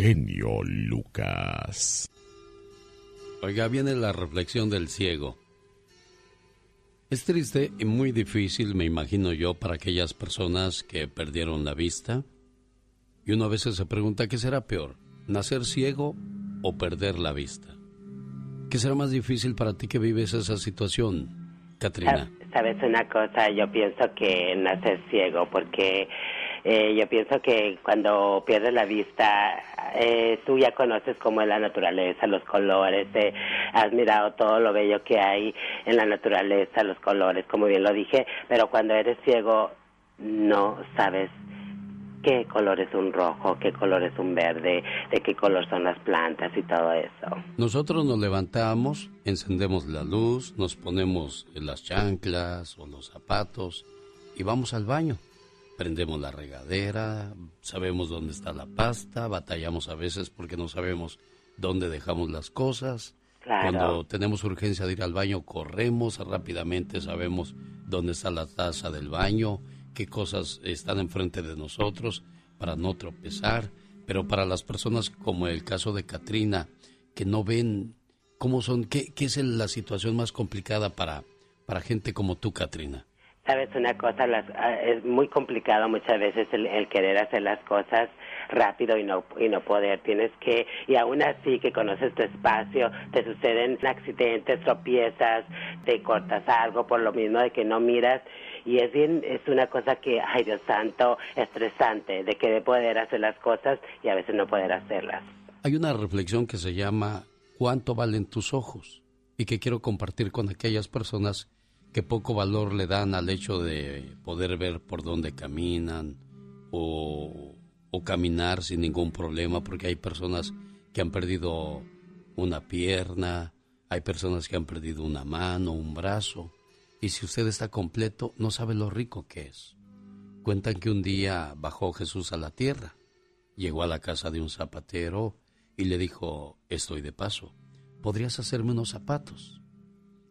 genio Lucas. Oiga, viene la reflexión del ciego. Es triste y muy difícil, me imagino yo, para aquellas personas que perdieron la vista. Y uno a veces se pregunta, ¿qué será peor? ¿Nacer ciego o perder la vista? ¿Qué será más difícil para ti que vives esa situación, Katrina? Sabes una cosa, yo pienso que nacer ciego, porque eh, yo pienso que cuando pierdes la vista, eh, tú ya conoces cómo es la naturaleza, los colores, eh, has mirado todo lo bello que hay en la naturaleza, los colores, como bien lo dije, pero cuando eres ciego no sabes qué color es un rojo, qué color es un verde, de qué color son las plantas y todo eso. Nosotros nos levantamos, encendemos la luz, nos ponemos las chanclas o los zapatos y vamos al baño. Prendemos la regadera, sabemos dónde está la pasta, batallamos a veces porque no sabemos dónde dejamos las cosas. Cuando tenemos urgencia de ir al baño, corremos rápidamente, sabemos dónde está la taza del baño, qué cosas están enfrente de nosotros para no tropezar, pero para las personas como el caso de Katrina, que no ven cómo son, qué, qué es la situación más complicada para, para gente como tú, Katrina. Sabes una cosa, ah, es muy complicado muchas veces el, el, querer hacer las cosas rápido y no y no poder. Tienes que y aún así que conoces tu espacio, te suceden accidentes, tropiezas, te cortas algo por lo mismo de que no miras y es bien, es una cosa que, ay Dios santo, estresante, de que de poder hacer las cosas y a veces no poder hacerlas. Hay una reflexión que se llama ¿cuánto valen tus ojos? y que quiero compartir con aquellas personas que poco valor le dan al hecho de poder ver por dónde caminan o, o caminar sin ningún problema, porque hay personas que han perdido una pierna, hay personas que han perdido una mano, un brazo, y si usted está completo, no sabe lo rico que es. Cuentan que un día bajó Jesús a la tierra, llegó a la casa de un zapatero y le dijo, estoy de paso, ¿podrías hacerme unos zapatos?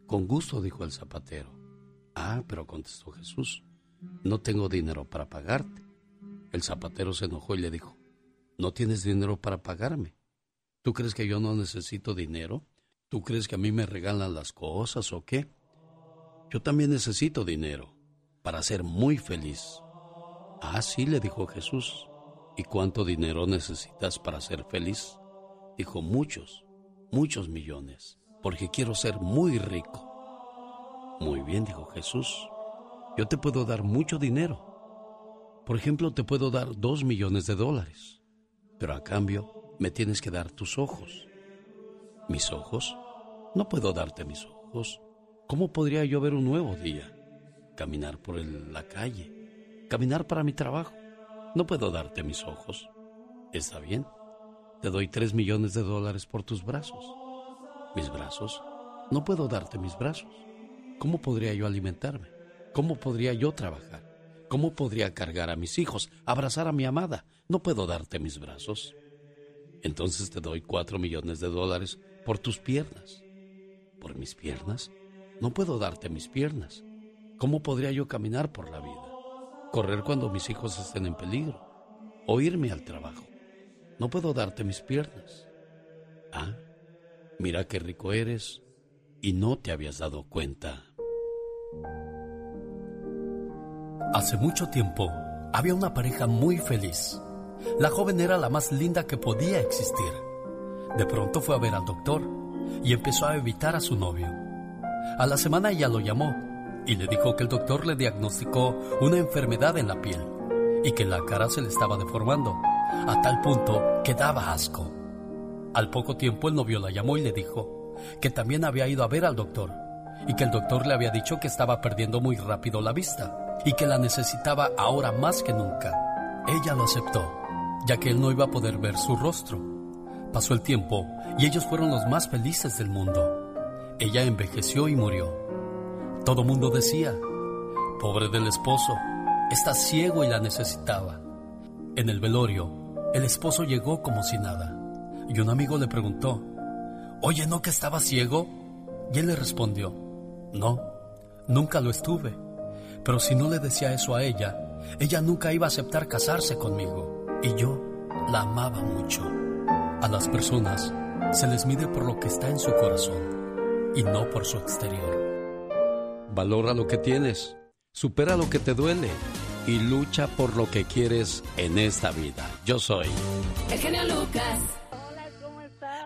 Con gusto, dijo el zapatero. Ah, pero contestó Jesús, no tengo dinero para pagarte. El zapatero se enojó y le dijo, no tienes dinero para pagarme. ¿Tú crees que yo no necesito dinero? ¿Tú crees que a mí me regalan las cosas o qué? Yo también necesito dinero para ser muy feliz. Ah, sí, le dijo Jesús. ¿Y cuánto dinero necesitas para ser feliz? Dijo, muchos, muchos millones, porque quiero ser muy rico. Muy bien, dijo Jesús. Yo te puedo dar mucho dinero. Por ejemplo, te puedo dar dos millones de dólares. Pero a cambio, me tienes que dar tus ojos. ¿Mis ojos? No puedo darte mis ojos ¿Cómo podría yo ver un nuevo día? Caminar por la calle, caminar para mi trabajo. No puedo darte mis ojos. Está bien, te doy tres millones de dólares por tus brazos. ¿Mis brazos? No puedo darte mis brazos. ¿Cómo podría yo alimentarme? ¿Cómo podría yo trabajar? ¿Cómo podría cargar a mis hijos, abrazar a mi amada? No puedo darte mis brazos. Entonces te doy cuatro millones de dólares por tus piernas. ¿Por mis piernas? No puedo darte mis piernas. ¿Cómo podría yo caminar por la vida? Correr cuando mis hijos estén en peligro. O irme al trabajo. No puedo darte mis piernas. Ah, mira qué rico eres y no te habías dado cuenta. Hace mucho tiempo había una pareja muy feliz. La joven era la más linda que podía existir. De pronto fue a ver al doctor y empezó a evitar a su novio. A la semana ella lo llamó y le dijo que el doctor le diagnosticó una enfermedad en la piel y que la cara se le estaba deformando a tal punto que daba asco. Al poco tiempo el novio la llamó y le dijo que también había ido a ver al doctor y que el doctor le había dicho que estaba perdiendo muy rápido la vista y que la necesitaba ahora más que nunca. Ella lo aceptó, ya que él no iba a poder ver su rostro. Pasó el tiempo y ellos fueron los más felices del mundo. Ella envejeció y murió. Todo mundo decía, pobre del esposo, está ciego y la necesitaba. En el velorio, el esposo llegó como si nada, y un amigo le preguntó, Oye, ¿no que estaba ciego? Y él le respondió, No, nunca lo estuve, pero si no le decía eso a ella, ella nunca iba a aceptar casarse conmigo, y yo la amaba mucho. A las personas se les mide por lo que está en su corazón y no por su exterior. Valora lo que tienes, supera lo que te duele y lucha por lo que quieres en esta vida. Yo soy el genio Lucas.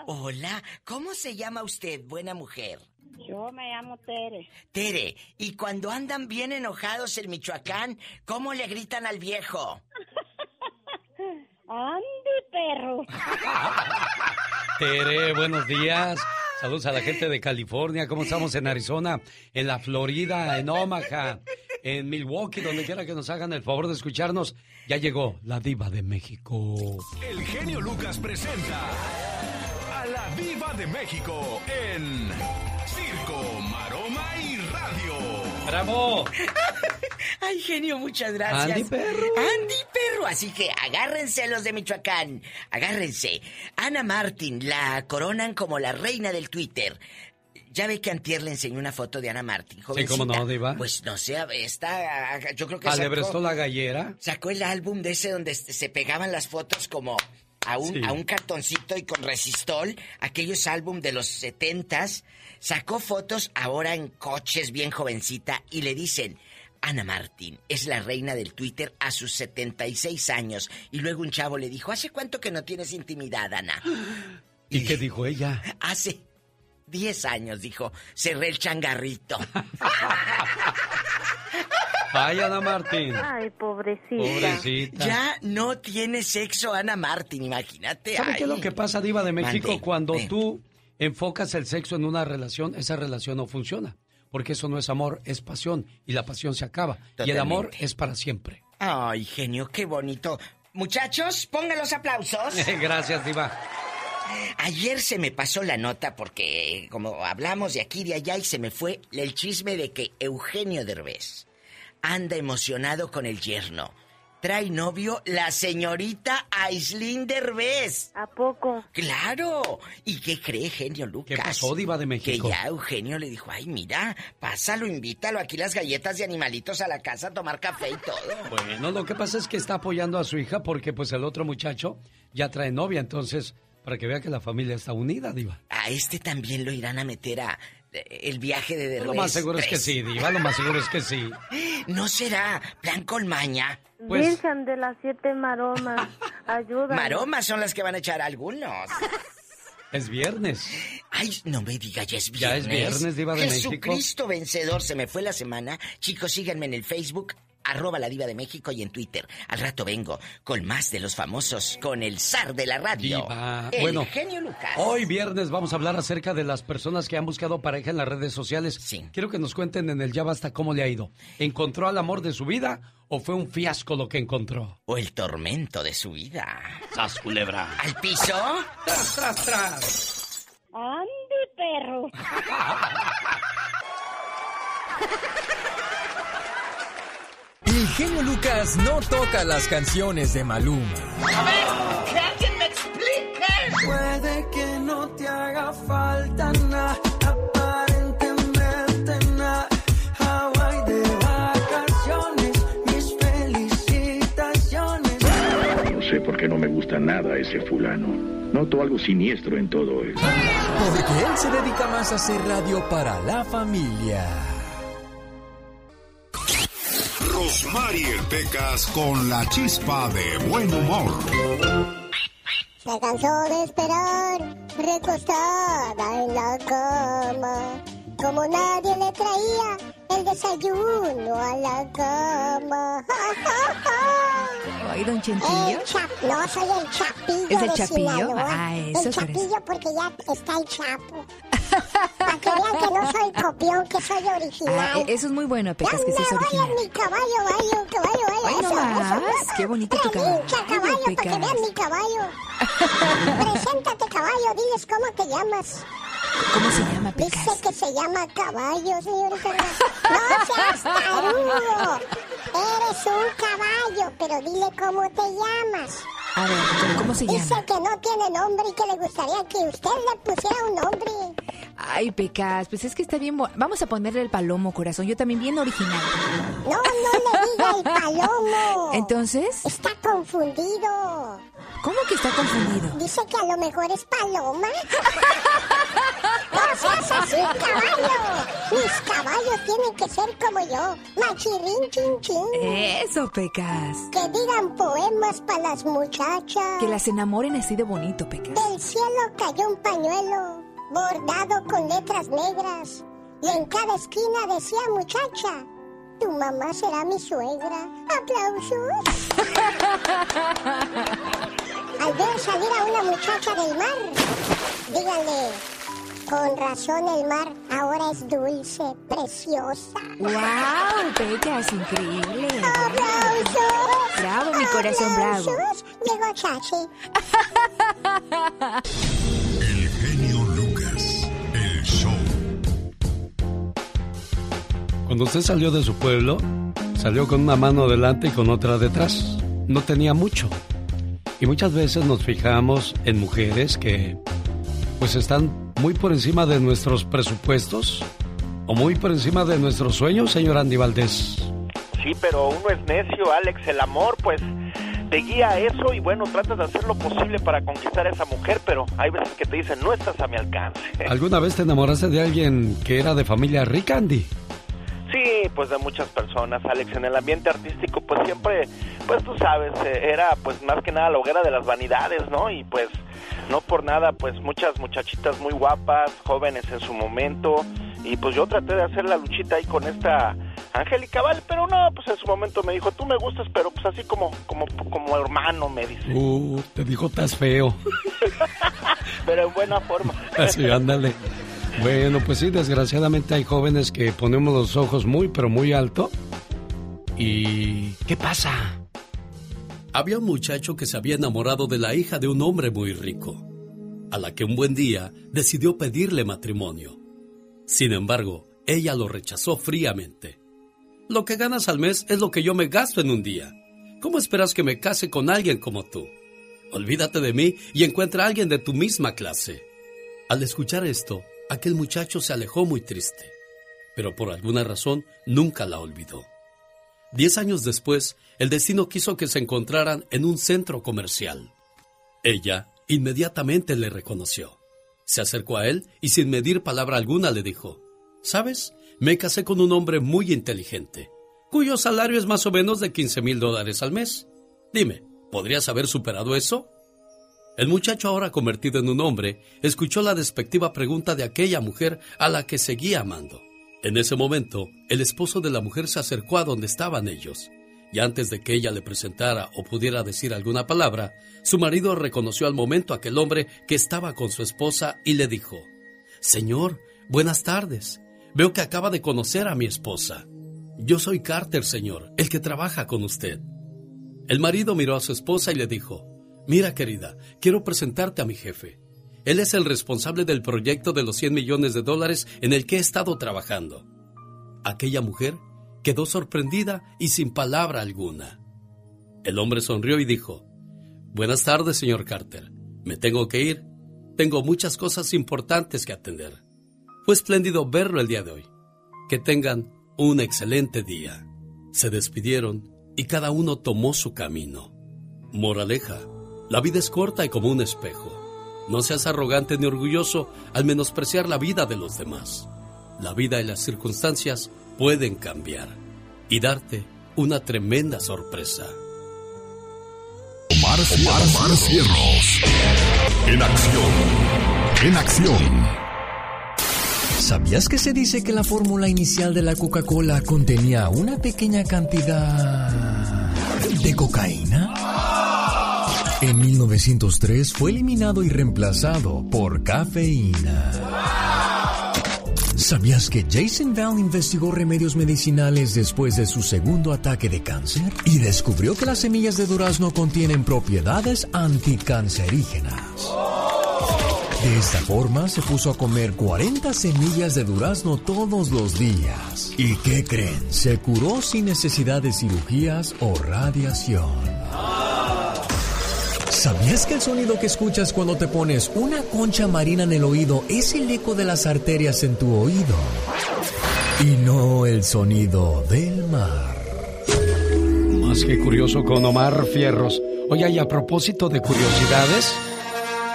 Hola, ¿cómo estás? Hola, ¿cómo se llama usted, buena mujer? Yo me llamo Tere. Tere, y cuando andan bien enojados en Michoacán, ¿cómo le gritan al viejo? ¡Andy, perro! Tere, buenos días. Saludos a la gente de California. ¿Cómo estamos en Arizona? En la Florida, en Omaha, en Milwaukee, donde quiera que nos hagan el favor de escucharnos. Ya llegó la diva de México. El genio Lucas presenta a la diva de México en Circo, Maroma y Radio. ¡Bravo! Ay, genio, muchas gracias. Andy Perro. Andy Perro. Así que agárrense los de Michoacán. Agárrense. Ana Martín la coronan como la reina del Twitter. Ya ve que Antier le enseñó una foto de Ana Martín, jovencita. Sí, cómo no, Diva. Pues no sé, está... Yo creo que ¿Alebrestó sacó, la gallera? Sacó el álbum de ese donde se pegaban las fotos como a un, Sí. a un cartoncito y con resistol, aquellos álbum de los setentas. Sacó fotos ahora en coches bien jovencita y le dicen... Ana Martín es la reina del Twitter a sus 76 años. Y luego un chavo le dijo, ¿hace cuánto que no tienes intimidad, Ana? ¿Y qué dijo ella? Hace 10 años, dijo, cerré el changarrito. Ay, Ana Martín. Ay, pobrecita. Pobrecita. ya no tiene sexo Ana Martín, imagínate. ¿Sabe qué es lo Ay. que pasa, Diva de México? Mande, Cuando ven. tú enfocas el sexo en una relación, esa relación no funciona. Porque eso no es amor, es pasión. Y la pasión se acaba. Y el amor es para siempre. Ay, genio, qué bonito. Muchachos, pongan los aplausos. Gracias, Diva. Ayer se me pasó la nota porque como hablamos de aquí y de allá y se me fue el chisme de que Eugenio Derbez anda emocionado con el yerno. Trae novio la señorita Aislinn Derbez. ¿A poco? ¡Claro! ¿Y qué cree Genio Lucas? ¿Qué pasó, Diva de México? Que ya Eugenio le dijo, ay, mira, pásalo, invítalo aquí las galletas de animalitos a la casa a tomar café y todo. Bueno, lo que pasa es que está apoyando a su hija porque pues el otro muchacho ya trae novia, entonces para que vea que la familia está unida, Diva. A este también lo irán a meter a el viaje de Derbez. Lo más seguro es que sí, Diva, lo más seguro es que sí. ¿No será plan con maña? Pues- Virgen de las siete maromas, ayúdame. Maromas son las que van a echar algunos. Es viernes. Ay, no me diga, ya es viernes. Ya es viernes, Diva de Jesucristo vencedor, se me fue la semana. Chicos, síganme en el Facebook, arroba la diva de México y en Twitter. Al rato vengo con más de los famosos, con el zar de la radio. Diva. El Bueno, genio Lucas. Hoy viernes vamos a hablar acerca de las personas que han buscado pareja en las redes sociales. Sí. Quiero que nos cuenten en el Ya Basta cómo le ha ido. ¿Encontró al amor de su vida o fue un fiasco lo que encontró? O el tormento de su vida. ¡Sas, culebra! ¿Al piso? ¡Tras, tras, tras! Andy, perro. El genio Lucas no toca las canciones de Maluma. A ver, que alguien me explique. Puede que no te haga falta nada, aparentemente nada. Hawaii de vacaciones, mis felicitaciones. No sé por qué no me gusta nada ese fulano. Noto algo siniestro en todo esto. Porque él se dedica más a hacer radio para la familia. Rosmarie Pecas con la chispa de buen humor. Se cansó de esperar, recostada en la cama. Como nadie le traía el desayuno a la cama. Ay, don Chentillo. No, soy el chapillo ¿Es el de Chapillo? Sinaloa. Ah, eso El parece. chapillo porque ya está el chapo. Para que no soy copión, que soy Ah, original. eh, eso es muy bueno, Pecas, que seas voy original. en mi caballo, vaya, caballo, vaya. Eso, más. eso. Qué bonito tu caballo, caballo, para que vean mi caballo. Preséntate, caballo, diles cómo te llamas. ¿Cómo se llama, Dice Pecas? que se llama caballo, señorita. No seas tarugo. Eres un caballo, pero dile cómo te llamas. A ver, ¿pero ¿cómo se Dice llama? que no tiene nombre y que le gustaría que usted le pusiera un nombre. Ay, Pecas, pues es que está bien. Vamos a ponerle el palomo, corazón. Yo también bien original. No, no le diga el palomo. Entonces, Está confundido. ¿Cómo que está confundido? Dice que a lo mejor es paloma. ¡No seas así, caballo! Mis caballos tienen que ser como yo. Machirrín, chin, chin. Eso, Pecas. Que digan poemas para las muchachas. Que las enamoren así de bonito, Pecas. Del cielo cayó un pañuelo bordado con letras negras. Y en cada esquina decía muchacha, tu mamá será mi suegra. ¡Aplausos! Al ver salir a una muchacha del mar, díganle, con razón el mar ahora es dulce, preciosa. ¡Wow! Pecas, increíble. ¡Aplausos! Bravo, mi corazón, bravo. ¡Aplausos! Llegó Chachi. Cuando usted salió de su pueblo, salió con una mano delante y con otra detrás. No tenía mucho. Y muchas veces nos fijamos en mujeres que pues están muy por encima de nuestros presupuestos o muy por encima de nuestros sueños, señor Andy Valdés. Sí, pero uno es necio, Alex. El amor, pues, te guía a eso y bueno, tratas de hacer lo posible para conquistar a esa mujer, pero hay veces que te dicen, no estás a mi alcance. ¿Alguna vez te enamoraste de alguien que era de familia rica, Andy? Sí, pues de muchas personas, Alex. En el ambiente artístico, pues siempre, pues tú sabes, eh, era pues más que nada la hoguera de las vanidades, ¿no? Y pues no por nada, pues muchas muchachitas muy guapas, jóvenes en su momento. Y pues yo traté de hacer la luchita ahí con esta Angélica Vale, pero no, pues en su momento me dijo, tú me gustas, pero pues así como, como, como hermano, me dice. Uh, te dijo, estás feo. pero en buena forma. Así, ándale. Bueno, pues sí, desgraciadamente hay jóvenes que ponemos los ojos muy, pero muy alto. ¿Y qué pasa? Había un muchacho que se había enamorado de la hija de un hombre muy rico, a la que un buen día decidió pedirle matrimonio. Sin embargo, ella lo rechazó fríamente. Lo que ganas al mes es lo que yo me gasto en un día. ¿Cómo esperas que me case con alguien como tú? Olvídate de mí y encuentra a alguien de tu misma clase. Al escuchar esto, aquel muchacho se alejó muy triste, pero por alguna razón nunca la olvidó. Diez años después, el destino quiso que se encontraran en un centro comercial. Ella inmediatamente le reconoció. Se acercó a él y sin medir palabra alguna le dijo, ¿Sabes? Me casé con un hombre muy inteligente, cuyo salario es más o menos de 15 mil dólares al mes. Dime, ¿podrías haber superado eso? El muchacho, ahora convertido en un hombre, escuchó la despectiva pregunta de aquella mujer a la que seguía amando. En ese momento, el esposo de la mujer se acercó a donde estaban ellos, y antes de que ella le presentara o pudiera decir alguna palabra, su marido reconoció al momento aquel hombre que estaba con su esposa y le dijo, Señor, buenas tardes. Veo que acaba de conocer a mi esposa. Yo soy Carter, señor, el que trabaja con usted. El marido miró a su esposa y le dijo, Mira, querida, quiero presentarte a mi jefe. Él es el responsable del proyecto de los 100 millones de dólares en el que he estado trabajando. Aquella mujer quedó sorprendida y sin palabra alguna. El hombre sonrió y dijo, Buenas tardes, señor Carter. Me tengo que ir. Tengo muchas cosas importantes que atender. Fue espléndido verlo el día de hoy. Que tengan un excelente día. Se despidieron y cada uno tomó su camino. Moraleja. La vida es corta y como un espejo. No seas arrogante ni orgulloso al menospreciar la vida de los demás. La vida y las circunstancias pueden cambiar y darte una tremenda sorpresa. Omar, Omar, Cierros. En acción. En acción. ¿Sabías que se dice que la fórmula inicial de la Coca-Cola contenía una pequeña cantidad de cocaína? En 1903 fue eliminado y reemplazado por cafeína. ¿Sabías que Jason Bell investigó remedios medicinales después de su segundo ataque de cáncer? Y descubrió que las semillas de durazno contienen propiedades anticancerígenas. De esta forma se puso a comer 40 semillas de durazno todos los días. ¿Y qué creen? Se curó sin necesidad de cirugías o radiación. ¿Sabías que el sonido que escuchas cuando te pones una concha marina en el oído es el eco de las arterias en tu oído? Y no el sonido del mar. Más que curioso con Omar Fierros. Oye, y a propósito de curiosidades,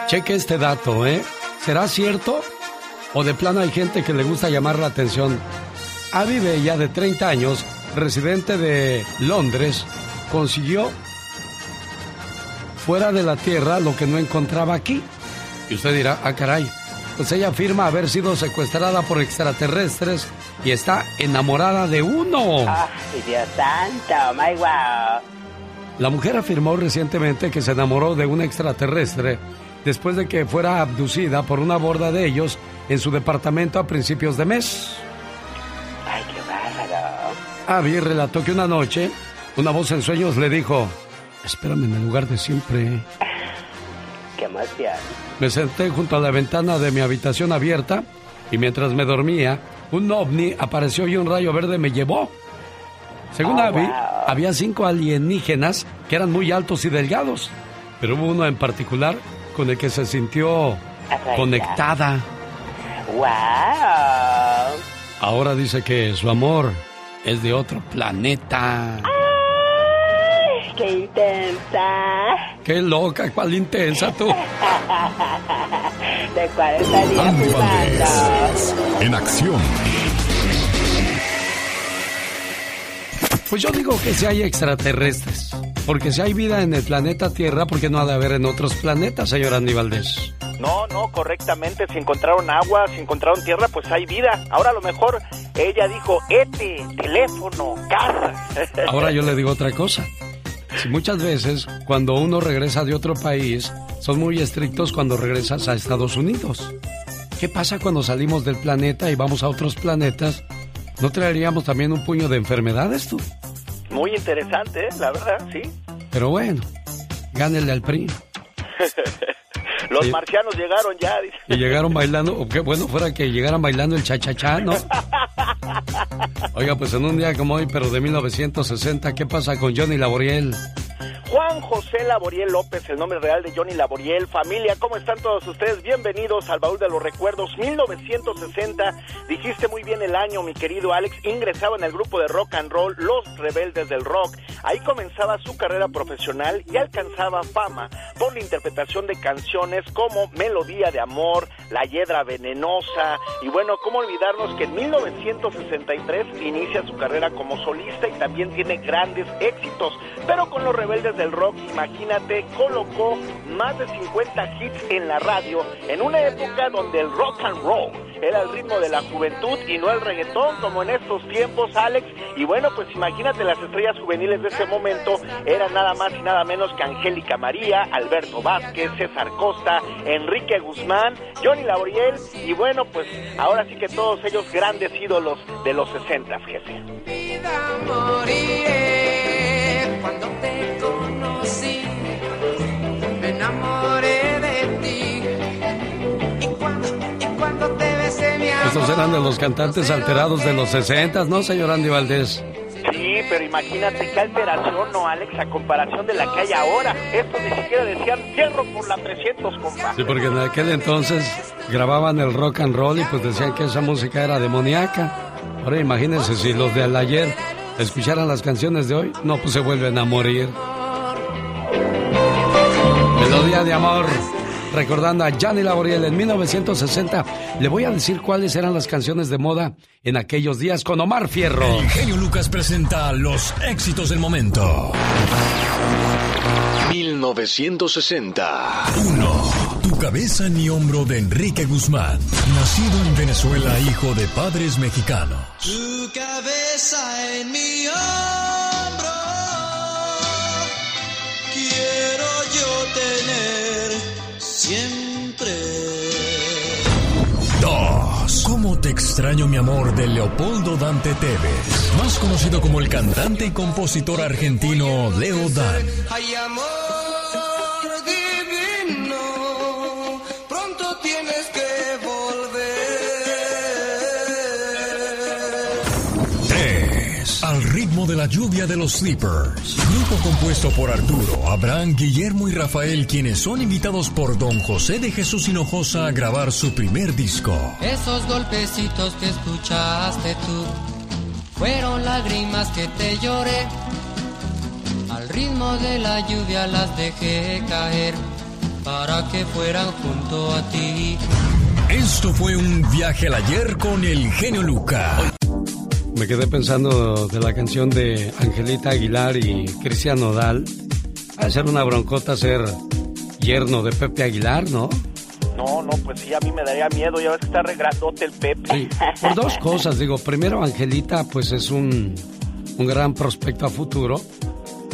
cheque este dato, ¿eh? ¿Será cierto? ¿O de plano hay gente que le gusta llamar la atención? Abby Bella, de 30 años, residente de Londres, consiguió fuera de la Tierra lo que no encontraba aquí. Y usted dirá, ah, caray, pues ella afirma haber sido secuestrada por extraterrestres y está enamorada de uno. ¡Ay, Dios santo! ¡My wow! La mujer afirmó recientemente que se enamoró de un extraterrestre después de que fuera abducida por una borda de ellos en su departamento a principios de mes. ¡Ay, qué bárbaro! Abby relató que una noche una voz en sueños le dijo, espérame en el lugar de siempre. ¡Qué emoción! Me senté junto a la ventana de mi habitación abierta y mientras me dormía, un ovni apareció y un rayo verde me llevó. Según Oh, Abby, wow. había cinco alienígenas que eran muy altos y delgados, pero hubo uno en particular con el que se sintió Atraída. conectada. ¡Wow! Ahora dice que su amor es de otro planeta. ¡Ay, qué intensa! ¡Qué loca! ¿Cuál intensa tú? ¿De cuál estaría en acción. Pues yo digo que si hay extraterrestres. Porque si hay vida en el planeta Tierra, ¿por qué no ha de haber en otros planetas, señor Andy Valdés? No, no, correctamente. Si encontraron agua, si encontraron tierra, pues hay vida. Ahora a lo mejor ella dijo, ete, teléfono, casa. Ahora yo le digo otra cosa. Muchas veces cuando uno regresa de otro país, son muy estrictos cuando regresas a Estados Unidos. ¿Qué pasa cuando salimos del planeta y vamos a otros planetas? ¿No traeríamos también un puño de enfermedades tú? Muy interesante, ¿eh? la verdad, sí. Pero bueno, gánele al PRI. Los Sí. marcianos llegaron ya, dice. Y llegaron bailando, o qué bueno fuera que llegaran bailando el cha-cha-cha, ¿no? Oiga, pues en un día como hoy, pero de 1960, ¿qué pasa con Johnny Laboriel? Juan José Laboriel López, el nombre real de Johnny Laboriel. Familia, ¿cómo están todos ustedes? Bienvenidos al baúl de los recuerdos. 1960, dijiste muy bien el año, mi querido Alex. Ingresaba en el grupo de rock and roll Los Rebeldes del Rock. Ahí comenzaba su carrera profesional y alcanzaba fama por la interpretación de canciones como Melodía de Amor, La Hiedra Venenosa. Y bueno, ¿cómo olvidarnos que en 1963 inicia su carrera como solista y también tiene grandes éxitos? Pero con los Rebeldes del Rock, imagínate, colocó más de 50 hits en la radio en una época donde el rock and roll era el ritmo de la juventud y no el reggaetón como en estos tiempos, Alex. Y bueno, pues imagínate las estrellas juveniles de ese momento eran nada más y nada menos que Angélica María, Alberto Vázquez, César Costa, Enrique Guzmán, Johnny Laboriel y bueno, pues ahora sí que todos ellos grandes ídolos de los 60, jefe. moriré cuando te conocí. Me enamoré de ti. Estos eran de los cantantes alterados de los 60, ¿no, señor Andy Valdés? Pero imagínate qué alteración, ¿no, Alex? A comparación de la que hay ahora. Estos ni siquiera decían hierro por la 300, compa. Sí, porque en aquel entonces grababan el rock and roll y pues decían que esa música era demoníaca. Ahora imagínense si los de al ayer escucharan las canciones de hoy, no, pues se vuelven a morir. Melodía de amor. Recordando a Johnny Laboriel en 1960, le voy a decir cuáles eran las canciones de moda en aquellos días con Omar Fierro. El genio Lucas presenta los éxitos del momento. 1960. 1. Tu cabeza en mi hombro de Enrique Guzmán. Nacido en Venezuela, hijo de padres mexicanos. Tu cabeza en mi hombro. Quiero yo tener siempre. 2. ¿Cómo te extraño mi amor de Leopoldo Dante Tevez? Más conocido como el cantante y compositor argentino Leo Dan. Hay amor lluvia de los Sleepers. Grupo compuesto por Arturo, Abraham, Guillermo y Rafael, quienes son invitados por Don José de Jesús Hinojosa a grabar su primer disco. Esos golpecitos que escuchaste tú fueron lágrimas que te lloré. Al ritmo de la lluvia las dejé caer para que fueran junto a ti. Esto fue un viaje al ayer con el genio Lucas. Me quedé pensando de la canción de Angelita Aguilar y Cristian Nodal. Hacer una broncota ser yerno de Pepe Aguilar, ¿no? No, no, pues sí, a mí me daría miedo. Ya ves que está regrandote el Pepe. Sí, por dos cosas. Digo, primero, Angelita, pues es un, un gran prospecto a futuro.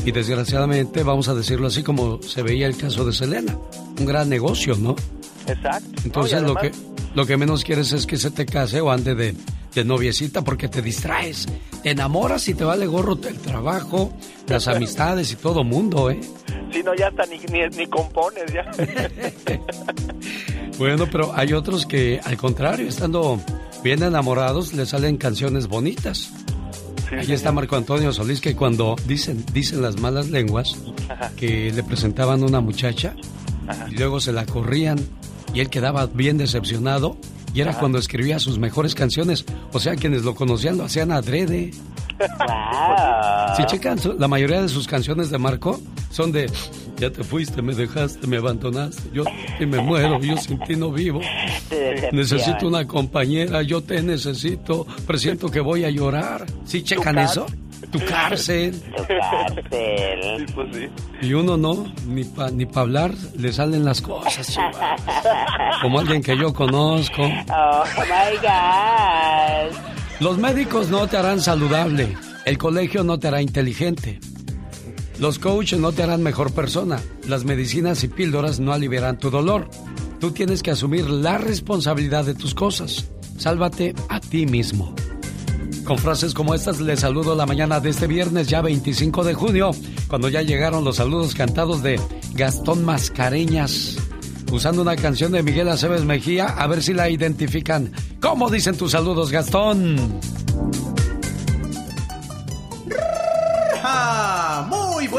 Y desgraciadamente, vamos a decirlo así como se veía el caso de Selena. Un gran negocio, ¿no? Exacto. Entonces, No, lo, que, lo que menos quieres es que se te case o ande de, de noviecita porque te distraes. Te enamoras y te vale gorro el trabajo, las amistades y todo mundo, ¿eh? Sí, no, ya hasta ni, ni, ni compones, ya. Bueno, pero hay otros que, al contrario, estando bien enamorados, le salen canciones bonitas. Ahí está Marco Antonio Solís, que cuando dicen, dicen las malas lenguas, Ajá. que le presentaban una muchacha y luego se la corrían y él quedaba bien decepcionado y era Ajá. cuando escribía sus mejores canciones. O sea, quienes lo conocían lo hacían adrede. Si checan, la mayoría de sus canciones de Marco son de ya te fuiste, me dejaste, me abandonaste, yo y me muero, yo sin ti no vivo. Necesito una compañera, yo te necesito, presiento que voy a llorar. ¿Sí checan eso? Tu cárcel. Tu cárcel. Sí, pues sí. Y uno no, ni para ni pa hablar, le salen las cosas, chihuahua. Como alguien que yo conozco. Oh my God. Los médicos no te harán saludable, el colegio no te hará inteligente, los coaches no te harán mejor persona, las medicinas y píldoras no aliviarán tu dolor. Tú tienes que asumir la responsabilidad de tus cosas. Sálvate a ti mismo. Con frases como estas les saludo la mañana de este viernes ya 25 de junio, cuando ya llegaron los saludos cantados de Gastón Mascareñas, usando una canción de Miguel Aceves Mejía, a ver si la identifican. ¿Cómo dicen tus saludos, Gastón?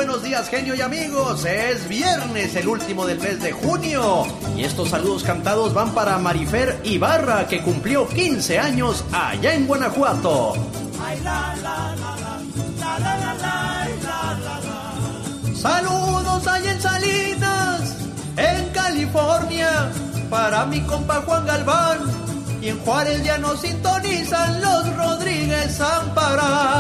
Buenos días, genio y amigos. Es viernes, el último del mes de junio. Y estos saludos cantados van para Marifer Ibarra, que cumplió 15 años allá en Guanajuato. Saludos allá en Salinas, en California, para mi compa Juan Galván. Y en Juárez ya nos sintonizan los Rodríguez Zamparán.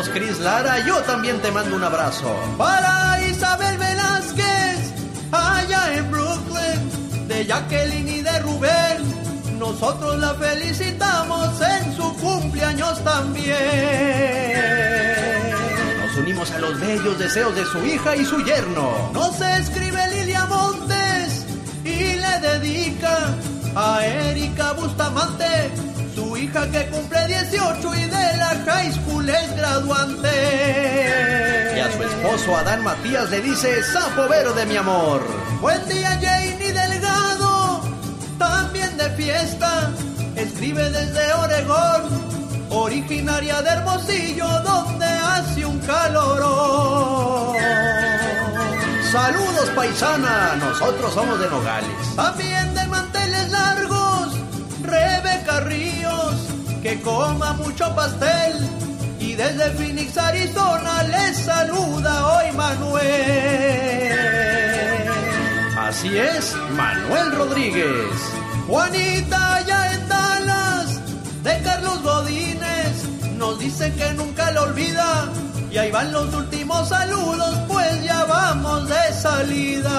Saludos Cris Lara, yo también te mando un abrazo. Para Isabel Velázquez, allá en Brooklyn, de Jacqueline y de Rubén. Nosotros la felicitamos en su cumpleaños también. Nos unimos a los bellos deseos de su hija y su yerno. Nos escribe Lilia Montes y le dedica a Erika Bustamante, hija que cumple 18 y de la high school es graduante. Y a su esposo Adán Matías le dice, sapo verde mi amor. Buen día Janie Delgado, también de fiesta, escribe desde Oregón. Originaria de Hermosillo, donde hace un calorón. Saludos paisana, nosotros somos de Nogales. También de manteles largos, Rebeca Ríos, que coma mucho pastel. Y desde Phoenix, Arizona, les saluda hoy Manuel. Así es, Manuel Rodríguez. Juanita allá en Dallas, de Carlos Godínez, nos dice que nunca lo olvida. Y ahí van los últimos saludos, pues ya vamos de salida.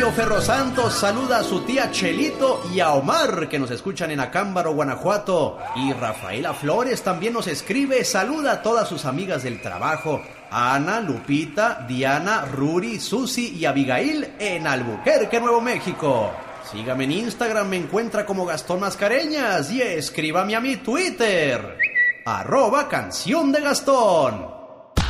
Emilio Ferro Santos saluda a su tía Chelito y a Omar, que nos escuchan en Acámbaro, Guanajuato. Y Rafaela Flores también nos escribe, saluda a todas sus amigas del trabajo. Ana, Lupita, Diana, Ruri, Susi y Abigail en Albuquerque, Nuevo México. Sígame en Instagram, me encuentra como Gastón Mascareñas y escríbame a mi Twitter. Arroba canción de Gastón.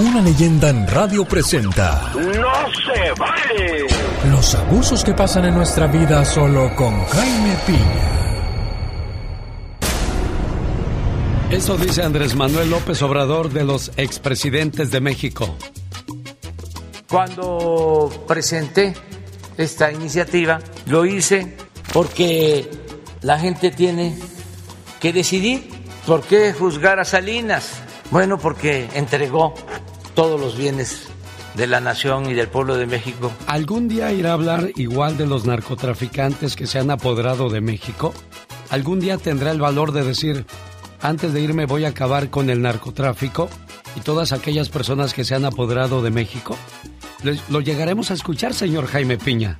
Una leyenda en radio presenta ¡No se vale! los abusos que pasan en nuestra vida solo con Jaime Piña. Eso dice Andrés Manuel López Obrador de los expresidentes de México. Cuando presenté esta iniciativa, lo hice porque la gente tiene que decidir por qué juzgar a Salinas. Bueno, porque entregó todos los bienes de la nación y del pueblo de México. ¿Algún día irá a hablar igual de los narcotraficantes que se han apoderado de México? ¿Algún día tendrá el valor de decir, antes de irme voy a acabar con el narcotráfico y todas aquellas personas que se han apoderado de México? Lo llegaremos a escuchar, señor Jaime Piña.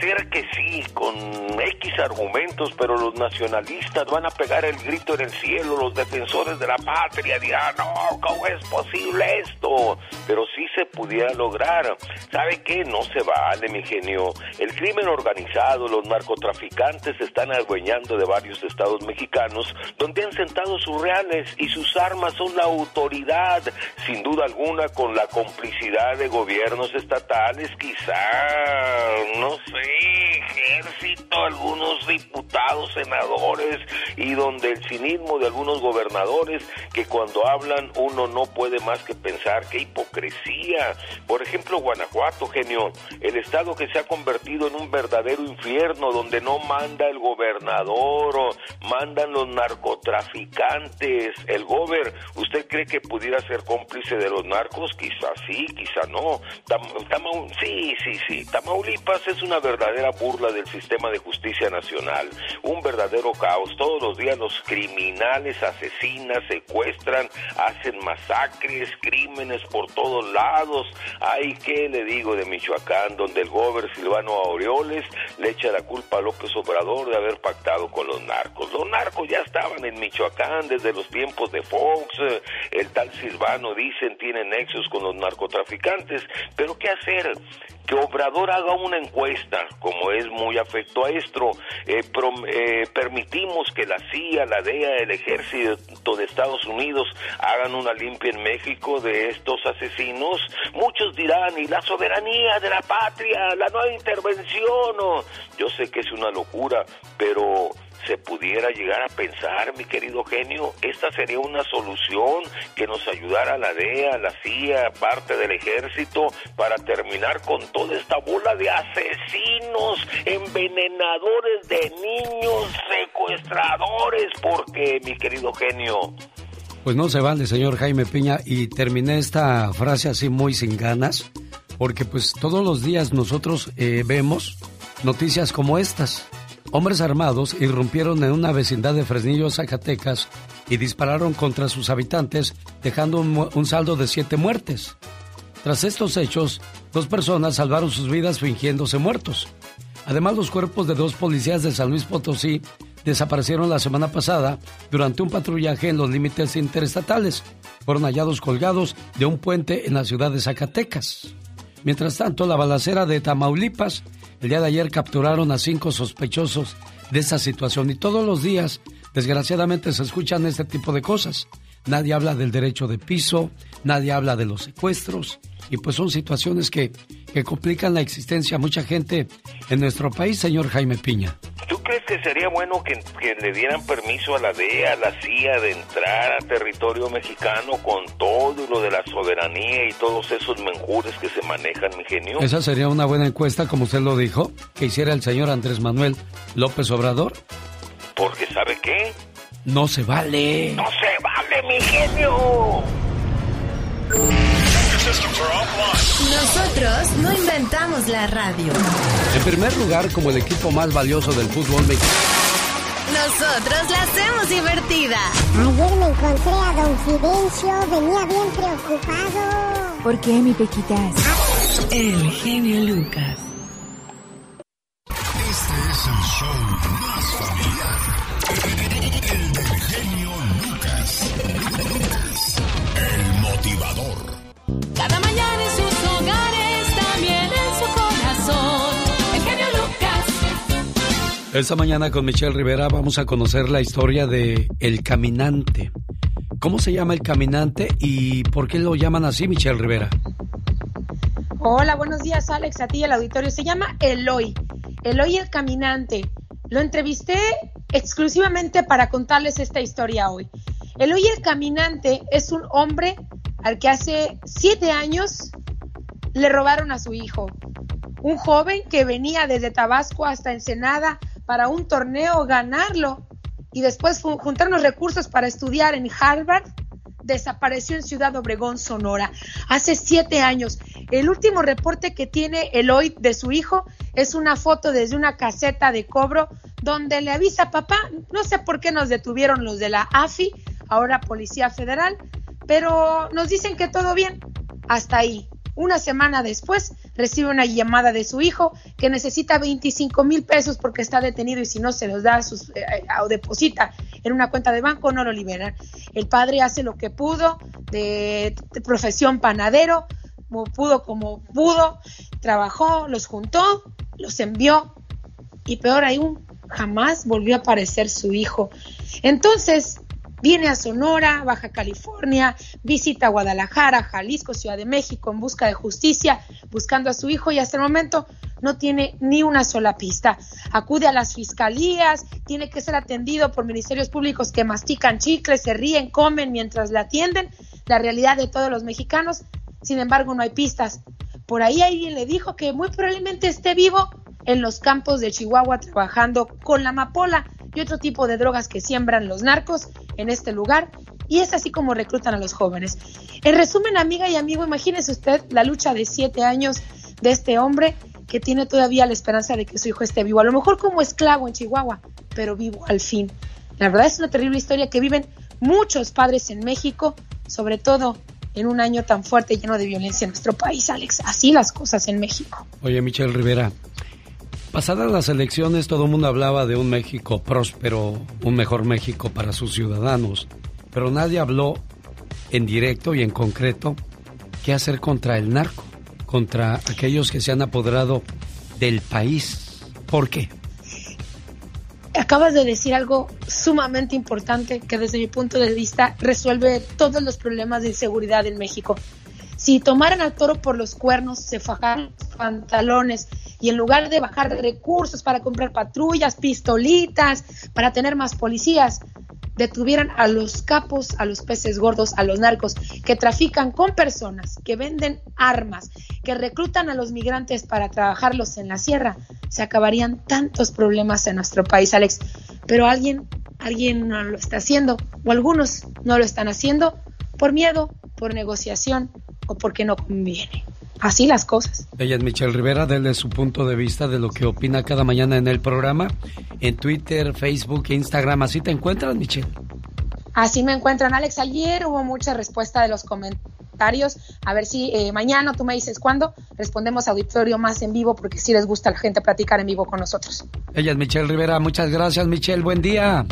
Ser que sí, con X argumentos, pero los nacionalistas van a pegar el grito en el cielo, los defensores de la patria dirán, no, ¿cómo es posible esto? Pero sí se pudiera lograr. ¿Sabe qué? No se vale, mi genio. El crimen organizado, los narcotraficantes se están adueñando de varios estados mexicanos donde han sentado sus reales y sus armas son la autoridad, sin duda alguna con la complicidad de gobiernos estatales, quizá, no sé, ejército, algunos diputados, senadores y donde el cinismo de algunos gobernadores que cuando hablan uno no puede más que pensar qué hipocresía. Por ejemplo, Guanajuato, genio, el estado que se ha convertido en un verdadero infierno donde no manda el gobernador mandan los narcotraficantes. El gober, ¿usted cree que pudiera ser cómplice de los narcos? Quizá sí, quizá no. Tam- sí, sí, sí. Tamaulipas es una verdadera burla del sistema de justicia nacional. Un verdadero caos. Todos los días los criminales asesinan, secuestran, hacen masacres, crímenes por todos lados. Ay, ¿qué le digo de Michoacán, donde el gober Silvano Aureoles le echa la culpa a López Obrador de haber pactado con los narcos? Los narcos ya estaban en Michoacán desde los tiempos de Fox. El tal Silvano, dicen, tiene nexos con los narcotraficantes. Pero ¿qué hacer? Que Obrador haga una encuesta, como es muy afecto a esto, eh, prom- eh, permitimos que la CIA, la DEA, el ejército de Estados Unidos hagan una limpia en México de estos asesinos. Muchos dirán, y la soberanía de la patria, la nueva intervención. o- Yo sé que es una locura, pero se pudiera llegar a pensar, mi querido genio, esta sería una solución que nos ayudara a la DEA, la CIA, parte del ejército, para terminar con toda esta bola de asesinos, envenenadores de niños, secuestradores, porque, mi querido genio, Pues no se vale, señor Jaime Piña, y terminé esta frase así muy sin ganas, porque pues todos los días nosotros eh, vemos noticias como estas. Hombres armados irrumpieron en una vecindad de Fresnillo, Zacatecas, y dispararon contra sus habitantes, dejando un, saldo de siete muertes. Tras estos hechos, dos personas salvaron sus vidas fingiéndose muertos. Además, los cuerpos de dos policías de San Luis Potosí desaparecieron la semana pasada durante un patrullaje en los límites interestatales. Fueron hallados colgados de un puente en la ciudad de Zacatecas. Mientras tanto, la balacera de Tamaulipas, el día de ayer capturaron a cinco sospechosos de esta situación y todos los días, desgraciadamente, se escuchan este tipo de cosas. Nadie habla del derecho de piso, nadie habla de los secuestros y pues son situaciones que, que complican la existencia a mucha gente en nuestro país, señor Jaime Piña. ¿Tú crees que sería bueno que, que le dieran permiso a la DEA, a la CIA de entrar a territorio mexicano con todo lo de la soberanía y todos esos menjures que se manejan, mi genio? Esa sería una buena encuesta, como usted lo dijo, que hiciera el señor Andrés Manuel López Obrador. Porque ¿sabe qué? No se vale. ¡No se vale, mi genio! Nosotros no inventamos la radio. En primer lugar, como el equipo más valioso del fútbol mexicano. Nosotros la hacemos divertida. Ayer me encontré a don Fidencio, venía bien preocupado. ¿Por qué, mi Pequitas? El genio Lucas. Este es el show Esta mañana con Michelle Rivera vamos a conocer la historia de El Caminante. ¿Cómo se llama el caminante y por qué lo llaman así, Michelle Rivera? Hola, buenos días, Alex, a ti y al auditorio. Se llama Eloy. Eloy el caminante. Lo entrevisté exclusivamente para contarles esta historia hoy. Eloy el caminante es un hombre al que hace siete años le robaron a su hijo. Un joven que venía desde Tabasco hasta Ensenada para un torneo ganarlo y después juntar los recursos para estudiar en Harvard, desapareció en Ciudad Obregón, Sonora, hace siete años. El último reporte que tiene Eloy de su hijo es una foto desde una caseta de cobro donde le avisa papá, no sé por qué nos detuvieron los de la AFI, ahora Policía Federal, pero nos dicen que todo bien. Hasta ahí. Una semana después recibe una llamada de su hijo que necesita 25 mil pesos porque está detenido y si no se los da sus, eh, eh, o deposita en una cuenta de banco no lo liberan. El padre hace lo que pudo de, profesión panadero, pudo como pudo, trabajó, los juntó, los envió y peor aún, jamás volvió a aparecer su hijo. Entonces, viene a Sonora, Baja California, visita Guadalajara, Jalisco, Ciudad de México en busca de justicia, buscando a su hijo y hasta el momento no tiene ni una sola pista. Acude a las fiscalías, tiene que ser atendido por ministerios públicos que mastican chicles, se ríen, comen mientras le atienden. La realidad de todos los mexicanos, sin embargo, no hay pistas. Por ahí alguien le dijo que muy probablemente esté vivo en los campos de Chihuahua trabajando con la amapola y otro tipo de drogas que siembran los narcos en este lugar. Y es así como reclutan a los jóvenes. En resumen, amiga y amigo, imagínese usted la lucha de siete años de este hombre que tiene todavía la esperanza de que su hijo esté vivo. A lo mejor como esclavo en Chihuahua, pero vivo al fin. La verdad es una terrible historia que viven muchos padres en México, sobre todo en un año tan fuerte y lleno de violencia en nuestro país, Alex. Así las cosas en México. Oye, Michelle Rivera, pasadas las elecciones todo el mundo hablaba de un México próspero, un mejor México para sus ciudadanos, pero nadie habló en directo y en concreto qué hacer contra el narco, contra aquellos que se han apoderado del país. ¿Por qué? Acabas de decir algo sumamente importante que desde mi punto de vista resuelve todos los problemas de inseguridad en México. Si tomaran al toro por los cuernos, se fajaran los pantalones y en lugar de bajar recursos para comprar patrullas, pistolitas, para tener más policías, detuvieran a los capos, a los peces gordos, a los narcos que trafican con personas, que venden armas, que reclutan a los migrantes para trabajarlos en la sierra, se acabarían tantos problemas en nuestro país, Alex. Pero alguien, alguien no lo está haciendo, o algunos no lo están haciendo por miedo, por negociación o porque no conviene. Así las cosas. Ella es Michelle Rivera, desde su punto de vista de lo que opina cada mañana en el programa, en Twitter, Facebook, e Instagram. Así te encuentras, Michelle. Así me encuentran, Alex. Ayer hubo mucha respuesta de los comentarios. A ver si eh, mañana tú me dices cuándo respondemos auditorio más en vivo, porque sí les gusta a la gente platicar en vivo con nosotros. Ella es Michelle Rivera. Muchas gracias, Michelle. Buen día.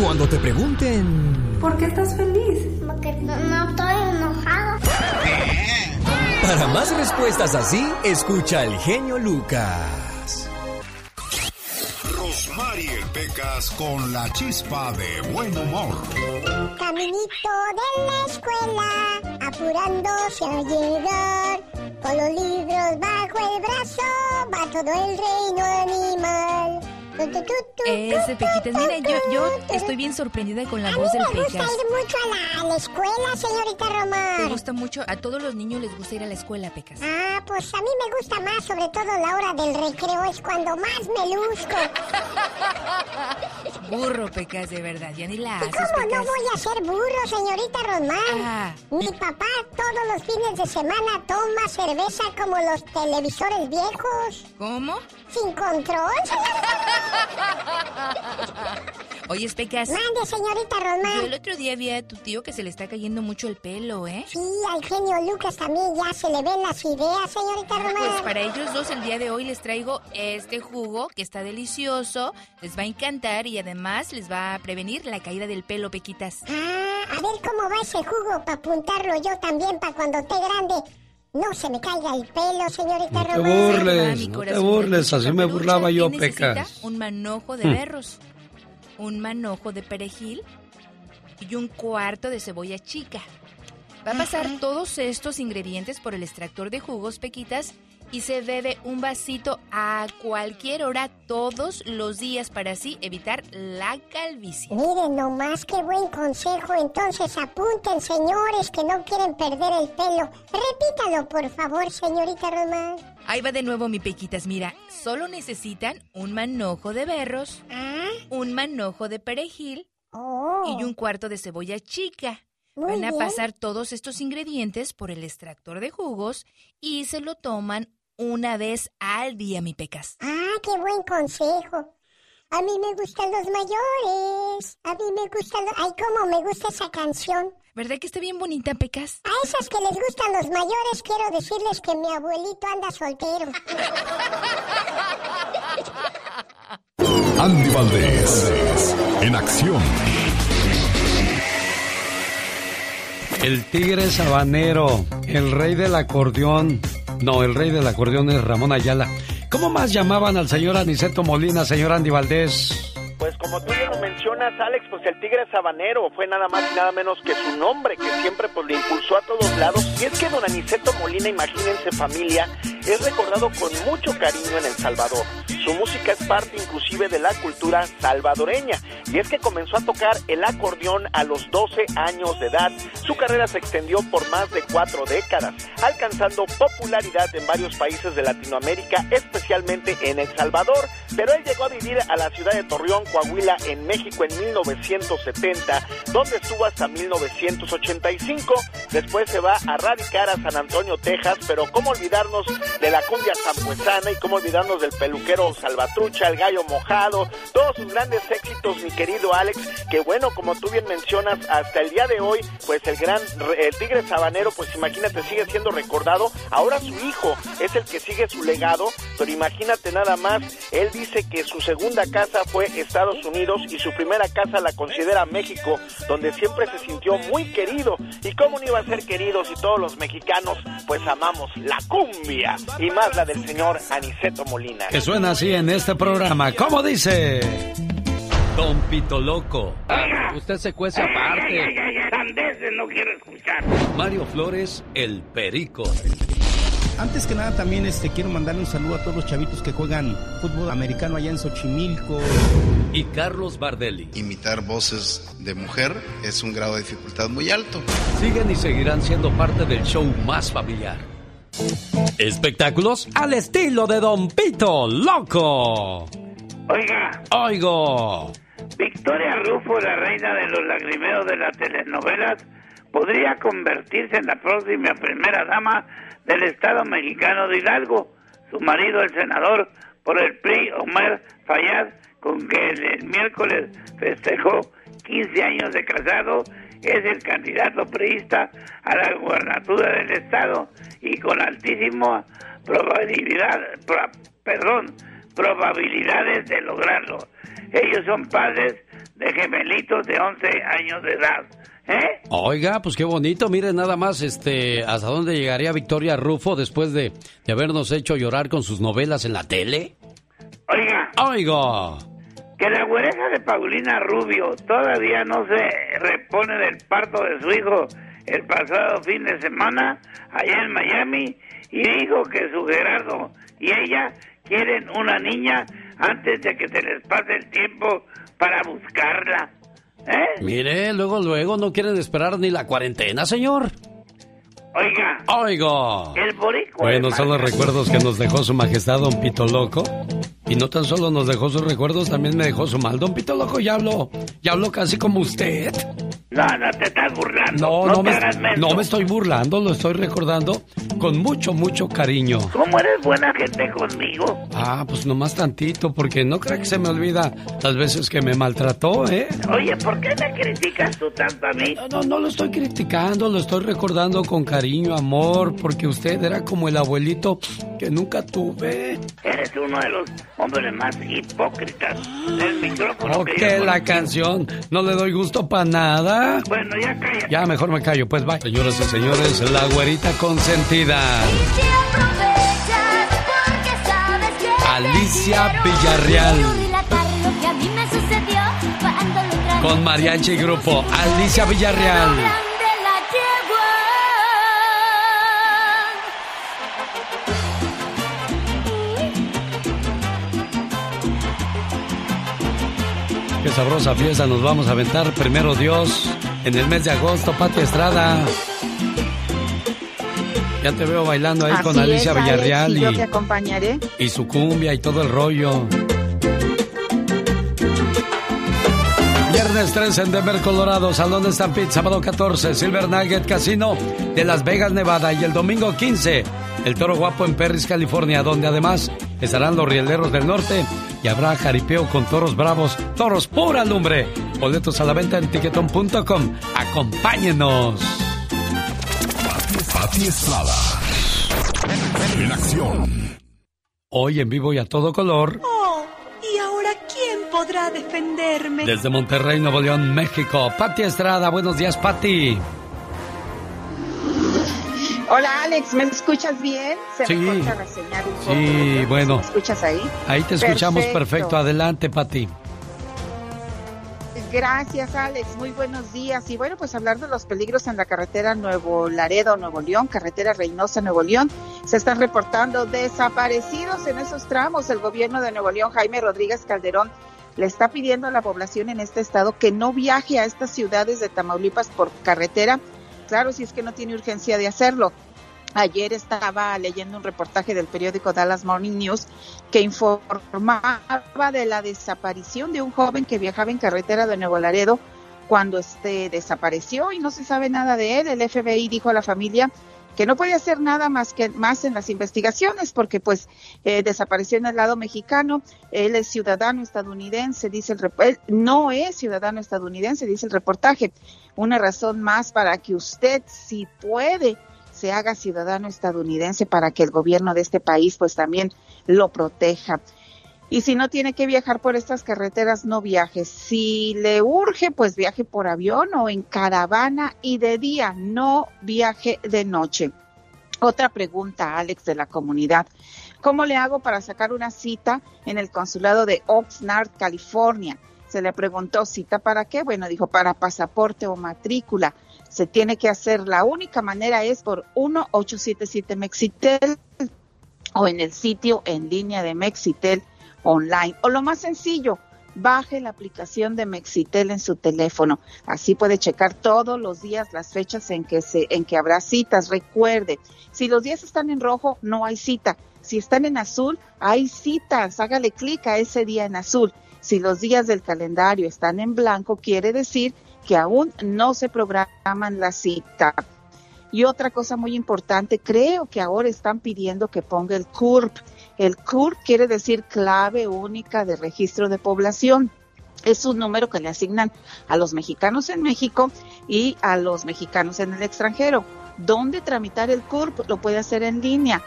Cuando te pregunten ¿Por qué estás feliz? Porque no, no estoy enojado. Para más respuestas así, escucha al genio Lucas. Rosmarie Pecas con la chispa de buen humor. Caminito de la escuela, apurándose a llegar. Con los libros bajo el brazo, va todo el reino animal. Ese Pequitas, mira, yo, yo estoy bien sorprendida con la A voz mí del me gusta Pecas. ir mucho a la, a la escuela, señorita Román. gusta mucho, a todos los niños les gusta ir a la escuela, Pecas. Ah, pues a mí me gusta más, sobre todo la hora del recreo, es cuando más me luzco. Burro, Pecas, de verdad, ya ni la ¿Y haces, cómo no voy a ser burro, señorita Román? Ah. Mi papá todos los fines de semana toma cerveza como los televisores viejos. ¿Cómo? ¿Sin control? Oye, Pecas, Mande, señorita yo el Román. otro día vi a tu tío que se le está cayendo mucho el pelo, ¿eh? Sí, al genio Lucas también ya se le ven las ideas, señorita Pues Román. para ellos dos el día de hoy les traigo este jugo que está delicioso, les va a encantar y además les va a prevenir la caída del pelo, Pequitas. Ah, a ver cómo va ese jugo para apuntarlo yo también para cuando esté grande. No se me caiga el pelo, señorita No te burles, no te burles. Así me burlaba yo. Pecas. Un manojo de Hmm. berros, un manojo de perejil, y un cuarto de cebolla chica. Va a pasar todos estos ingredientes por el extractor de jugos Pequitas y se bebe un vasito a cualquier hora todos los días para así evitar la calvicie. Miren nomás qué buen consejo. Entonces apunten, señores, que no quieren perder el pelo. Repítalo, por favor, señorita Román. Ahí va de nuevo mi Pequitas, mira, solo necesitan un manojo de berros, un manojo de perejil y un cuarto de cebolla chica. Muy Van a bien. pasar todos estos ingredientes por el extractor de jugos y se lo toman una vez al día, mi Pecas. Ah, qué buen consejo. A mí me gustan los mayores. A mí me gustan los... Ay, cómo me gusta esa canción. ¿Verdad que está bien bonita, Pecas? A esas que les gustan los mayores, quiero decirles que mi abuelito anda soltero. Andy Valdés, en acción. El tigre sabanero, el rey del acordeón. No, el rey del acordeón es Ramón Ayala. ¿Cómo más llamaban al señor Aniceto Molina, señor Andy Valdés? Pues como tú bien lo mencionas, Alex, pues el tigre sabanero fue nada más y nada menos que su nombre, que siempre pues le impulsó a todos lados. Y es que don Aniceto Molina, imagínense familia, es recordado con mucho cariño en El Salvador. Su música es parte inclusive de la cultura salvadoreña. Y es que comenzó a tocar el acordeón a los 12 años de edad. Su carrera se extendió por más de cuatro décadas, alcanzando popularidad en varios países de Latinoamérica, especialmente en El Salvador. Pero él llegó a vivir a la ciudad de Torreón, Coahuila, en México en 1970, donde estuvo hasta 1985. Después se va a radicar a San Antonio, Texas, pero cómo olvidarnos de la cumbia zampuesana y cómo olvidarnos del peluquero Salvatrucha, el gallo mojado, todos sus grandes éxitos, mi querido Alex, que bueno, como tú bien mencionas, hasta el día de hoy, pues el gran, el tigre sabanero, pues imagínate, sigue siendo recordado. Ahora su hijo es el que sigue su legado, pero imagínate nada más, él dice que su segunda casa fue Estados Unidos y su primera casa la considera México, donde siempre se sintió muy querido. ¿Y cómo no iba a ser querido si todos los mexicanos pues amamos la cumbia y más la del señor Aniceto Molina? Que suena así en este programa. ¿Cómo dice? Don Pito Loco. Usted se cuece aparte. Sandeces no quiero escuchar. Mario Flores, el perico. Antes que nada también este quiero mandarle un saludo a todos los chavitos que juegan fútbol americano allá en Xochimilco. Y Carlos Bardelli. Imitar voces de mujer es un grado de dificultad muy alto. Siguen y seguirán siendo parte del show más familiar. Espectáculos al estilo de Don Pito Loco. Oiga, Oigo. Victoria Rufo, la reina de los lagrimeos de las telenovelas, podría convertirse en la próxima primera dama del Estado mexicano de Hidalgo. Su marido, el senador por el PRI, Omar Fayad, con que el, el miércoles festejó 15 años de casado, es el candidato priista a la gubernatura del Estado y con altísima probabilidad, pro- perdón, probabilidades de lograrlo. Ellos son padres de gemelitos de 11 años de edad. ¿Eh? Oiga, pues qué bonito. Mire nada más este, hasta dónde llegaría Victoria Rufo después de, de habernos hecho llorar con sus novelas en la tele. Oiga, Oigo. que la güereja de Paulina Rubio todavía no se repone del parto de su hijo el pasado fin de semana allá en Miami y dijo que su Gerardo y ella quieren una niña antes de que se les pase el tiempo para buscarla. ¿Eh? Mire, luego, luego no quieren esperar ni la cuarentena, señor. Oiga, Oigo. el boricua. Bueno, son los recuerdos que nos dejó su majestad Don Pito Loco. Y no tan solo nos dejó sus recuerdos, también me dejó su mal. Don Pito Loco ya habló, ya habló casi como usted. No, no te estás burlando. No, No, no, me, no me estoy burlando, lo estoy recordando con mucho, mucho cariño. ¿Cómo eres buena gente conmigo? Ah, pues nomás tantito, porque no creo que se me olvida las veces que me maltrató, ¿eh? Oye, ¿por qué me criticas tú tanto a mí? No, no, no lo estoy criticando, lo estoy recordando con cariño, amor, porque usted era como el abuelito que nunca tuve. Eres uno de los hombres más hipócritas del micrófono. que Ok, la canción, no le doy gusto para nada. Bueno, ya cállate. Ya, mejor me callo, pues bye. Señoras y señores, la güerita consentida. Alicia Villarreal. Con Mariachi Grupo, Alicia Villarreal. Qué sabrosa fiesta nos vamos a aventar primero Dios en el mes de agosto, Pati Estrada. Ya te veo bailando ahí con Alicia es, Alex, Villarreal y yo y, te acompañaré. y su cumbia y todo el rollo. Viernes 13 en Denver, Colorado, Salón de Stampede, sábado 14, Silver Nugget Casino de Las Vegas, Nevada, y el domingo 15, el Toro Guapo en Perris, California, donde además estarán los rieleros del norte y habrá jaripeo con toros bravos, toros pura lumbre. Boletos a la venta en tiquetón.com. Acompáñenos. Pati Estrada. En acción. Hoy en vivo y a todo color, Oh, ¿y ahora quién podrá defenderme? desde Monterrey, Nuevo León, México. Pati Estrada, buenos días, Pati. Hola Alex, ¿me escuchas bien? Se Sí. me corta la señal un poco. Sí, bueno. ¿Me escuchas ahí? Ahí te escuchamos perfecto. Perfecto. Adelante, Pati. Gracias Alex, muy buenos días. Y bueno, pues hablar de los peligros en la carretera Nuevo Laredo, Nuevo León, carretera Reynosa, Nuevo León. Se están reportando desaparecidos en esos tramos. El gobierno de Nuevo León, Jaime Rodríguez Calderón, le está pidiendo a la población en este estado que no viaje a estas ciudades de Tamaulipas por carretera. Claro, si es que no tiene urgencia de hacerlo. Ayer estaba leyendo un reportaje del periódico Dallas Morning News que informaba de la desaparición de un joven que viajaba en carretera de Nuevo Laredo cuando este desapareció y no se sabe nada de él. El FBI dijo a la familia que no puede hacer nada más que más en las investigaciones porque pues eh, desapareció en el lado mexicano. Él es ciudadano estadounidense, dice el él no es ciudadano estadounidense, dice el reportaje. Una razón más para que usted, si puede, se haga ciudadano estadounidense para que el gobierno de este país pues también lo proteja. Y si no tiene que viajar por estas carreteras, no viaje. Si le urge, pues viaje por avión o en caravana y de día, no viaje de noche. Otra pregunta, Alex, de la comunidad. ¿Cómo le hago para sacar una cita en el consulado de Oxnard, California? Se le preguntó, ¿cita para qué? Bueno, dijo, para pasaporte o matrícula. Se tiene que hacer, la única manera es por 1877 Mexitel o en el sitio en línea de Mexitel online. O lo más sencillo, baje la aplicación de Mexitel en su teléfono. Así puede checar todos los días las fechas en que se, en que habrá citas. Recuerde, si los días están en rojo, no hay cita. Si están en azul, hay citas. Hágale clic a ese día en azul. Si los días del calendario están en blanco, quiere decir que aún no se programan la cita. Y otra cosa muy importante, creo que ahora están pidiendo que ponga el CURP. El CURP quiere decir clave única de registro de población. Es un número que le asignan a los mexicanos en México y a los mexicanos en el extranjero. ¿Dónde tramitar el CURP? Lo puede hacer en línea.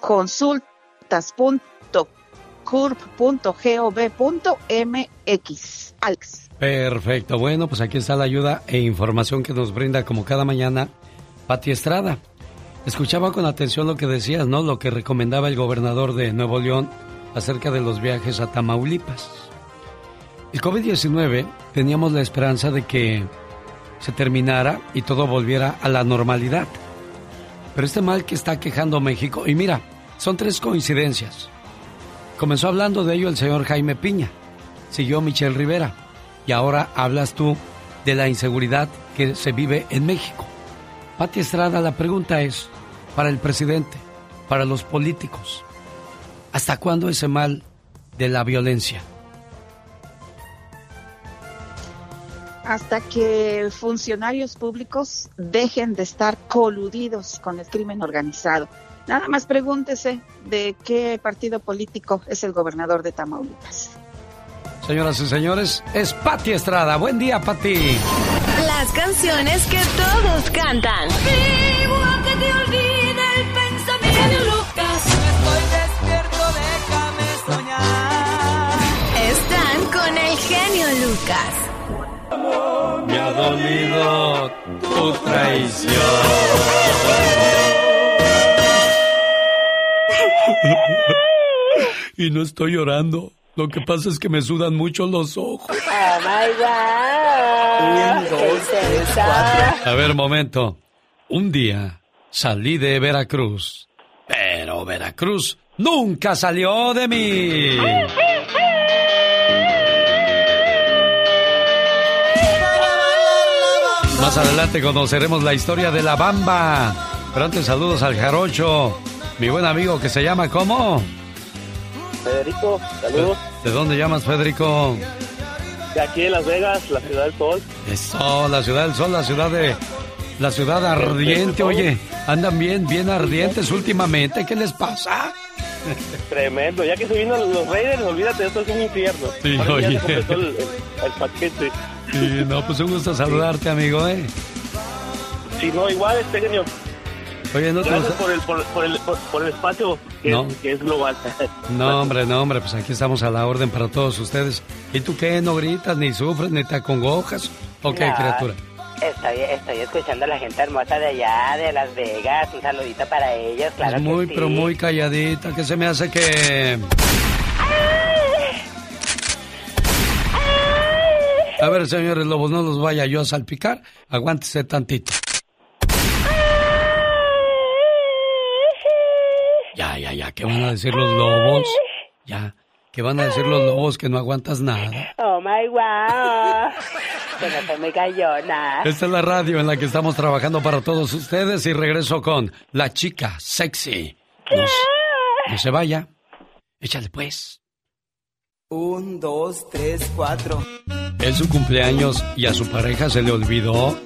Consultas.curp.gov.mx. Alex. Perfecto. Bueno, pues aquí está la ayuda e información que nos brinda como cada mañana Pati Estrada. Escuchaba con atención lo que decías, ¿no? Lo que recomendaba el gobernador de Nuevo León acerca de los viajes a Tamaulipas. El COVID-19 teníamos la esperanza de que se terminara y todo volviera a la normalidad. Pero este mal que está quejando México, y mira, son tres coincidencias. Comenzó hablando de ello el señor Jaime Piña, siguió Michelle Rivera, y ahora hablas tú de la inseguridad que se vive en México. Pati Estrada, la pregunta es, para el presidente, para los políticos, ¿hasta cuándo ese mal de la violencia? hasta que funcionarios públicos dejen de estar coludidos con el crimen organizado. Nada más pregúntese de qué partido político es el gobernador de Tamaulipas. Señoras y señores, es Pati Estrada. Buen día, Pati. Las canciones que todos cantan. Vivo a que te olvide Me ha dolido tu traición. y no estoy llorando. Lo que pasa es que me sudan mucho los ojos. Oh my God. Un, dos, tres, cuatro. A ver, momento. Un día salí de Veracruz, pero Veracruz nunca salió de mí. Más adelante conoceremos la historia de la bamba. Pero antes saludos al jarocho, mi buen amigo que se llama ¿cómo? Federico, saludos. ¿De dónde llamas, Federico? De aquí de Las Vegas, la ciudad del sol. Eso, la ciudad del sol, la ciudad de... La ciudad ardiente, oye, andan bien, bien ardientes últimamente, ¿qué les pasa? Tremendo, ya que se vino los Raiders, olvídate, esto es un infierno. Sí, Ahora ya oye. se completó el, el- el paquete. Sí, no, pues un gusto saludarte, amigo, ¿eh? Si no, igual este genio. Oye, no te Gracias gusta- por el, por, por el, por, por el espacio que, No. es, que es global. No, hombre, no, hombre, pues aquí estamos a la orden para todos ustedes. ¿Y tú qué? ¿No gritas, ni sufres, ni te acongojas? ¿O qué, criatura? Estoy, estoy escuchando a la gente hermosa de allá, de Las Vegas. Un saludito para ellos, claro Es muy, que sí. pero muy calladita, que se me hace que... A ver, señores lobos, no los vaya yo a salpicar. Aguántese tantito. Ya, ya, ya, ¿qué van a decir los lobos? Ya, ¿qué van a decir los lobos que no aguantas nada? Oh my wow. que no soy muy gallona. Esta es la radio en la que estamos trabajando para todos ustedes y regreso con la chica sexy. No, se- no se vaya. Échale pues. Un, dos, tres, cuatro. Es su cumpleaños y a su pareja se le olvidó.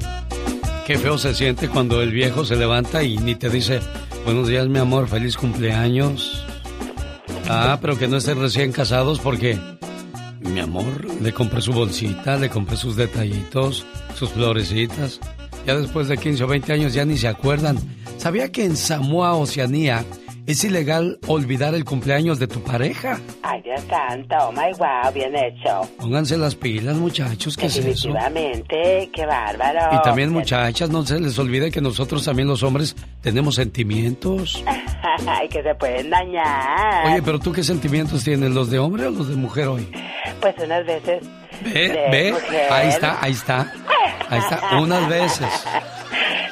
Qué feo se siente cuando el viejo se levanta y ni te dice, buenos días mi amor, feliz cumpleaños. Ah, pero que no estén recién casados porque, mi amor, le compré su bolsita, le compré sus detallitos, sus florecitas. Ya después de 15 o 20 años ya ni se acuerdan. ¿Sabía que en Samoa, Oceanía, es ilegal olvidar el cumpleaños de tu pareja? Ay, Dios santo. Oh my wow, bien hecho. Pónganse las pilas, muchachos, ¿qué es eso? Definitivamente, qué bárbaro. Y también muchachas, no se les olvide que nosotros también los hombres tenemos sentimientos. Ay, que se pueden dañar. Oye, pero tú qué sentimientos tienes, los de hombre o los de mujer hoy? Pues unas veces. Ve, ve, mujer. ahí está, ahí está, ahí está, unas veces.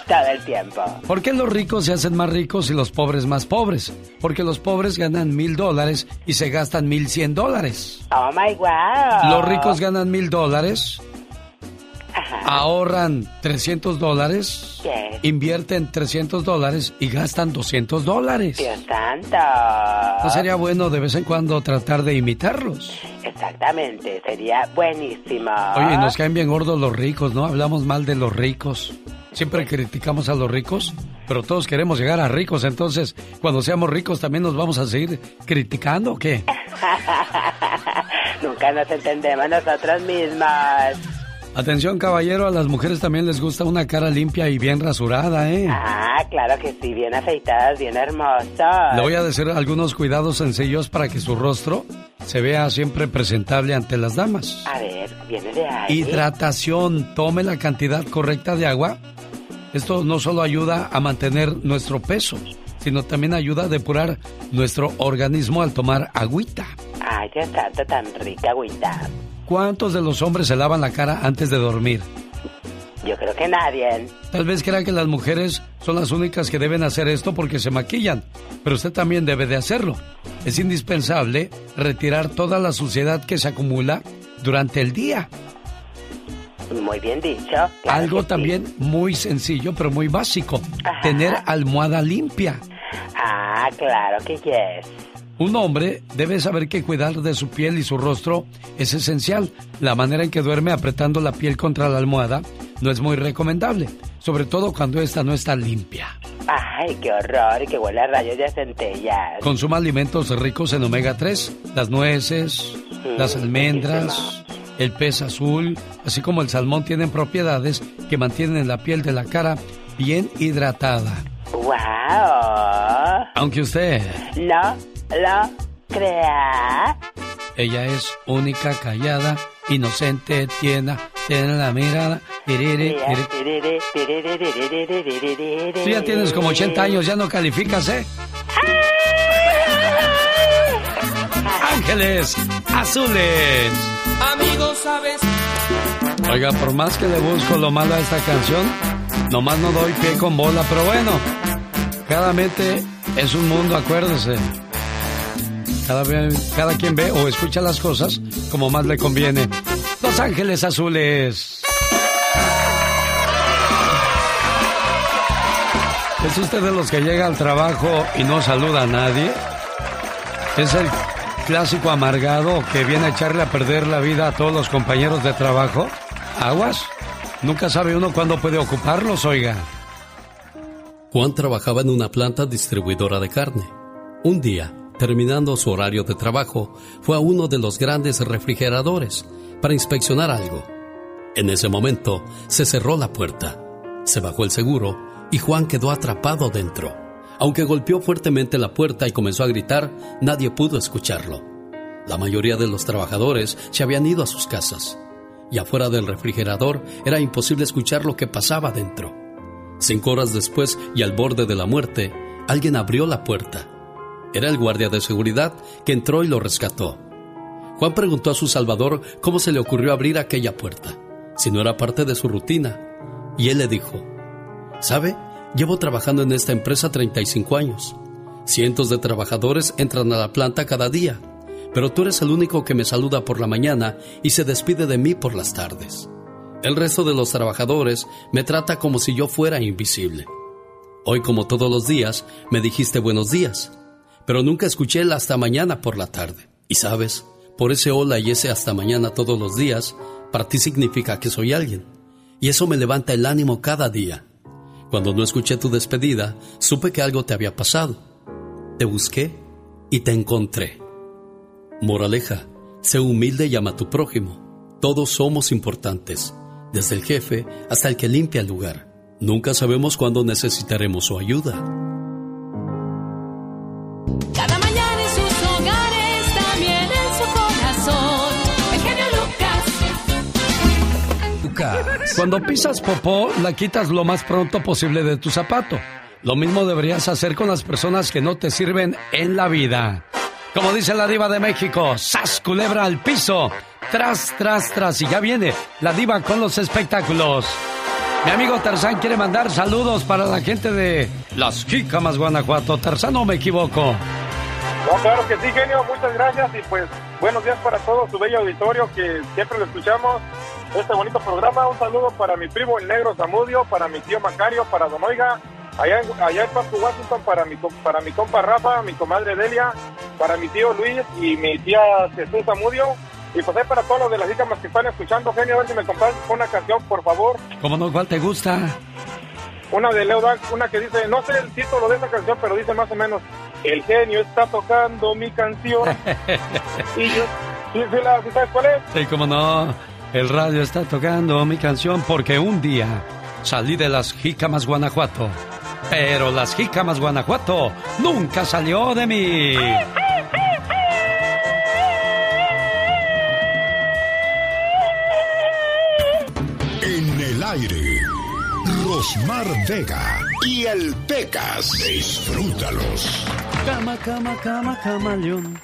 Todo el tiempo. ¿Por qué los ricos se hacen más ricos y los pobres más pobres? Porque los pobres ganan mil dólares y se gastan mil cien dólares. Oh my wow. Los ricos ganan mil dólares, ahorran 300 dólares, invierten 300 dólares y gastan 200 dólares. Dios santo. ¿No sería bueno de vez en cuando tratar de imitarlos? Exactamente, sería buenísimo. Oye, nos caen bien gordos los ricos, ¿no? Hablamos mal de los ricos. Siempre criticamos a los ricos, pero todos queremos llegar a ricos, entonces cuando seamos ricos también nos vamos a seguir criticando, ¿o qué? Nunca nos entendemos nosotros mismos. Atención, caballero, a las mujeres también les gusta una cara limpia y bien rasurada, ¿eh? Ah, claro que sí, bien afeitadas, bien hermosos. Le voy a decir algunos cuidados sencillos para que su rostro se vea siempre presentable ante las damas. A ver, viene de ahí. Hidratación, tome la cantidad correcta de agua. Esto no solo ayuda a mantener nuestro peso, sino también ayuda a depurar nuestro organismo al tomar agüita. Ay, Dios santo, tan rica agüita. ¿Cuántos de los hombres se lavan la cara antes de dormir? Yo creo que nadie. Tal vez crea que las mujeres son las únicas que deben hacer esto porque se maquillan, pero usted también debe de hacerlo. Es indispensable retirar toda la suciedad que se acumula durante el día. Muy bien dicho. claro Algo sí. también muy sencillo, pero muy básico. Tener almohada limpia. Ah, claro que yes. Un hombre debe saber que cuidar de su piel y su rostro es esencial. La manera en que duerme apretando la piel contra la almohada no es muy recomendable, sobre todo cuando esta no está limpia. Ay, qué horror, que huele a rayos de centellas. Consuma alimentos ricos en omega 3, las nueces, las almendras, el pez azul, así como el salmón tienen propiedades que mantienen la piel de la cara bien hidratada. ¡Wow! Aunque usted, No lo crea. ella es única, callada, inocente, tiene, tiene la mirada. tiriri, tiri. Tú ya tienes como 80 años, ya no calificas, ¿eh? Ángeles Azules. Amigos, ¿sabes? Oiga, por más que le busco lo malo a esta canción, nomás no doy pie con bola, pero bueno, cada mente es un mundo, acuérdese. Cada, cada quien ve o escucha las cosas como más le conviene. Los Ángeles Azules. ¿Es usted de los que llega al trabajo y no saluda a nadie? ¿Es el clásico amargado que viene a echarle a perder la vida a todos los compañeros de trabajo? ¿Aguas? Nunca sabe uno cuándo puede ocuparlos, oiga. Juan trabajaba en una planta distribuidora de carne. Un día, terminando su horario de trabajo, fue a uno de los grandes refrigeradores para inspeccionar algo. En ese momento, se cerró la puerta, se bajó el seguro y Juan quedó atrapado dentro. Aunque golpeó fuertemente la puerta y comenzó a gritar, nadie pudo escucharlo. La mayoría de los trabajadores se habían ido a sus casas y afuera del refrigerador era imposible escuchar lo que pasaba dentro. Cinco horas después y al borde de la muerte, alguien abrió la puerta. Era el guardia de seguridad que entró y lo rescató. Juan preguntó a su salvador cómo se le ocurrió abrir aquella puerta, si no era parte de su rutina, y él le dijo, ¿sabe? Llevo trabajando en esta empresa 35 años. Cientos de trabajadores entran a la planta cada día, pero tú eres el único que me saluda por la mañana y se despide de mí por las tardes. El resto de los trabajadores me trata como si yo fuera invisible. Hoy, como todos los días, me dijiste buenos días, pero nunca escuché el hasta mañana por la tarde. Y sabes, por ese hola y ese hasta mañana todos los días, para ti significa que soy alguien. Y eso me levanta el ánimo cada día. Cuando no escuché tu despedida, supe que algo te había pasado. Te busqué y te encontré. Moraleja, sé humilde y ama a tu prójimo. Todos somos importantes, desde el jefe hasta el que limpia el lugar. Nunca sabemos cuándo necesitaremos su ayuda. Cuando pisas popó, la quitas lo más pronto posible de tu zapato. Lo mismo deberías hacer con las personas que no te sirven en la vida. Como dice la diva de México, ¡sas culebra al piso! Tras, tras, tras. Y ya viene la diva con los espectáculos. Mi amigo Tarzán quiere mandar saludos para la gente de Las Jícamas, Guanajuato. Tarzán, ¿o me equivoco? No, claro que sí, genio, muchas gracias y pues buenos días para todo su bello auditorio que siempre lo escuchamos. Este bonito programa, un saludo para mi primo el negro Zamudio, para mi tío Macario, para Don Oiga, allá en, allá en Pasto, Washington, para mi, para mi compa Rafa, mi comadre Delia, para mi tío Luis y mi tía Jesús Zamudio. Y pues ahí para todos los de las jícamas que están escuchando, genio, a ver si me compas una canción, por favor. ¿Cómo no? ¿Cuál te gusta? Una de Leo Dan, una que dice, no sé el título de esa canción, pero dice más o menos, el genio está tocando mi canción. y yo, ¿sí, sí la- sí sabes cuál es? Sí, cómo no. El radio está tocando mi canción porque un día salí de las Jícamas, Guanajuato. Pero las Jícamas, Guanajuato nunca salió de mí. En el aire, Rosmar Vega y el Pecas. Disfrútalos. Cama, cama, cama, camaleón.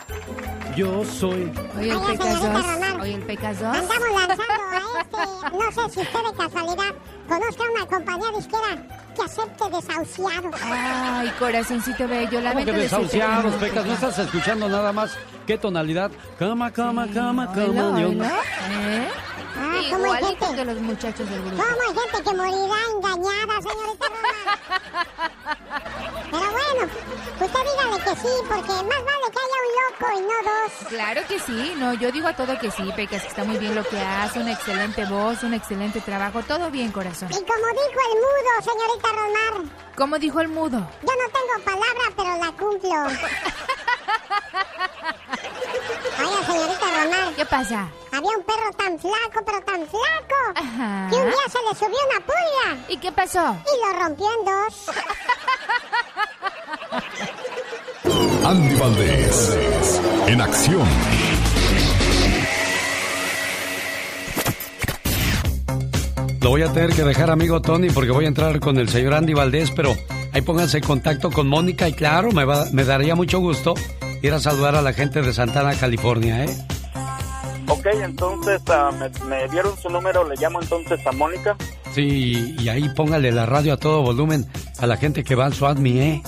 Yo soy. Oye, el Pecas 2. Oye, el Pecas 2. Andamos lanzando a este, no sé si usted de casualidad conozca una compañía disquera que acepte desahuciados. Ay, corazoncito bello, ¿Cómo lamento que decirte desahuciados. Pecas? ¿No estás escuchando nada más? ¿Qué tonalidad? Cama, cama, cama, oílo. ¿Eh? Ah, ¿cómo hay gente? que los muchachos del grupo. ¿Cómo hay gente que morirá engañada, señorita Román? Pero bueno, usted dígale que sí, porque más vale que haya un loco y no dos. Claro que sí, no, yo digo a todo que sí, Pecas, que está muy bien lo que hace, una excelente voz, un excelente trabajo, todo bien, corazón. Y como dijo el mudo, señorita Román, ¿Cómo dijo el mudo? yo no tengo palabra, pero la cumplo. Oiga, señorita Román. ¿Qué pasa? Había un perro tan flaco, pero tan flaco, Ajá. que un día se le subió una pulga. ¿Y qué pasó? Y lo rompió en dos. Andy Valdés. En acción. Lo voy a tener que dejar, amigo Tony, porque voy a entrar con el señor Andy Valdés, pero ahí pónganse en contacto con Mónica y claro, me, va, me daría mucho gusto ir a saludar a la gente de Santana, California, ¿eh? Ok, entonces ah, me, me dieron su número, le llamo entonces a Mónica. Sí, y ahí póngale la radio a todo volumen a la gente que va al SWATMI, ¿eh?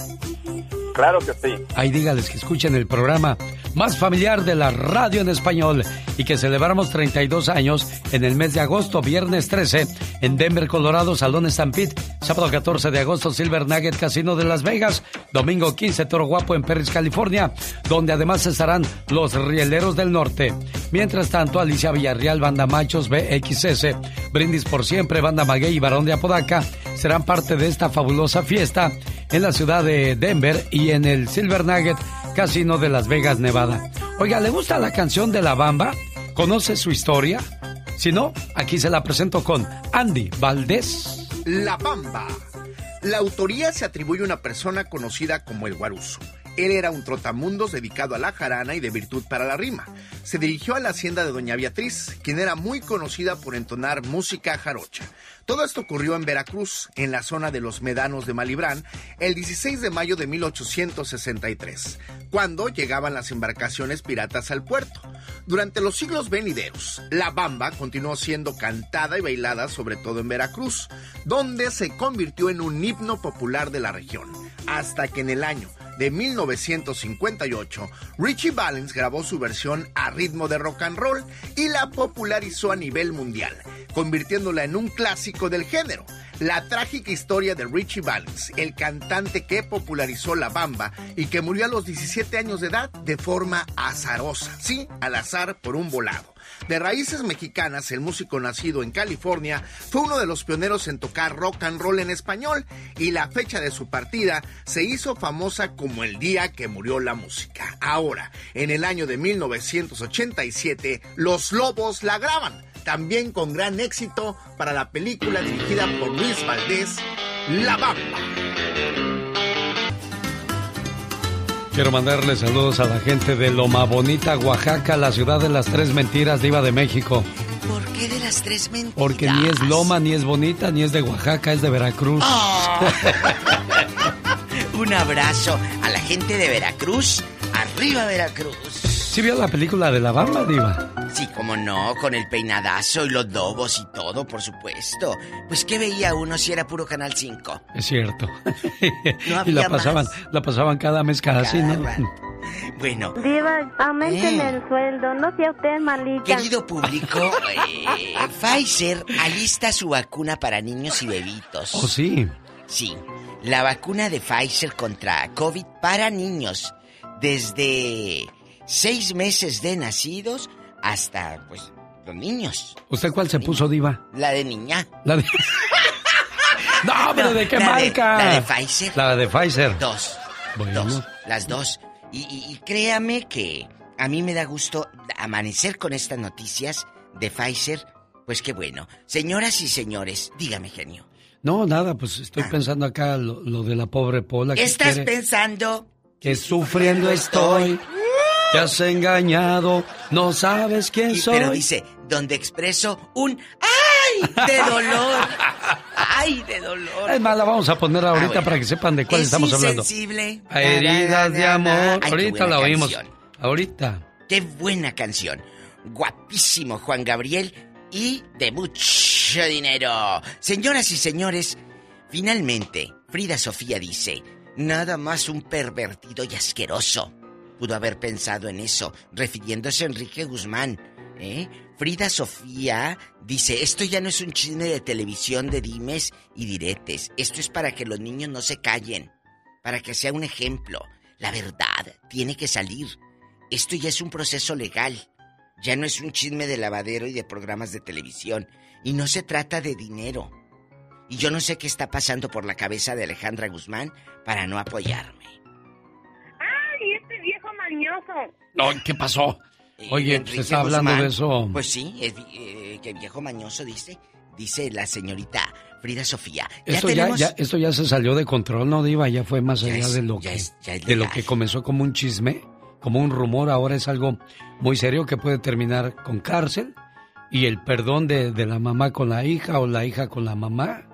Claro que sí. Ahí dígales que escuchen el programa más familiar de la radio en español y que celebramos 32 años en el mes de agosto, viernes 13, en Denver, Colorado, Salón Stampede, sábado 14 de agosto, Silver Nugget Casino de Las Vegas, domingo 15, Toro Guapo en Perris, California, donde además estarán los Rieleros del Norte. Mientras tanto, Alicia Villarreal, Banda Machos, BXS, Brindis por Siempre, Banda Maguey y Barón de Apodaca serán parte de esta fabulosa fiesta en la ciudad de Denver y en el Silver Nugget Casino de Las Vegas, Nevada. Oiga, ¿le gusta la canción de La Bamba? ¿Conoce su historia? Si no, aquí se la presento con Andy Valdés. La Bamba. La autoría se atribuye a una persona conocida como el Guaruzo. Él era un trotamundos dedicado a la jarana y de virtud para la rima. Se dirigió a la hacienda de Doña Beatriz, quien era muy conocida por entonar música jarocha. Todo esto ocurrió en Veracruz, en la zona de los Medanos de Malibrán, el 16 de mayo de 1863, cuando llegaban las embarcaciones piratas al puerto. Durante los siglos venideros, la bamba continuó siendo cantada y bailada sobre todo en Veracruz, donde se convirtió en un himno popular de la región, hasta que en el año de 1958, Richie Valens grabó su versión a ritmo de rock and roll y la popularizó a nivel mundial, convirtiéndola en un clásico del género. La trágica historia de Richie Valens, el cantante que popularizó la bamba y que murió a los 17 años de edad de forma azarosa, sí, al azar por un volado. De raíces mexicanas, el músico nacido en California fue uno de los pioneros en tocar rock and roll en español y la fecha de su partida se hizo famosa como el día que murió la música. Ahora, en el año de 1987, Los Lobos la graban, también con gran éxito para la película dirigida por Luis Valdés, La Bamba. Quiero mandarle saludos a la gente de Loma Bonita, Oaxaca, la ciudad de las tres mentiras, diva de México. ¿Por qué de las tres mentiras? Porque ni es Loma, ni es bonita, ni es de Oaxaca, es de Veracruz. Oh. Un abrazo a la gente de Veracruz. Arriba Veracruz. ¿Sí vio la película de la bamba, diva? Sí, cómo no, con el peinadazo y los lobos y todo, por supuesto. Pues ¿qué veía uno si era puro Canal 5? Es cierto. No y la pasaban, más. la pasaban cada mes, cada sí, ¿no? Bueno, Diva, aumenten Eh. el sueldo, no sea usted malita. querido público, eh, Pfizer alista su vacuna para niños y bebitos. ¿Oh, sí? Sí, la vacuna de Pfizer contra COVID para niños, desde seis meses de nacidos hasta, pues, los niños. ¿Usted cuál se puso, diva? La de niña. La de... no, pero ¿de qué la de- marca? la de Pfizer. La de Pfizer. Dos. Bueno. Dos. Las dos. Y, y- y créame que a mí me da gusto amanecer con estas noticias de Pfizer. Pues qué bueno. Señoras y señores, dígame, genio. No, nada, pues estoy pensando acá lo, lo de la pobre Pola. que Ah. ¿Estás quiere- pensando? Que sufriendo estoy. Te has engañado, no sabes quién Y- soy. pero dice, donde expreso un ¡ay! de dolor. ¡Ay! de dolor. Es más, la vamos a poner ahorita Ah, bueno. para que sepan de cuál Es estamos hablando. A heridas de amor. Ay, ahorita la oímos. canción. Ahorita. Qué buena canción. Guapísimo Juan Gabriel y de mucho dinero. Señoras y señores, finalmente Frida Sofía dice, nada más un pervertido y asqueroso. Pudo haber pensado en eso, refiriéndose a Enrique Guzmán. ¿eh? Frida Sofía dice, esto ya no es un chisme de televisión de dimes y diretes. Esto es para que los niños no se callen, para que sea un ejemplo. La verdad tiene que salir. Esto ya es un proceso legal. Ya no es un chisme de lavadero y de programas de televisión. Y no se trata de dinero. Y yo no sé qué está pasando por la cabeza de Alejandra Guzmán para no apoyarme. No, ¿qué pasó? Oye, Enrique se está hablando Guzmán, de eso. Pues sí, es, eh, que viejo mañoso dice, dice la señorita Frida Sofía. Ya Esto ya, tenemos... ya, esto ya se salió de control, ¿no, Diva? Ya fue más allá es- de lo que, es- de lo que comenzó como un chisme, como un rumor, ahora es algo muy serio que puede terminar con cárcel y el perdón de, de la mamá con la hija o la hija con la mamá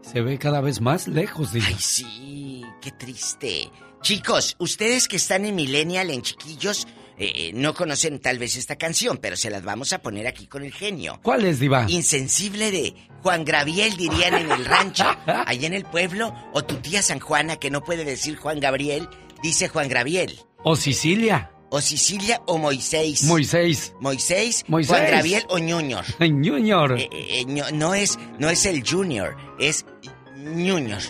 se ve cada vez más lejos, Diva. Ay, sí, qué triste. Chicos, ustedes que están en Millennial, en chiquillos, eh, eh, no conocen tal vez esta canción, pero se las vamos a poner aquí con el genio. ¿Cuál es, Diva? Insensible de Juan Gabriel, dirían en el rancho, allá en el pueblo, o tu tía San Juana, que no puede decir Juan Gabriel, dice Juan Gabriel. O Sicilia. O Sicilia o Moisés. Moisés. Moisés, Moisés. Juan Gabriel o Junior. Junior. Eh, no, no es, no es el Junior, es Junior.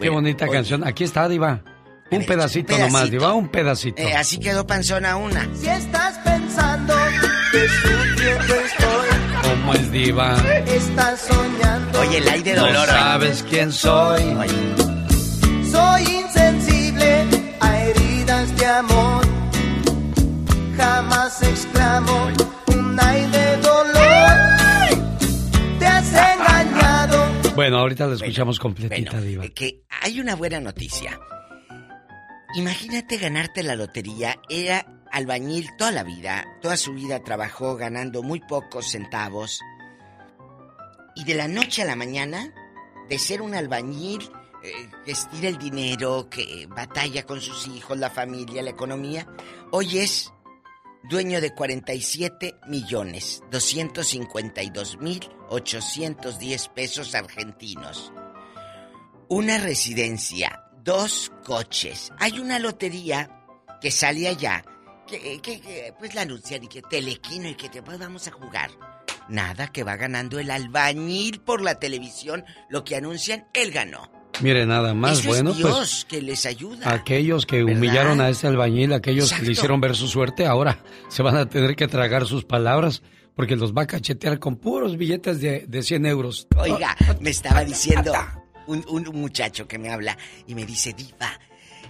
Qué bonita oye, canción. Aquí está, Diva. Un pedacito, pedacito. nomás, Diva, un pedacito. eh, así quedó panzona una. Si estás pensando que sufriendo estoy, ¿Cómo es, Diva? estás soñando. Oye, el aire de No dolor. sabes quién soy. Soy insensible a heridas de amor. Jamás exclamo un ay de dolor. Te has engañado. Bueno, ahorita la escuchamos completita, Diva. que hay una buena noticia. Imagínate ganarte la lotería. Era albañil toda la vida. Toda su vida trabajó ganando muy pocos centavos. Y de la noche a la mañana, de ser un albañil eh, el dinero, que batalla con sus hijos, la familia, la economía, hoy es dueño de 47 millones 252 mil 810 pesos argentinos. Una residencia, dos coches. Hay una lotería que sale allá, que, que- que, pues la anuncian y que telequino y que te pues, vamos a jugar. Nada, que va ganando el albañil por la televisión. Lo que anuncian, él ganó. Mire, nada más, Eso bueno, es Dios pues que les ayuda. aquellos que ¿Verdad? humillaron a ese albañil, aquellos que le hicieron ver su suerte, ahora se van a tener que tragar sus palabras porque los va a cachetear con puros billetes de, de 100 euros. Oiga, me estaba diciendo un, un muchacho que me habla y me dice, Diva,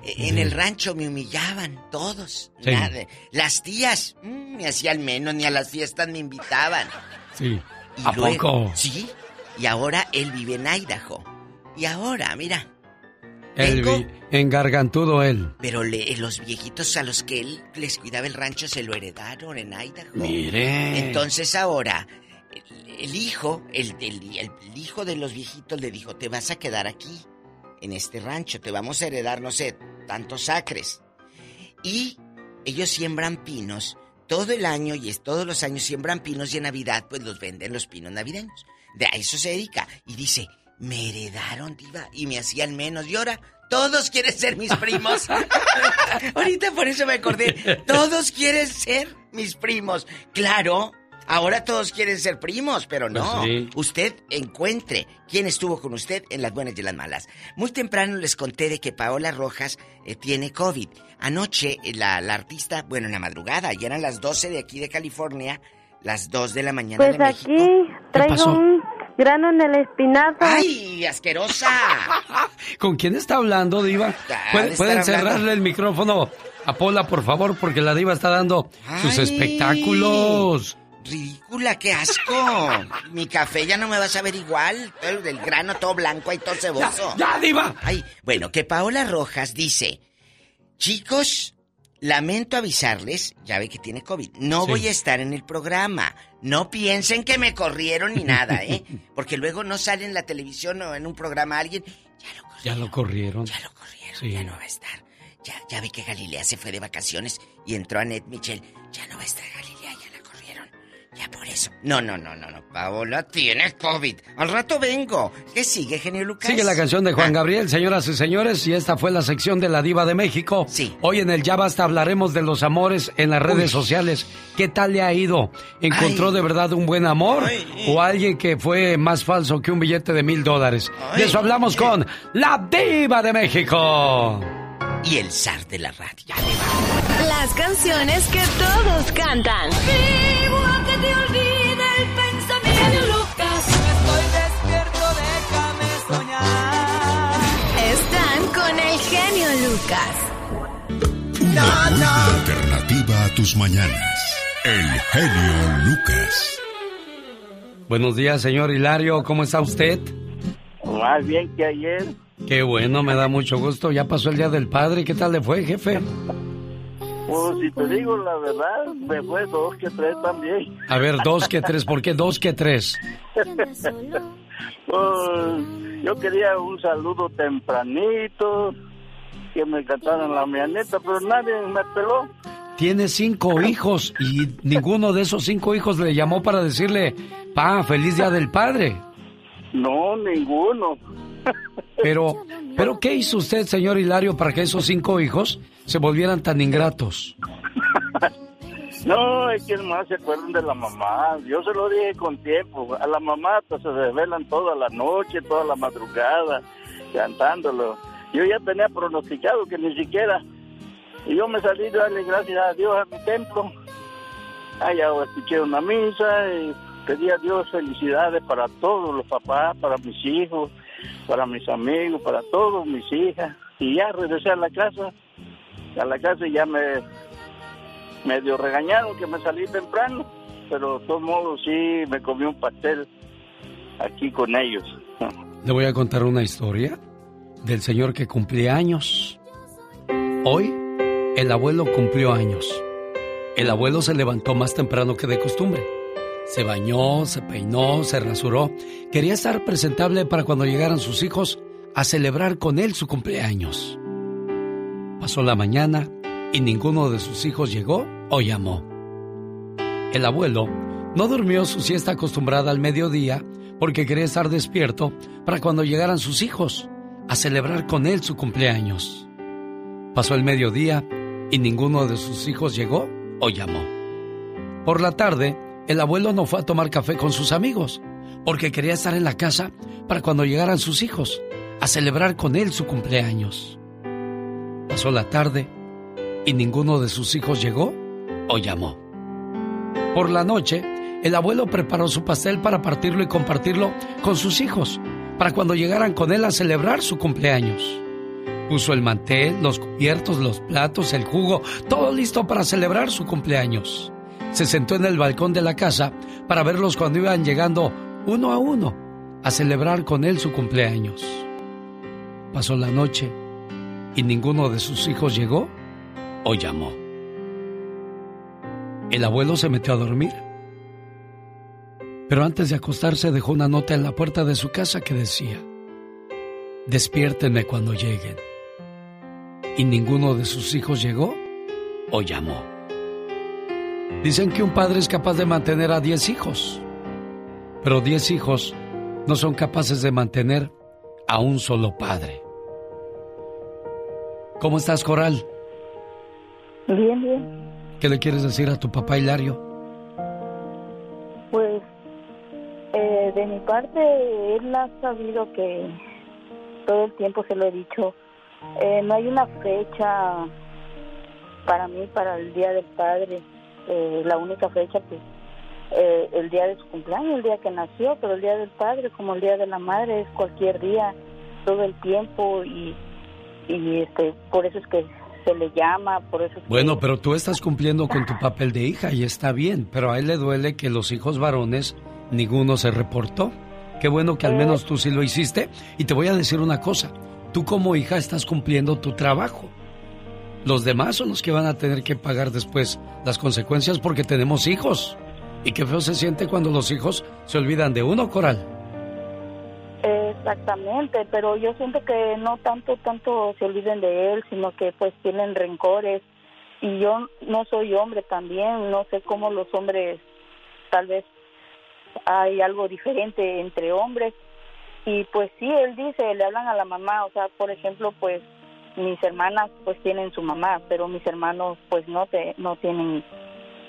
eh, en el rancho me humillaban todos. Sí. Nada. Las tías mm, me hacían menos, ni a las fiestas me invitaban. Sí. Y ¿A luego- poco? Sí. Y ahora él vive en Idaho. Y ahora, mira, vi- engargantudo él. pero le- los viejitos a los que él les cuidaba el rancho se lo heredaron en Idaho. Mire. Entonces ahora, el, hijo, el, el- el hijo de los viejitos le dijo, te vas a quedar aquí, en este rancho, te vamos a heredar, no sé, tantos acres. Y ellos siembran pinos todo el año y es todos los años siembran pinos y en Navidad pues los venden los pinos navideños. De a eso se dedica. Y dice, me heredaron, diva, y me hacían menos. Y ahora, todos quieren ser mis primos. Ahorita por eso me acordé. Todos quieren ser mis primos. Claro, ahora todos quieren ser primos, pero no. Pues sí. Usted encuentre quién estuvo con usted en las buenas y las malas. Muy temprano les conté de que Paola Rojas eh, tiene COVID. Anoche, eh, la, la artista, bueno, en la madrugada, ya eran las 12 de aquí de California, las 2 de la mañana Pues de México. aquí traigo pasó? un grano en el espinazo. ¡Ay, asquerosa! ¿Con quién está hablando, Diva? Ah, ¿Puede- de ¿Pueden hablando. cerrarle el micrófono a Pola, por favor? Porque la Diva está dando sus espectáculos. Ridícula, qué asco. Mi café ya no me vas a ver igual. El del grano todo blanco y todo ceboso. Ya, ya, diva. Ay, bueno, que Paola Rojas dice, chicos, lamento avisarles, ya ve que tiene COVID, no Sí. voy a estar en el programa. No piensen que me corrieron ni nada, ¿eh? Porque luego no sale en la televisión o en un programa alguien, Ya lo corrieron. ya lo corrieron, Sí. ya no va a estar. Ya, ya ve que Galilea se fue de vacaciones y entró Annette Michel. Ya no va a estar Galilea, ya corrieron. Ya por eso. No, no, no, no, no. Paola tiene COVID. Al rato vengo. ¿Qué sigue, genio Lucas? Sigue la canción de Ah. Juan Gabriel, señoras y señores, y esta fue la sección de la Diva de México. Sí. Hoy en el Ya Basta hablaremos de los amores en las redes Uy. sociales. ¿Qué tal le ha ido? ¿Encontró Ay. de verdad un buen amor? Ay. ¿O alguien que fue más falso que un billete de mil dólares? De eso hablamos con la Diva de México. Y el zar de la radio. Las canciones que todos cantan. Vivo a que te olvide el pensamiento Lucas. Estoy despierto, déjame soñar. Están con el genio Lucas. Una buena alternativa a tus mañanas. El genio Lucas. Buenos días, señor Hilario, ¿cómo está usted? Más bien que ayer. Qué bueno, me da mucho gusto. Ya pasó el Día del Padre. ¿Qué tal le fue, jefe? Pues si te digo la verdad, me fue dos que tres también. A ver, dos que tres. ¿Por qué dos que tres? Pues yo quería un saludo tempranito que me cantaran la mañanita, pero nadie me peló. Tiene cinco hijos y ninguno de esos cinco hijos le llamó para decirle, pa, feliz día del padre. No, ninguno. Pero, pero ¿qué hizo usted, señor Hilario, para que esos cinco hijos se volvieran tan ingratos? No, es que más se acuerdan de la mamá. Yo se lo dije con tiempo. A la mamá pues, se desvelan toda la noche, toda la madrugada, cantándolo. Yo ya tenía pronosticado que ni siquiera. Y yo me salí de darle gracias a Dios a mi templo. Allá escuché una misa y pedí a Dios felicidades para todos los papás, para mis hijos, para mis amigos, para todos mis hijas. Y ya regresé a la casa. A la casa ya me medio regañaron que me salí temprano, pero de todos modos sí me comí un pastel aquí con ellos. Le voy a contar una historia del señor que cumplía años. Hoy, el abuelo cumplió años. El abuelo se levantó más temprano que de costumbre. Se bañó, se peinó, se rasuró. Quería estar presentable para cuando llegaran sus hijos a celebrar con él su cumpleaños. Pasó la mañana y ninguno de sus hijos llegó o llamó. El abuelo no durmió su siesta acostumbrada al mediodía porque quería estar despierto para cuando llegaran sus hijos a celebrar con él su cumpleaños. Pasó el mediodía y ninguno de sus hijos llegó o llamó. Por la tarde, el abuelo no fue a tomar café con sus amigos porque quería estar en la casa para cuando llegaran sus hijos a celebrar con él su cumpleaños. Pasó la tarde y ninguno de sus hijos llegó o llamó. Por la noche, el abuelo preparó su pastel para partirlo y compartirlo con sus hijos, para cuando llegaran con él a celebrar su cumpleaños. Puso el mantel, los cubiertos, los platos, el jugo, todo listo para celebrar su cumpleaños. Se sentó en el balcón de la casa para verlos cuando iban llegando uno a uno a celebrar con él su cumpleaños. Pasó la noche y ninguno de sus hijos llegó o llamó. El abuelo se metió a dormir. Pero antes de acostarse dejó una nota en la puerta de su casa que decía, despiértenme cuando lleguen. Y ninguno de sus hijos llegó o llamó. Dicen que un padre es capaz de mantener a diez hijos, pero diez hijos no son capaces de mantener a un solo padre. ¿Cómo estás, Coral? Bien, bien. ¿Qué le quieres decir a tu papá Hilario? Pues eh, de mi parte, él ha sabido que todo el tiempo se lo he dicho. Eh, no hay una fecha para mí, para el Día del Padre. Eh, la única fecha, pues, eh, el día de su cumpleaños, el día que nació, pero el Día del Padre, como el Día de la Madre, es cualquier día, todo el tiempo y, y este, por eso es que se le llama, por eso es que- Bueno, pero tú estás cumpliendo con tu papel de hija y está bien, pero a él le duele que los hijos varones ninguno se reportó. Qué bueno que al menos tú sí lo hiciste. Y te voy a decir una cosa, tú como hija estás cumpliendo tu trabajo. Los demás son los que van a tener que pagar después las consecuencias porque tenemos hijos. Y qué feo se siente cuando los hijos se olvidan de uno, Coral. Exactamente, pero yo siento que no tanto tanto se olviden de él, sino que pues tienen rencores y yo no soy hombre también, no sé cómo los hombres tal vez hay algo diferente entre hombres y pues sí, él dice, le hablan a la mamá, o sea, por ejemplo, pues mis hermanas pues tienen su mamá, pero mis hermanos pues no te no tienen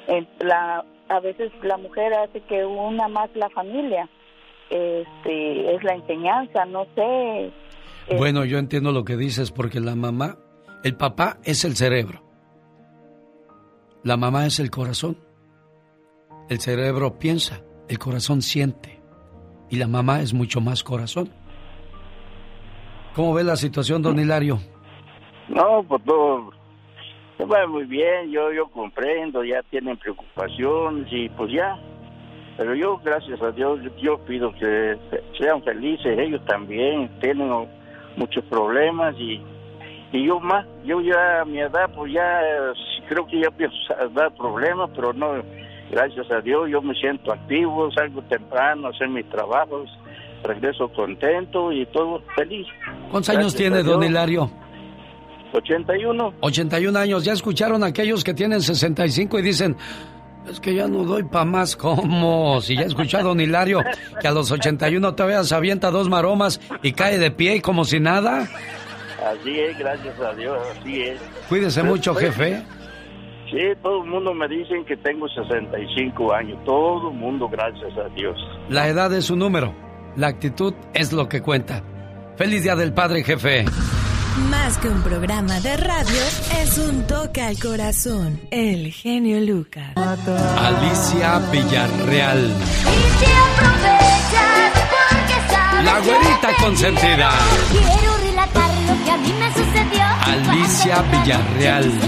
eh, la a veces la mujer hace que una más la familia este es la enseñanza no sé eh, Bueno, yo entiendo lo que dices porque la mamá, el papá es el cerebro. La mamá es el corazón. El cerebro piensa, el corazón siente. Y la mamá es mucho más corazón. ¿Cómo ve la situación, don Hilario? No, pues todo va muy bien, yo yo comprendo, ya tienen preocupaciones y pues ya. Pero yo, gracias a Dios, yo, pido que se- sean felices, ellos también tienen muchos problemas y, y yo más, yo ya a mi edad, pues ya creo que ya pienso a dar problemas, pero no, gracias a Dios yo me siento activo, salgo temprano a hacer mis trabajos, regreso contento y todo feliz. ¿Cuántos años Gracias tiene don. Hilario? 81. 81 años. ¿Ya escucharon a aquellos que tienen 65 y dicen, es que ya no doy pa' más? ¿Cómo? Si ya he escuchado a don Hilario que a los 81 todavía se avienta dos maromas y cae de pie y como si nada. Así es, gracias a Dios, así es. Cuídese mucho, jefe. Sí, todo el mundo me dicen que tengo 65 años. Todo el mundo, gracias a Dios. La edad es un número. La actitud es lo que cuenta. Feliz Día del Padre, jefe. Más que un programa de radio, es un toque al corazón. El genio Lucas. Alicia Villarreal. La güerita consentida. Quiero relatar lo que a mí me sucedió. Alicia Villarreal. Te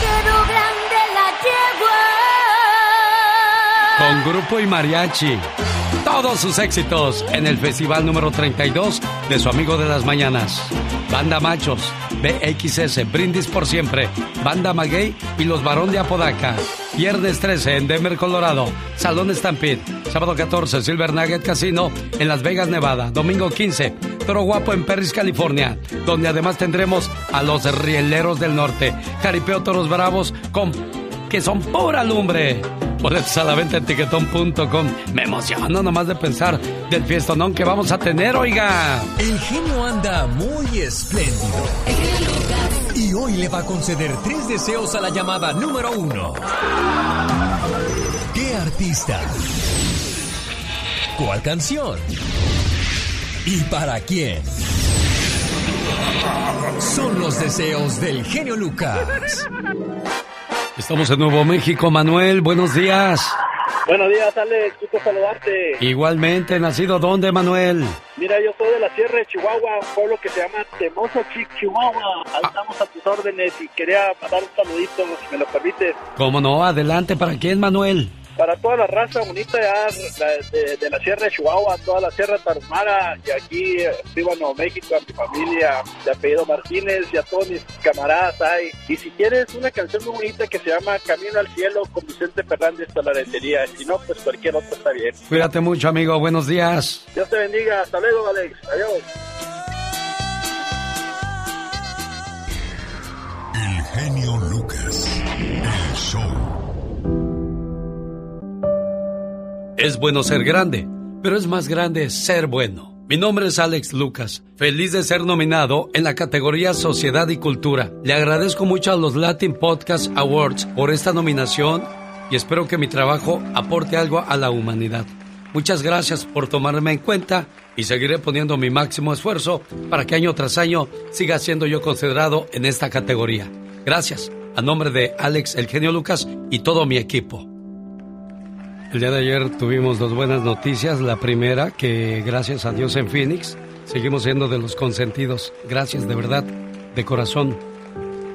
quiero grande la yegua. Con grupo y mariachi. Todos sus éxitos en el festival número 32 de su amigo de las mañanas. Banda Machos, BXS, Brindis por Siempre, Banda Maguey y Los Barón de Apodaca. Viernes 13 en Denver, Colorado, Salón Stampede. Sábado 14, Silver Nugget Casino en Las Vegas, Nevada. Domingo 15, Toro Guapo en Perris, California, donde además tendremos a los Rieleros del Norte. Jaripeo Toros Bravos con que son pura lumbre. Boletos a la venta en tiquetón.com. Me emociono nomás de pensar del fiestonón que vamos a tener, oiga. El genio anda muy espléndido. Y hoy le va a conceder tres deseos a la llamada número uno. ¿Qué artista? ¿Cuál canción? ¿Y para quién? Son los deseos del genio Lucas. Estamos en Nuevo México, Manuel. Buenos días. Buenos días, Alex. Gusto saludarte. Igualmente, ¿nacido dónde, Manuel? Mira, yo soy de la Sierra de Chihuahua, un pueblo que se llama Temoso Chi- Chihuahua. Ahí estamos a tus órdenes y quería dar un saludito, si me lo permites. ¿Cómo no? Adelante, ¿para quién, Manuel? Para toda la raza bonita ya la- de, de la Sierra de Chihuahua, toda la Sierra Tarahumara y aquí eh, vivo en Nuevo México, a mi familia de apellido Martínez y a todos mis camaradas ahí. Y si quieres una canción muy bonita que se llama Camino al Cielo con Vicente Fernández Talarentería, si no, pues cualquier otra está bien. Cuídate mucho, amigo. Buenos días. Dios te bendiga. Hasta luego, Alex. Adiós. El genio Lucas. El show. Es bueno ser grande, pero es más grande ser bueno. Mi nombre es Alex Lucas, feliz de ser nominado en la categoría Sociedad y Cultura. Le agradezco mucho a los Latin Podcast Awards por esta nominación y espero que mi trabajo aporte algo a la humanidad. Muchas gracias por tomarme en cuenta y seguiré poniendo mi máximo esfuerzo para que año tras año siga siendo yo considerado en esta categoría. Gracias, a nombre de Alex El Genio Lucas y todo mi equipo. El día de ayer tuvimos dos buenas noticias. La primera, que gracias a Dios en Phoenix, seguimos siendo de los consentidos. Gracias de verdad, de corazón.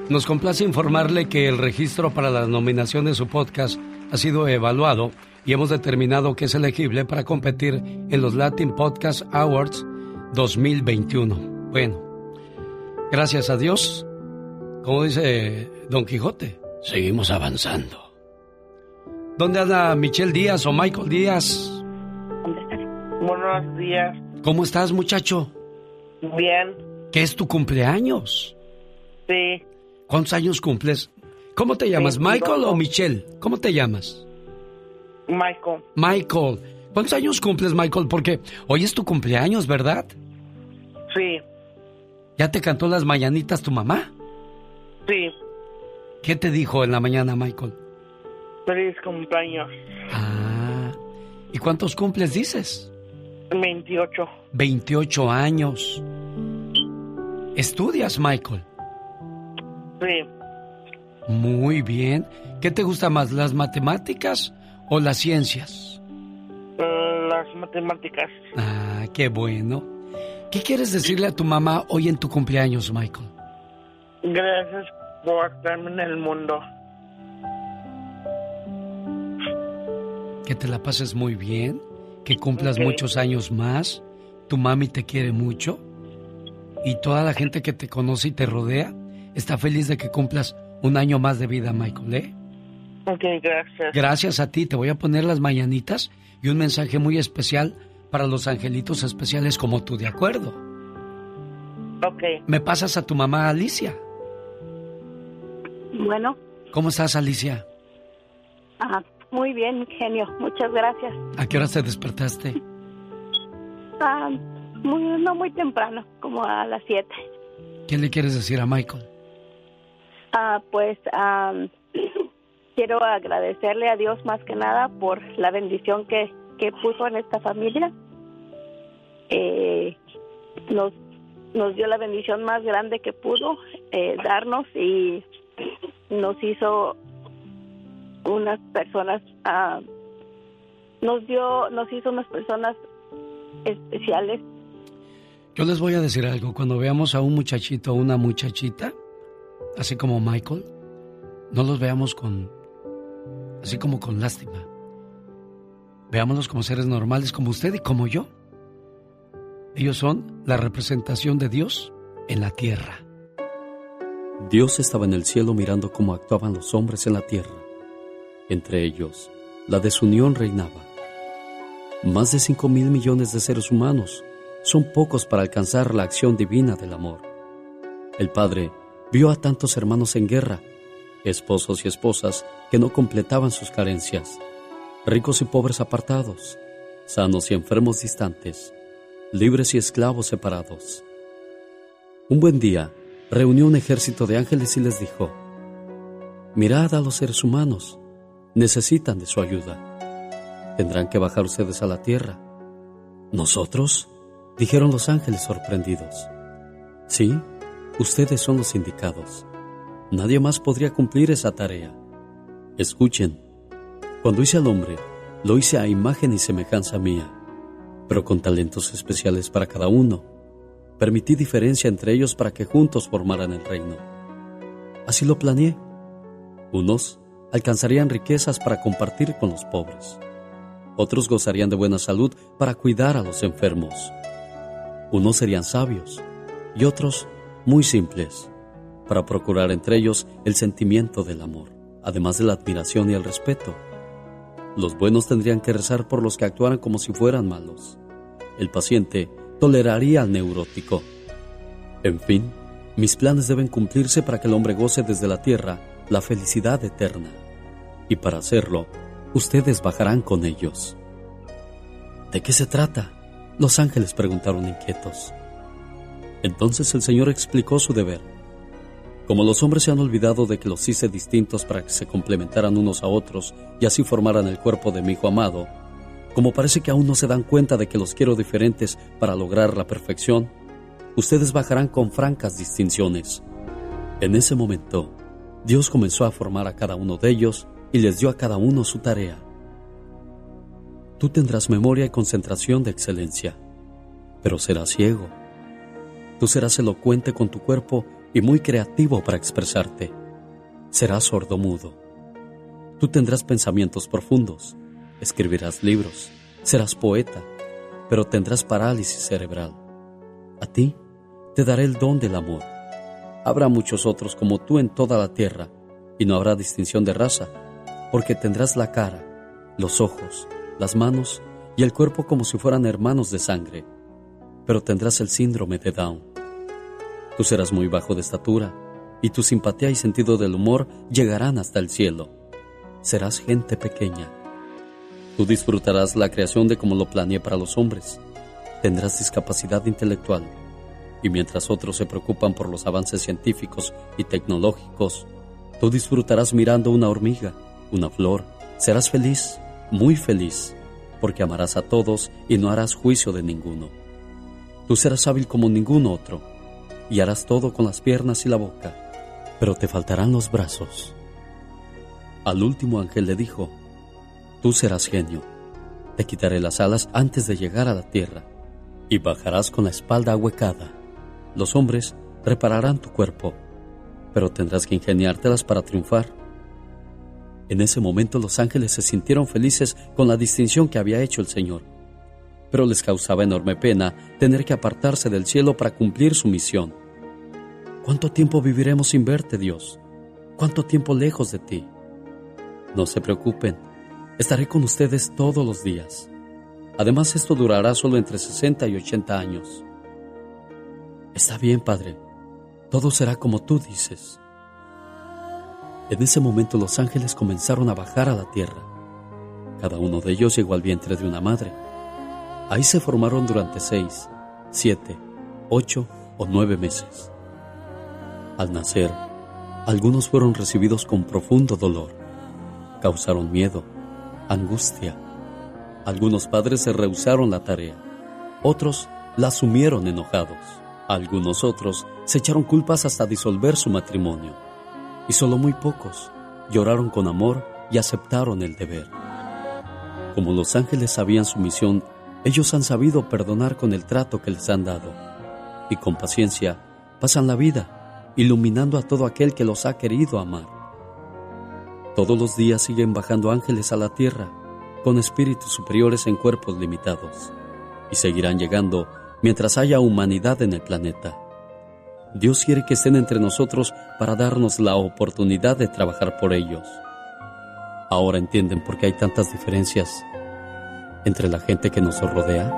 Nos complace informarle que el registro para la nominación de su podcast ha sido evaluado y hemos determinado que es elegible para competir en los Latin Podcast Awards 2021. Bueno, gracias a Dios, como dice Don Quijote, seguimos avanzando. ¿Dónde anda Michelle Díaz o Michael Díaz? Buenos días. ¿Cómo estás, muchacho? Bien. ¿Qué es tu cumpleaños? Sí. ¿Cuántos años cumples? ¿Cómo te llamas, Michael o Michelle? ¿Cómo te llamas? Michael. Michael. ¿Cuántos años cumples, Michael? Porque hoy es tu cumpleaños, ¿verdad? Sí. ¿Ya te cantó las mañanitas tu mamá? Sí. ¿Qué te dijo en la mañana, Michael? Feliz cumpleaños. Ah. ¿Y cuántos cumples dices? 28. 28 años. ¿Estudias, Michael? Sí. Muy bien. ¿Qué te gusta más, las matemáticas o las ciencias? Mm, Las matemáticas. Ah, qué bueno. ¿Qué quieres decirle a tu mamá hoy en tu cumpleaños, Michael? Gracias por estarme en el mundo. Que te la pases muy bien, que cumplas muchos años más, tu mami te quiere mucho y toda la gente que te conoce y te rodea está feliz de que cumplas un año más de vida, Michael, ¿eh? Ok, gracias. Gracias a ti, te voy a poner las mañanitas y un mensaje muy especial para los angelitos especiales como tú, ¿de acuerdo? Ok. ¿Me pasas a tu mamá Alicia? Bueno, ¿Cómo estás, Alicia? ah, muy bien, genio. Muchas gracias. ¿A qué hora te despertaste? Ah, muy, no muy temprano, como a las 7. ¿Qué le quieres decir a Michael? Ah, pues am, quiero agradecerle a Dios más que nada por la bendición que, que puso en esta familia. Eh, nos, nos dio la bendición más grande que pudo eh, darnos y nos hizo unas personas, ah, nos dio, nos hizo unas personas especiales. Yo les voy a decir algo. Cuando veamos a un muchachito o una muchachita, así como Michael, no los veamos con, así como con lástima. Veámoslos como seres normales, como usted y como yo. Ellos son la representación de Dios en la tierra. Dios estaba en el cielo mirando cómo actuaban los hombres en la tierra. Entre ellos, la desunión reinaba. Más de 5 mil millones de seres humanos son pocos para alcanzar la acción divina del amor. El Padre vio a tantos hermanos en guerra, esposos y esposas que no completaban sus carencias, ricos y pobres apartados, sanos y enfermos distantes, libres y esclavos separados. Un buen día, reunió un ejército de ángeles y les dijo, Mirad a los seres humanos, necesitan de su ayuda. Tendrán que bajar ustedes a la tierra. ¿Nosotros? dijeron los ángeles sorprendidos. Sí, ustedes son los indicados. Nadie más podría cumplir esa tarea. Escuchen, cuando hice al hombre, lo hice a imagen y semejanza mía, pero con talentos especiales para cada uno. Permití diferencia entre ellos para que juntos formaran el reino. Así lo planeé. Unos alcanzarían riquezas para compartir con los pobres. Otros gozarían de buena salud para cuidar a los enfermos. Unos serían sabios y otros muy simples, para procurar entre ellos el sentimiento del amor, además de la admiración y el respeto. Los buenos tendrían que rezar por los que actuaran como si fueran malos. El paciente toleraría al neurótico. En fin, mis planes deben cumplirse para que el hombre goce desde la tierra la felicidad eterna. Y para hacerlo, ustedes bajarán con ellos. ¿De qué se trata? Los ángeles preguntaron inquietos. Entonces el Señor explicó su deber. Como los hombres se han olvidado de que los hice distintos para que se complementaran unos a otros y así formaran el cuerpo de mi Hijo amado, como parece que aún no se dan cuenta de que los quiero diferentes para lograr la perfección, ustedes bajarán con francas distinciones. En ese momento, Dios comenzó a formar a cada uno de ellos y les dio a cada uno su tarea. Tú tendrás memoria y concentración de excelencia, pero serás ciego. Tú serás elocuente con tu cuerpo y muy creativo para expresarte. Serás sordomudo. Tú tendrás pensamientos profundos, escribirás libros, serás poeta, pero tendrás parálisis cerebral. A ti te daré el don del amor. Habrá muchos otros como tú en toda la tierra, y no habrá distinción de raza, porque tendrás la cara, los ojos, las manos y el cuerpo como si fueran hermanos de sangre, pero tendrás el síndrome de Down. Tú serás muy bajo de estatura, y tu simpatía y sentido del humor llegarán hasta el cielo. Serás gente pequeña. Tú disfrutarás la creación de como lo planeé para los hombres. Tendrás discapacidad intelectual. Y mientras otros se preocupan por los avances científicos y tecnológicos, tú disfrutarás mirando una hormiga, una flor. Serás feliz, muy feliz, porque amarás a todos y no harás juicio de ninguno. Tú serás hábil como ningún otro, y harás todo con las piernas y la boca, pero te faltarán los brazos. Al último ángel le dijo, Tú serás genio, te quitaré las alas antes de llegar a la tierra, y bajarás con la espalda ahuecada. Los hombres repararán tu cuerpo, pero tendrás que ingeniártelas para triunfar. En ese momento los ángeles se sintieron felices con la distinción que había hecho el Señor, pero les causaba enorme pena tener que apartarse del cielo para cumplir su misión. ¿Cuánto tiempo viviremos sin verte, Dios? ¿Cuánto tiempo lejos de ti? No se preocupen, estaré con ustedes todos los días. Además, esto durará solo entre 60 y 80 años. Está bien, Padre. Todo será como tú dices. En ese momento los ángeles comenzaron a bajar a la tierra. Cada uno de ellos llegó al vientre de una madre. Ahí se formaron durante seis, siete, ocho o nueve meses. Al nacer, algunos fueron recibidos con profundo dolor. Causaron miedo, angustia. Algunos padres se rehusaron la tarea. Otros la asumieron enojados. Algunos otros se echaron culpas hasta disolver su matrimonio. Y solo muy pocos lloraron con amor y aceptaron el deber. Como los ángeles sabían su misión, ellos han sabido perdonar con el trato que les han dado. Y con paciencia pasan la vida, iluminando a todo aquel que los ha querido amar. Todos los días siguen bajando ángeles a la tierra, con espíritus superiores en cuerpos limitados, y seguirán llegando mientras haya humanidad en el planeta. Dios quiere que estén entre nosotros para darnos la oportunidad de trabajar por ellos. Ahora entienden por qué hay tantas diferencias entre la gente que nos rodea.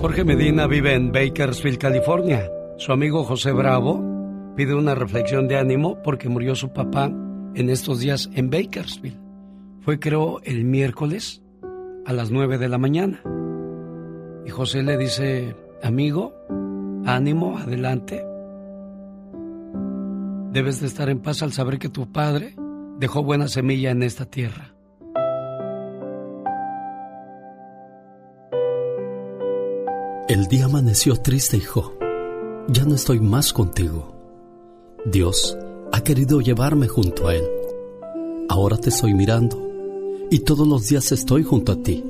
Jorge Medina vive en Bakersfield, California. Su amigo José Bravo pide una reflexión de ánimo porque murió su papá en estos días en Bakersfield. Fue creo el miércoles a las 9 de la mañana. Y José le dice, amigo, ánimo, adelante. Debes de estar en paz al saber que tu padre dejó buena semilla en esta tierra. El día amaneció triste, hijo. Ya no estoy más contigo. Dios ha querido llevarme junto a Él. Ahora te estoy mirando y todos los días estoy junto a ti.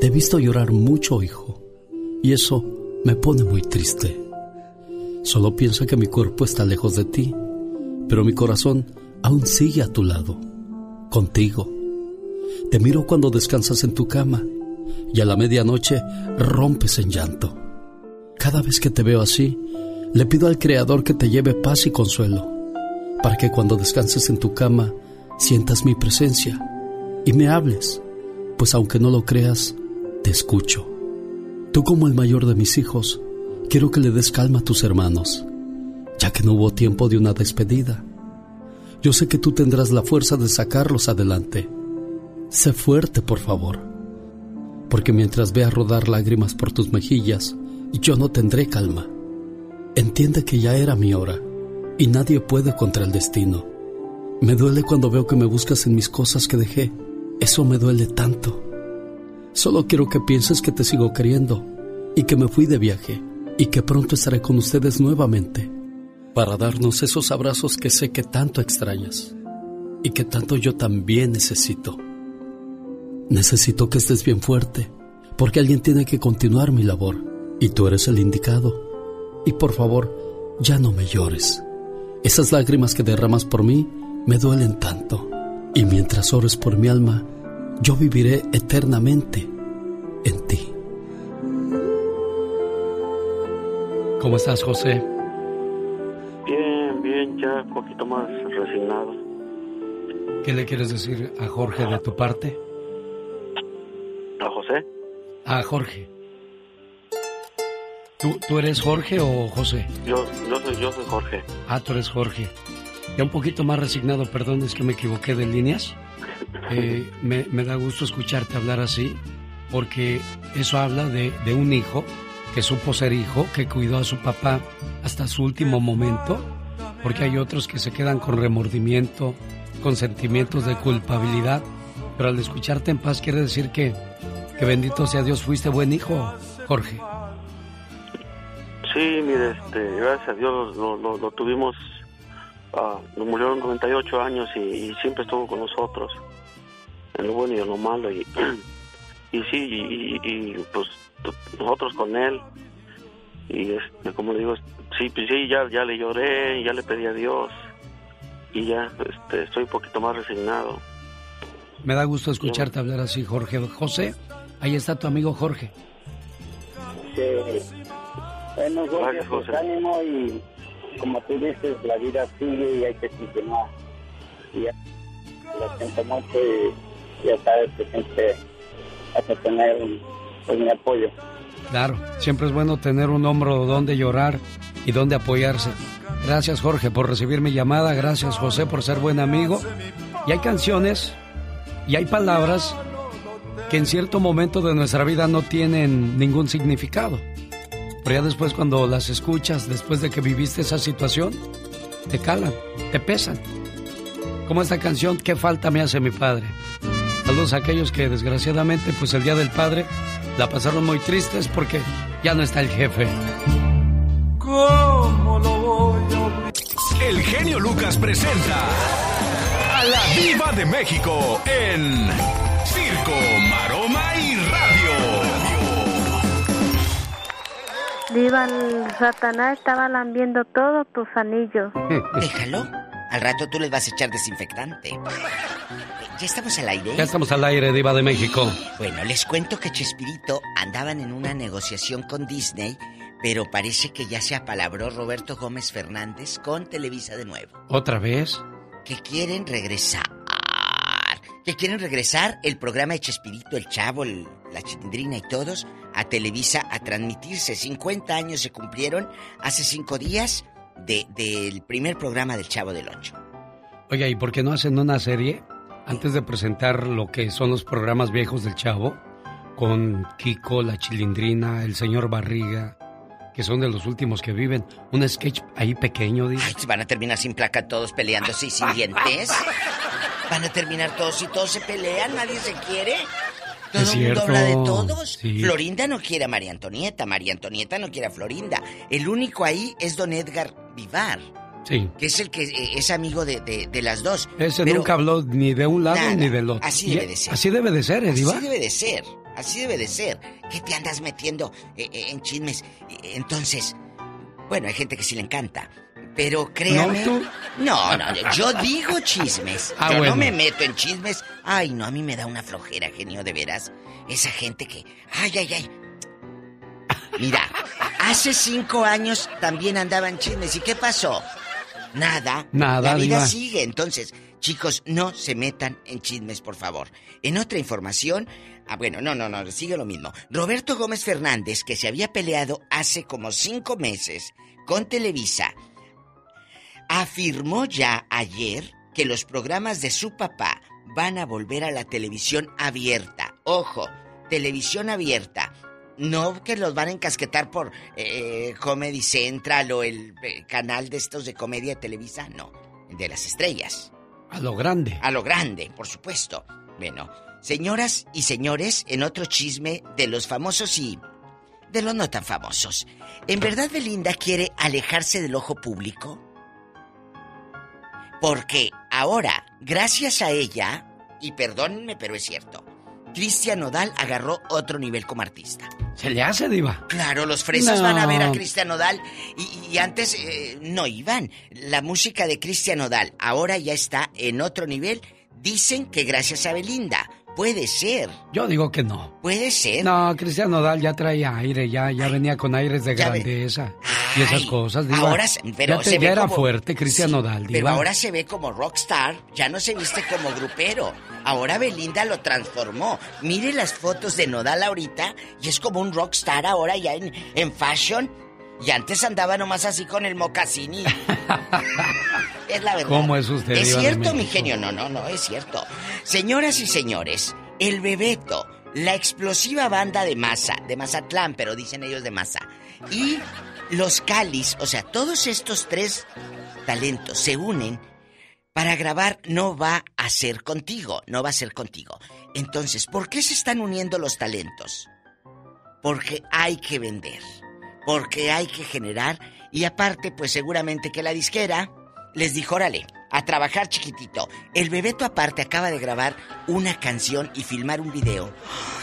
Te he visto llorar mucho, hijo, y eso me pone muy triste. Solo pienso que mi cuerpo está lejos de ti, pero mi corazón aún sigue a tu lado, contigo. Te miro cuando descansas en tu cama y a la medianoche rompes en llanto. Cada vez que te veo así, le pido al Creador que te lleve paz y consuelo, para que cuando descanses en tu cama sientas mi presencia y me hables, pues aunque no lo creas, te escucho. Tú como el mayor de mis hijos, quiero que le des calma a tus hermanos, ya que no hubo tiempo de una despedida. Yo sé que tú tendrás la fuerza de sacarlos adelante. Sé fuerte, por favor, porque mientras vea rodar lágrimas por tus mejillas, yo no tendré calma. Entiende que ya era mi hora y nadie puede contra el destino. Me duele cuando veo que me buscas en mis cosas que dejé. Eso me duele tanto. Solo quiero que pienses que te sigo queriendo y que me fui de viaje y que pronto estaré con ustedes nuevamente para darnos esos abrazos que sé que tanto extrañas y que tanto yo también necesito. Necesito que estés bien fuerte porque alguien tiene que continuar mi labor y tú eres el indicado. Y por favor, ya no me llores. Esas lágrimas que derramas por mí me duelen tanto. Y mientras ores por mi alma, yo viviré eternamente en ti. ¿Cómo estás, José? Bien, bien, ya un poquito más resignado. ¿Qué le quieres decir a Jorge de tu parte? ¿A José? A Jorge. ¿Tú, ¿Tú eres Jorge o José? Yo, yo, soy, yo soy Jorge. Ah, tú eres Jorge. Ya un poquito más resignado, perdón, es que me equivoqué de líneas. Eh, me, da gusto escucharte hablar así, porque eso habla de, un hijo que supo ser hijo, que cuidó a su papá hasta su último momento, porque hay otros que se quedan con remordimiento, con sentimientos de culpabilidad, pero al escucharte en paz quiere decir que, que bendito sea Dios, fuiste buen hijo, Jorge. Sí, mire, este, gracias a Dios lo tuvimos, uh, nos murió a los 98 años y, y, siempre estuvo con nosotros, en lo bueno y en lo malo, y, y sí, y, y, pues nosotros con él, y este, como le digo, sí, pues sí, ya, ya le lloré, ya le pedí a Dios, y ya este, estoy un poquito más resignado. Me da gusto escucharte hablar así, Jorge. José, ahí está tu amigo Jorge. Sí. Bueno, Jorge, pues ánimo y como tú dices, la vida sigue y hay que continuar. Y lo siento mucho y ya sabes que siempre a tener pues, mi apoyo. Claro, siempre es bueno tener un hombro donde llorar y donde apoyarse. Gracias Jorge por recibir mi llamada, gracias José por ser buen amigo. Y hay canciones y hay palabras que en cierto momento de nuestra vida no tienen ningún significado. Pero ya después cuando las escuchas, después de que viviste esa situación, te calan, te pesan. Como esta canción, ¿qué falta me hace mi padre? Saludos a aquellos que desgraciadamente, pues el Día del Padre, la pasaron muy tristes porque ya no está el jefe. ¿Cómo lo voy a El genio Lucas presenta a la Viva de México en Circo, Maroma Radio. Viva el Satanás estaba lambiendo todos tus anillos. Déjalo. Al rato tú les vas a echar desinfectante. ¿Ya estamos al aire? Ya estamos al aire, Diva de México. Bueno, les cuento que Chespirito andaban en una negociación con Disney, pero parece que ya se apalabró Roberto Gómez Fernández con Televisa de nuevo. ¿Otra vez? Que quieren regresar. Que quieren regresar el programa de Chespirito, el Chavo, la Chilindrina y todos a Televisa a transmitirse. 50 años se cumplieron hace cinco días de- del primer programa del Chavo del Ocho. Oye, ¿y por qué no hacen una serie antes de presentar lo que son los programas viejos del Chavo? Con Kiko, la Chilindrina, el señor Barriga, que son de los últimos que viven. Un sketch ahí pequeño, digo. Ay, van a terminar sin placa todos peleándose y sin dientes. Van a terminar todos y todos se pelean, nadie se quiere. Todo Es el mundo habla de todos. sí. Florinda no quiere a María Antonieta, María Antonieta no quiere a Florinda. El único ahí es don Edgar Vivar, Sí. que es el que eh, es amigo de, de- de las dos. Ese Pero nunca habló ni de un lado Nada. ni del otro. Así debe de ser. Así debe de ser, ¿eh, Diva? Así debe de ser, así debe de ser. ¿Qué te andas metiendo eh, eh, en chismes? Entonces, bueno, hay gente que sí le encanta. Pero créame. ¿No, tú? No, no, yo digo chismes. Ah, yo bueno. no me meto en chismes. Ay, no, a mí me da una flojera, genio, de veras. Esa gente que. Ay, ay, ay. Mira, hace cinco años también andaban chismes. ¿Y qué pasó? Nada. Nada, La vida sigue. Entonces, chicos, no se metan en chismes, por favor. En otra información. Ah, bueno, no, no, no, sigue lo mismo. Roberto Gómez Fernández, que se había peleado hace como cinco meses con Televisa, afirmó ya ayer que los programas de su papá van a volver a la televisión abierta. Ojo, televisión abierta. No que los van a encasquetar por eh, Comedy Central o el eh, canal de estos de comedia de Televisa, no, de las estrellas. A lo grande. A lo grande, por supuesto. Bueno, señoras y señores, en otro chisme de los famosos y de los no tan famosos. ¿En verdad Belinda quiere alejarse del ojo público? Porque ahora, gracias a ella, y perdónenme, pero es cierto, Cristian Nodal agarró otro nivel como artista. ¿Se le hace, Diva? Claro, los fresas No. van a ver a Cristian Nodal y, y antes eh, no iban. La música de Cristian Nodal ahora ya está en otro nivel. Dicen que gracias a Belinda. Puede ser, Yo digo que no. puede ser. No, Cristian Nodal ya traía aire, ya, ya venía con aires de grandeza y esas cosas, Diva. ahora pero ya te- se ya ve era como- fuerte Cristian Nodal, Pero ahora se ve como rockstar, ya no se viste como grupero. Ahora Belinda lo transformó. Mire las fotos de Nodal ahorita y es como un rockstar ahora ya en, en fashion. Y antes andaba nomás así con el mocasín y... Es la verdad. ¿Cómo es usted, Es cierto, mi genio. No, no, no, es cierto. Señoras y señores, el Bebeto, la explosiva banda de Masa, de Mazatlán, pero dicen ellos de Masa, y los Calis, o sea, todos estos tres talentos se unen para grabar No va a ser contigo, no va a ser contigo. Entonces, ¿por qué se están uniendo los talentos? Porque hay que vender, porque hay que generar y aparte, pues seguramente que la disquera les dijo, órale, a trabajar chiquitito. El Bebeto aparte acaba de grabar una canción y filmar un video.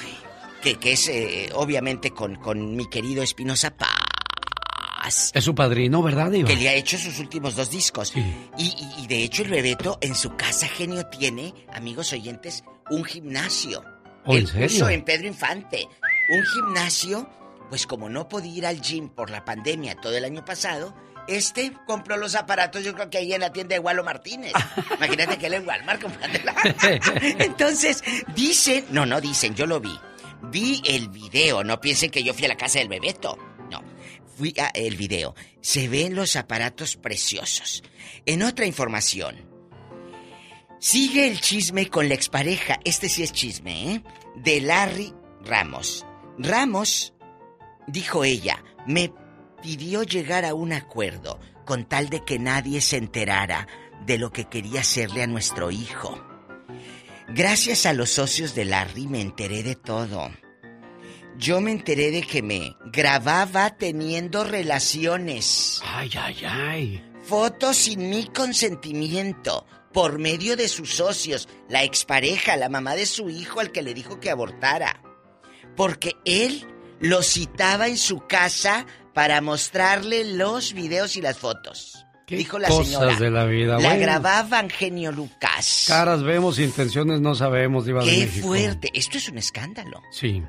Ay, que, que es eh, obviamente con, con mi querido Espinosa Paz. Es su padrino, ¿verdad, Diva? Que le ha hecho sus últimos dos discos. Y, y- y de hecho el Bebeto en su casa genio tiene, amigos oyentes, un gimnasio. ¿Oh, en serio? puso en Pedro Infante. Un gimnasio, pues como no podía ir al gym por la pandemia todo el año pasado, Este compró los aparatos, yo creo que ahí en la tienda de Walo Martínez. Imagínate que él en Walmart comprándola. Entonces, dicen, no, no dicen, yo lo vi. Vi el video, no piensen que yo fui a la casa del Bebeto. No, fui a el video. Se ven los aparatos preciosos. En otra información, sigue el chisme con la expareja, este sí es chisme, ¿eh? De Larry Ramos. Ramos, dijo ella, me pidió llegar a un acuerdo con tal de que nadie se enterara de lo que quería hacerle a nuestro hijo. Gracias a los socios de Larry me enteré de todo. Yo me enteré de que me grababa teniendo relaciones. Ay, ay, ay. Fotos sin mi consentimiento, por medio de sus socios, la expareja, la mamá de su hijo al que le dijo que abortara. Porque él lo citaba en su casa para mostrarle los videos y las fotos. Dijo la cosas señora. de la vida, La bueno. grababan genio Lucas. Caras vemos, intenciones no sabemos, Diva de Qué México. fuerte. Esto es un escándalo. Sí.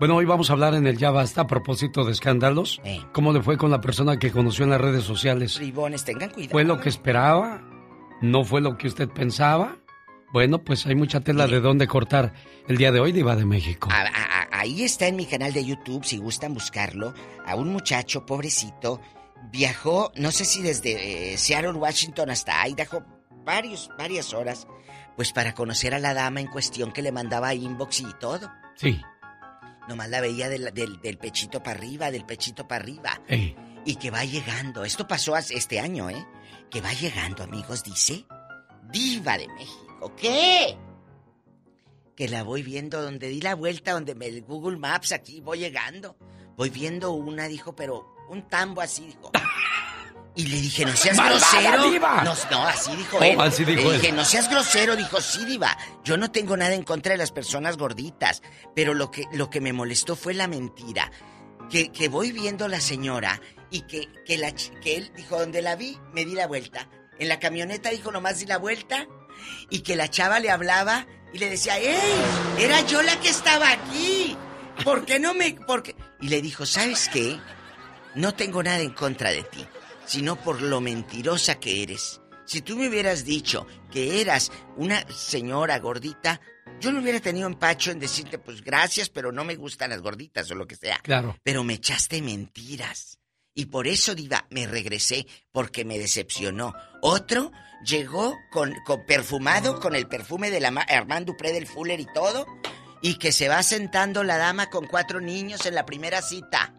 Bueno, hoy vamos a hablar en el Ya Basta a propósito de escándalos. Eh. ¿Cómo le fue con la persona que conoció en las redes sociales? Bribones, tengan cuidado. ¿Fue lo que esperaba? ¿No fue lo que usted pensaba? Bueno, pues hay mucha tela de dónde cortar el día de hoy, Diva de México. A- a- ahí está en mi canal de YouTube, si gustan buscarlo, a un muchacho pobrecito. Viajó, no sé si desde eh, Seattle, Washington hasta Idaho, varios, varias horas, pues para conocer a la dama en cuestión que le mandaba inbox y todo. Sí. Nomás la veía del, del- del pechito para arriba, del pechito para arriba. Ey. Y que va llegando. Esto pasó este año, ¿eh? Que va llegando, amigos, dice. Diva de México. ¿Qué? Que la voy viendo donde di la vuelta, donde me el Google Maps aquí voy llegando. Voy viendo una, dijo, pero un tambo así, dijo. Y le dije, no seas ¡Malvada, grosero. diva! No, no, así dijo Oh, él. así dijo le dije, no seas grosero, dijo, sí, diva. Yo no tengo nada en contra de las personas gorditas, pero lo que, lo que me molestó fue la mentira. Que, que voy viendo la señora y que, que, la, que él dijo, donde la vi, me di la vuelta. En la camioneta dijo, nomás di la vuelta. Y que la chava le hablaba y le decía, ¡Ey! Era yo la que estaba aquí. ¿Por qué no me...? Por qué?" Y le dijo, ¿sabes qué? No tengo nada en contra de ti, sino por lo mentirosa que eres. Si tú me hubieras dicho que eras una señora gordita, yo no hubiera tenido empacho en decirte, pues gracias, pero no me gustan las gorditas o lo que sea. Claro. Pero me echaste mentiras. Y por eso, Diva, me regresé, porque me decepcionó. Otro llegó con, con perfumado, con el perfume de la ma- Armand Dupré del Fuller y todo, y que se va sentando la dama con cuatro niños en la primera cita.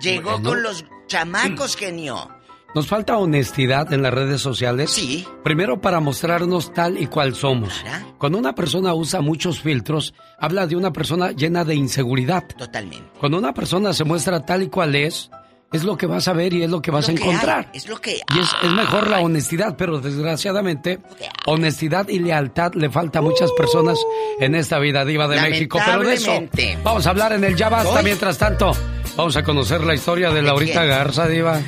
Llegó Bueno. con los chamacos, genio. Nos falta honestidad en las redes sociales. Sí. Primero para mostrarnos tal y cual somos. Cuando una persona usa muchos filtros, habla de una persona llena de inseguridad. Totalmente. Cuando una persona se muestra tal y cual es, es lo que vas a ver y es lo que vas Lo a que encontrar. hay, es lo que Y es, es mejor la honestidad, pero desgraciadamente, honestad y lealtad le falta a muchas personas en esta vida diva de México. Pero de eso vamos a hablar en el Ya Basta. Hoy- Mientras tanto, vamos a conocer la historia de Laurita? Garza, diva.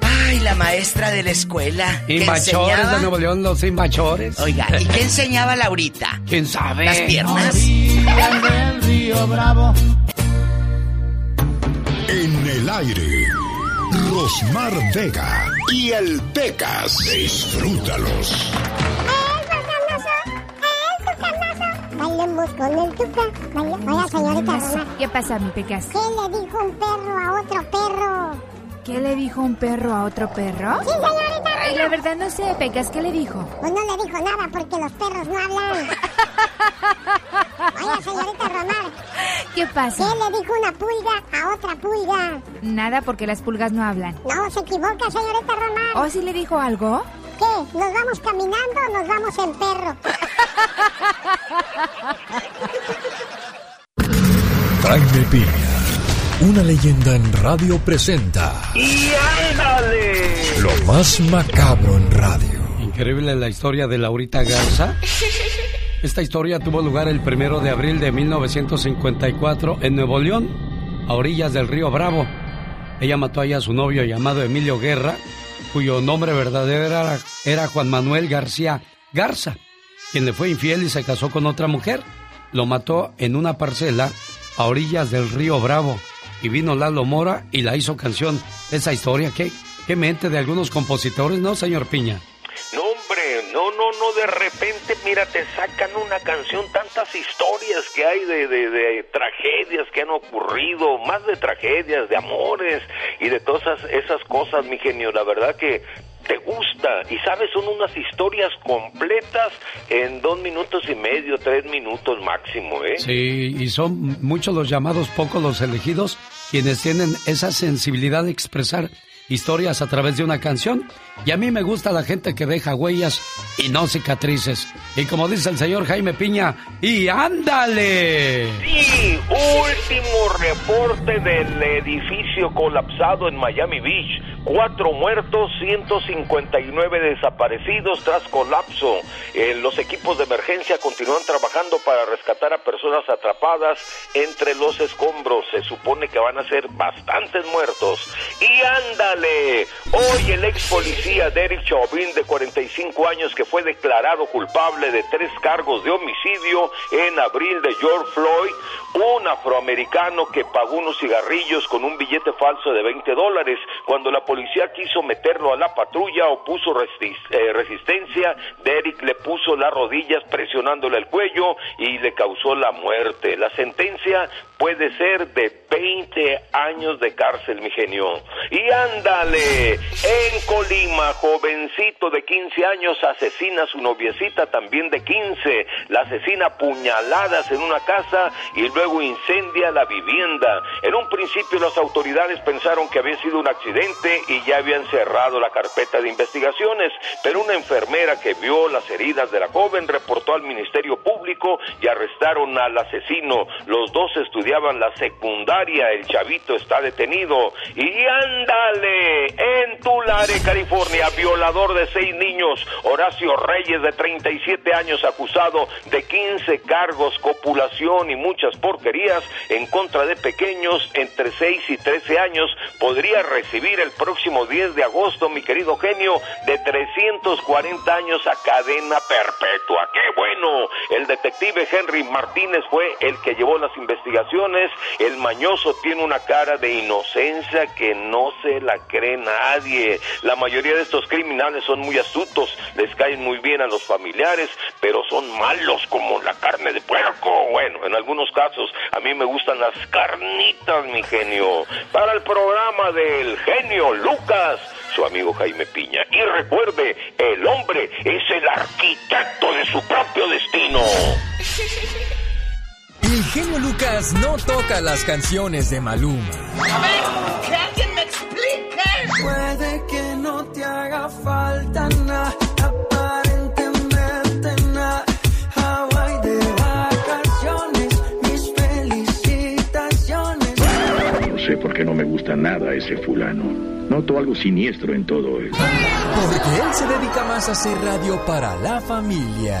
Ay, la maestra de la escuela. enseñaba- de Nuevo León, los invachores. Oiga, ¿y qué enseñaba Laurita? ¿Quién sabe? Las piernas. del río Bravo. En el aire, Rosmar Vega y el Pecas. Disfrútalos. Bailemos con el tuca. Baile- Oiga, señorita Román. ¿Qué pasa, mi Pecas? ¿Qué le dijo un perro a otro perro? ¿Qué le dijo un perro a otro perro? Sí, señorita. Ay, la verdad no sé, Pecas, ¿qué le dijo? Pues no le dijo nada porque los perros no hablan. Oiga, señorita Román. ¿Qué pasa? ¿Qué le dijo una pulga a otra pulga? Nada porque las pulgas no hablan. No, se equivoca, señorita Román. ¿O si le dijo algo? ¿Qué? ¿Nos vamos caminando o nos vamos en perro? Jaime Piña, una leyenda en radio presenta ¡Y ándale! lo más macabro en radio. Increíble la historia de Laurita Garza. Esta historia tuvo lugar el primero de abril de 1954 en Nuevo León, a orillas del río Bravo. Ella mató allá a su novio llamado Emilio Guerra, cuyo nombre verdadero era, era Juan Manuel García Garza, quien le fue infiel y se casó con otra mujer. Lo mató en una parcela a orillas del río Bravo. Y vino Lalo Mora y la hizo canción. Esa historia que qué mente de algunos compositores, ¿no, señor Piña? No, hombre, no, no, no, de repente, mira, te sacan una canción, tantas historias que hay de, de, de tragedias que han ocurrido, más de tragedias, de amores y de todas esas, esas cosas, mi genio. La verdad que te gusta y sabes, son unas historias completas en dos minutos y medio, tres minutos máximo, ¿eh? Sí, y son muchos los llamados, pocos los elegidos, quienes tienen esa sensibilidad de expresar historias a través de una canción. Y a mí me gusta la gente que deja huellas y no cicatrices. Y como dice el señor Jaime Piña, ¡y ándale! Sí, último reporte del edificio colapsado en Miami Beach. Cuatro muertos, 159 desaparecidos tras colapso. Eh, los equipos de emergencia continúan trabajando para rescatar a personas atrapadas entre los escombros. Se supone que van a ser bastantes muertos. Y ándale, hoy el ex policía Derek Chauvin, de 45 años, que fue declarado culpable de tres cargos de homicidio en abril de George Floyd, un afroamericano que pagó unos cigarrillos con un billete falso de 20 dólares. Cuando la policía quiso meterlo a la patrulla, opuso resi- eh, resistencia, Derek le puso las rodillas presionándole el cuello y le causó la muerte. La sentencia puede ser de 20 años de cárcel, mi genio. Y ándale, en Colima, jovencito de 15 años asesina a su noviecita también de 15. La asesina puñaladas en una casa y luego incendia la vivienda. En un principio las autoridades pensaron que había sido un accidente y ya habían cerrado la carpeta de investigaciones, pero una enfermera que vio las heridas de la joven reportó al Ministerio Público y arrestaron al asesino. Los dos estudiaban la secundaria, el chavito está detenido. Y ándale, en Tulare, California, violador de seis niños, Horacio Reyes de 37 años acusado de 15 cargos, copulación y muchas porquerías en contra de pequeños entre 6 y 13 años, podría recibir el próximo 10 de agosto, mi querido genio, de 340 años a cadena perpetua. ¡Qué bueno! El detective Henry Martínez fue el que llevó las investigaciones. El mañoso tiene una cara de inocencia que no se la cree nadie. La mayoría de estos criminales son muy astutos, les caen muy bien a los familiares, pero son malos como la carne de puerco. Bueno, en algunos casos a mí me gustan las carnitas, mi genio. Para el programa del genio Lucas, su amigo Jaime Piña. Y recuerde, el hombre es el arquitecto de su propio destino. El genio Lucas no toca las canciones de Maluma. A ver, que alguien me explique. Puede que no te haga falta nada, aparentemente nada. Hawaii de vacaciones, mis felicitaciones. No sé por qué no me gusta nada ese fulano. Noto algo siniestro en todo él. Porque él se dedica más a hacer radio para la familia.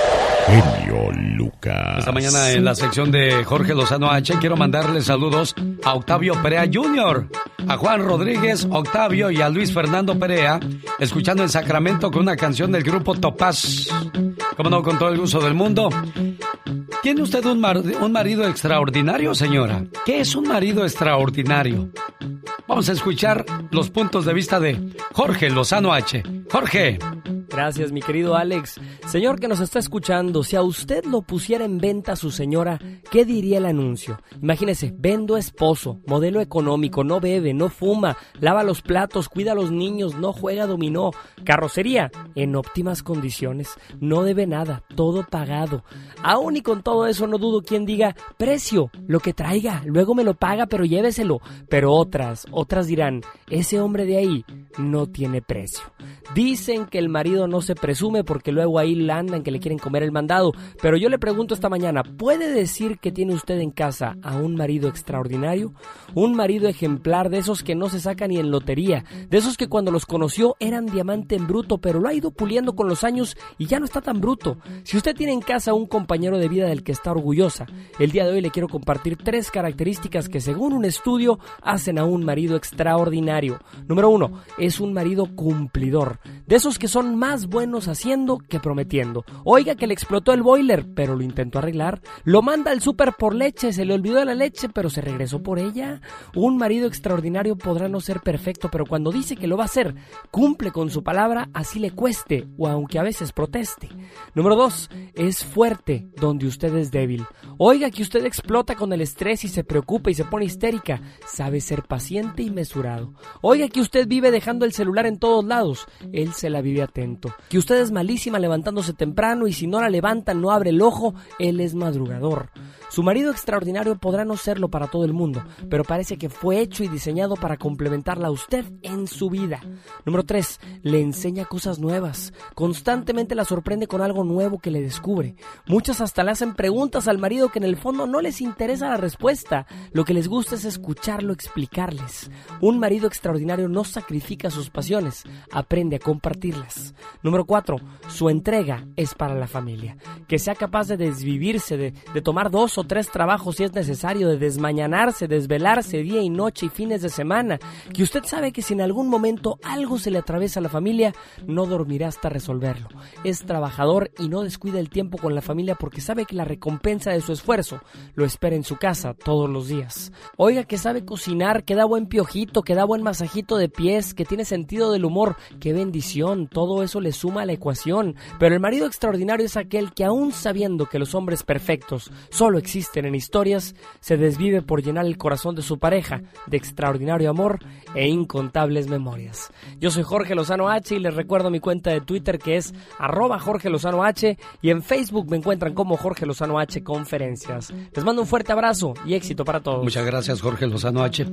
Genio Lucas. Esta mañana en la sección de Jorge Lozano H quiero mandarle saludos a Octavio Perea Jr., a Juan Rodríguez, Octavio y a Luis Fernando Perea, escuchando en Sacramento con una canción del grupo Topaz. Como no, con todo el gusto del mundo. ¿Tiene usted un, mar- un marido extraordinario, señora? ¿Qué es un marido extraordinario? Vamos a escuchar los puntos de vista de Jorge Lozano H. Jorge. Gracias, mi querido Alex. Señor que nos está escuchando, si a usted lo pusiera en venta su señora, ¿qué diría el anuncio? Imagínese, vendo esposo, modelo económico, no bebe, no fuma, lava los platos, cuida a los niños, no juega dominó, carrocería en óptimas condiciones, no debe nada, todo pagado. Aún y con todo eso no dudo quien diga, precio, lo que traiga, luego me lo paga, pero lléveselo. Pero otras, otras dirán, ese hombre de ahí no tiene precio. Dicen que el marido no se presume porque luego ahí la andan que le quieren comer el Pero yo le pregunto esta mañana, ¿puede decir que tiene usted en casa a un marido extraordinario? Un marido ejemplar de esos que no se saca ni en lotería, de esos que cuando los conoció eran diamante en bruto, pero lo ha ido puliendo con los años y ya no está tan bruto. Si usted tiene en casa un compañero de vida del que está orgullosa, el día de hoy le quiero compartir tres características que según un estudio hacen a un marido extraordinario. Número uno, es un marido cumplidor, de esos que son más más buenos haciendo que prometiendo. Oiga que le explotó el boiler, pero lo intentó arreglar. Lo manda al súper por leche, se le olvidó la leche, pero se regresó por ella. Un marido extraordinario podrá no ser perfecto, pero cuando dice que lo va a hacer, cumple con su palabra, así le cueste, o aunque a veces proteste. Número 2. Es fuerte donde usted es débil. Oiga que usted explota con el estrés y se preocupa y se pone histérica. Sabe ser paciente y mesurado. Oiga que usted vive dejando el celular en todos lados. Él se la vive atento. Que usted es malísima levantándose temprano y si no la levanta no abre el ojo. Él es madrugador. Su marido extraordinario podrá no serlo para todo el mundo, pero parece que fue hecho y diseñado para complementarla a usted en su vida. Número 3. Le enseña cosas nuevas. Constantemente la sorprende con algo nuevo que le descubre. Muchas hasta le hacen preguntas al marido que en el fondo no les interesa la respuesta. Lo que les gusta es escucharlo explicarles. Un marido extraordinario no sacrifica sus pasiones, aprende a compartirlas. Número 4. Su entrega es para la familia. Que sea capaz de desvivirse, de, tomar dos o tres trabajos si es necesario, de desmañanarse, desvelarse día y noche y fines de semana, que usted sabe que si en algún momento algo se le atraviesa a la familia, no dormirá hasta resolverlo. Es trabajador y no descuida el tiempo con la familia porque sabe que la recompensa de su esfuerzo lo espera en su casa todos los días. Oiga que sabe cocinar, que da buen piojito, que da buen masajito de pies, que tiene sentido del humor, qué bendición, todo eso le suma a la ecuación. Pero el marido extraordinario es aquel que aún sabiendo que los hombres perfectos solo existen en historias, se desvive por llenar el corazón de su pareja de extraordinario amor e incontables memorias. Yo soy Jorge Lozano H y les recuerdo mi cuenta de Twitter que es arroba Jorge Lozano H y en Facebook me encuentran como Jorge Lozano H Conferencias. Les mando un fuerte abrazo y éxito para todos. Muchas gracias Jorge Lozano H.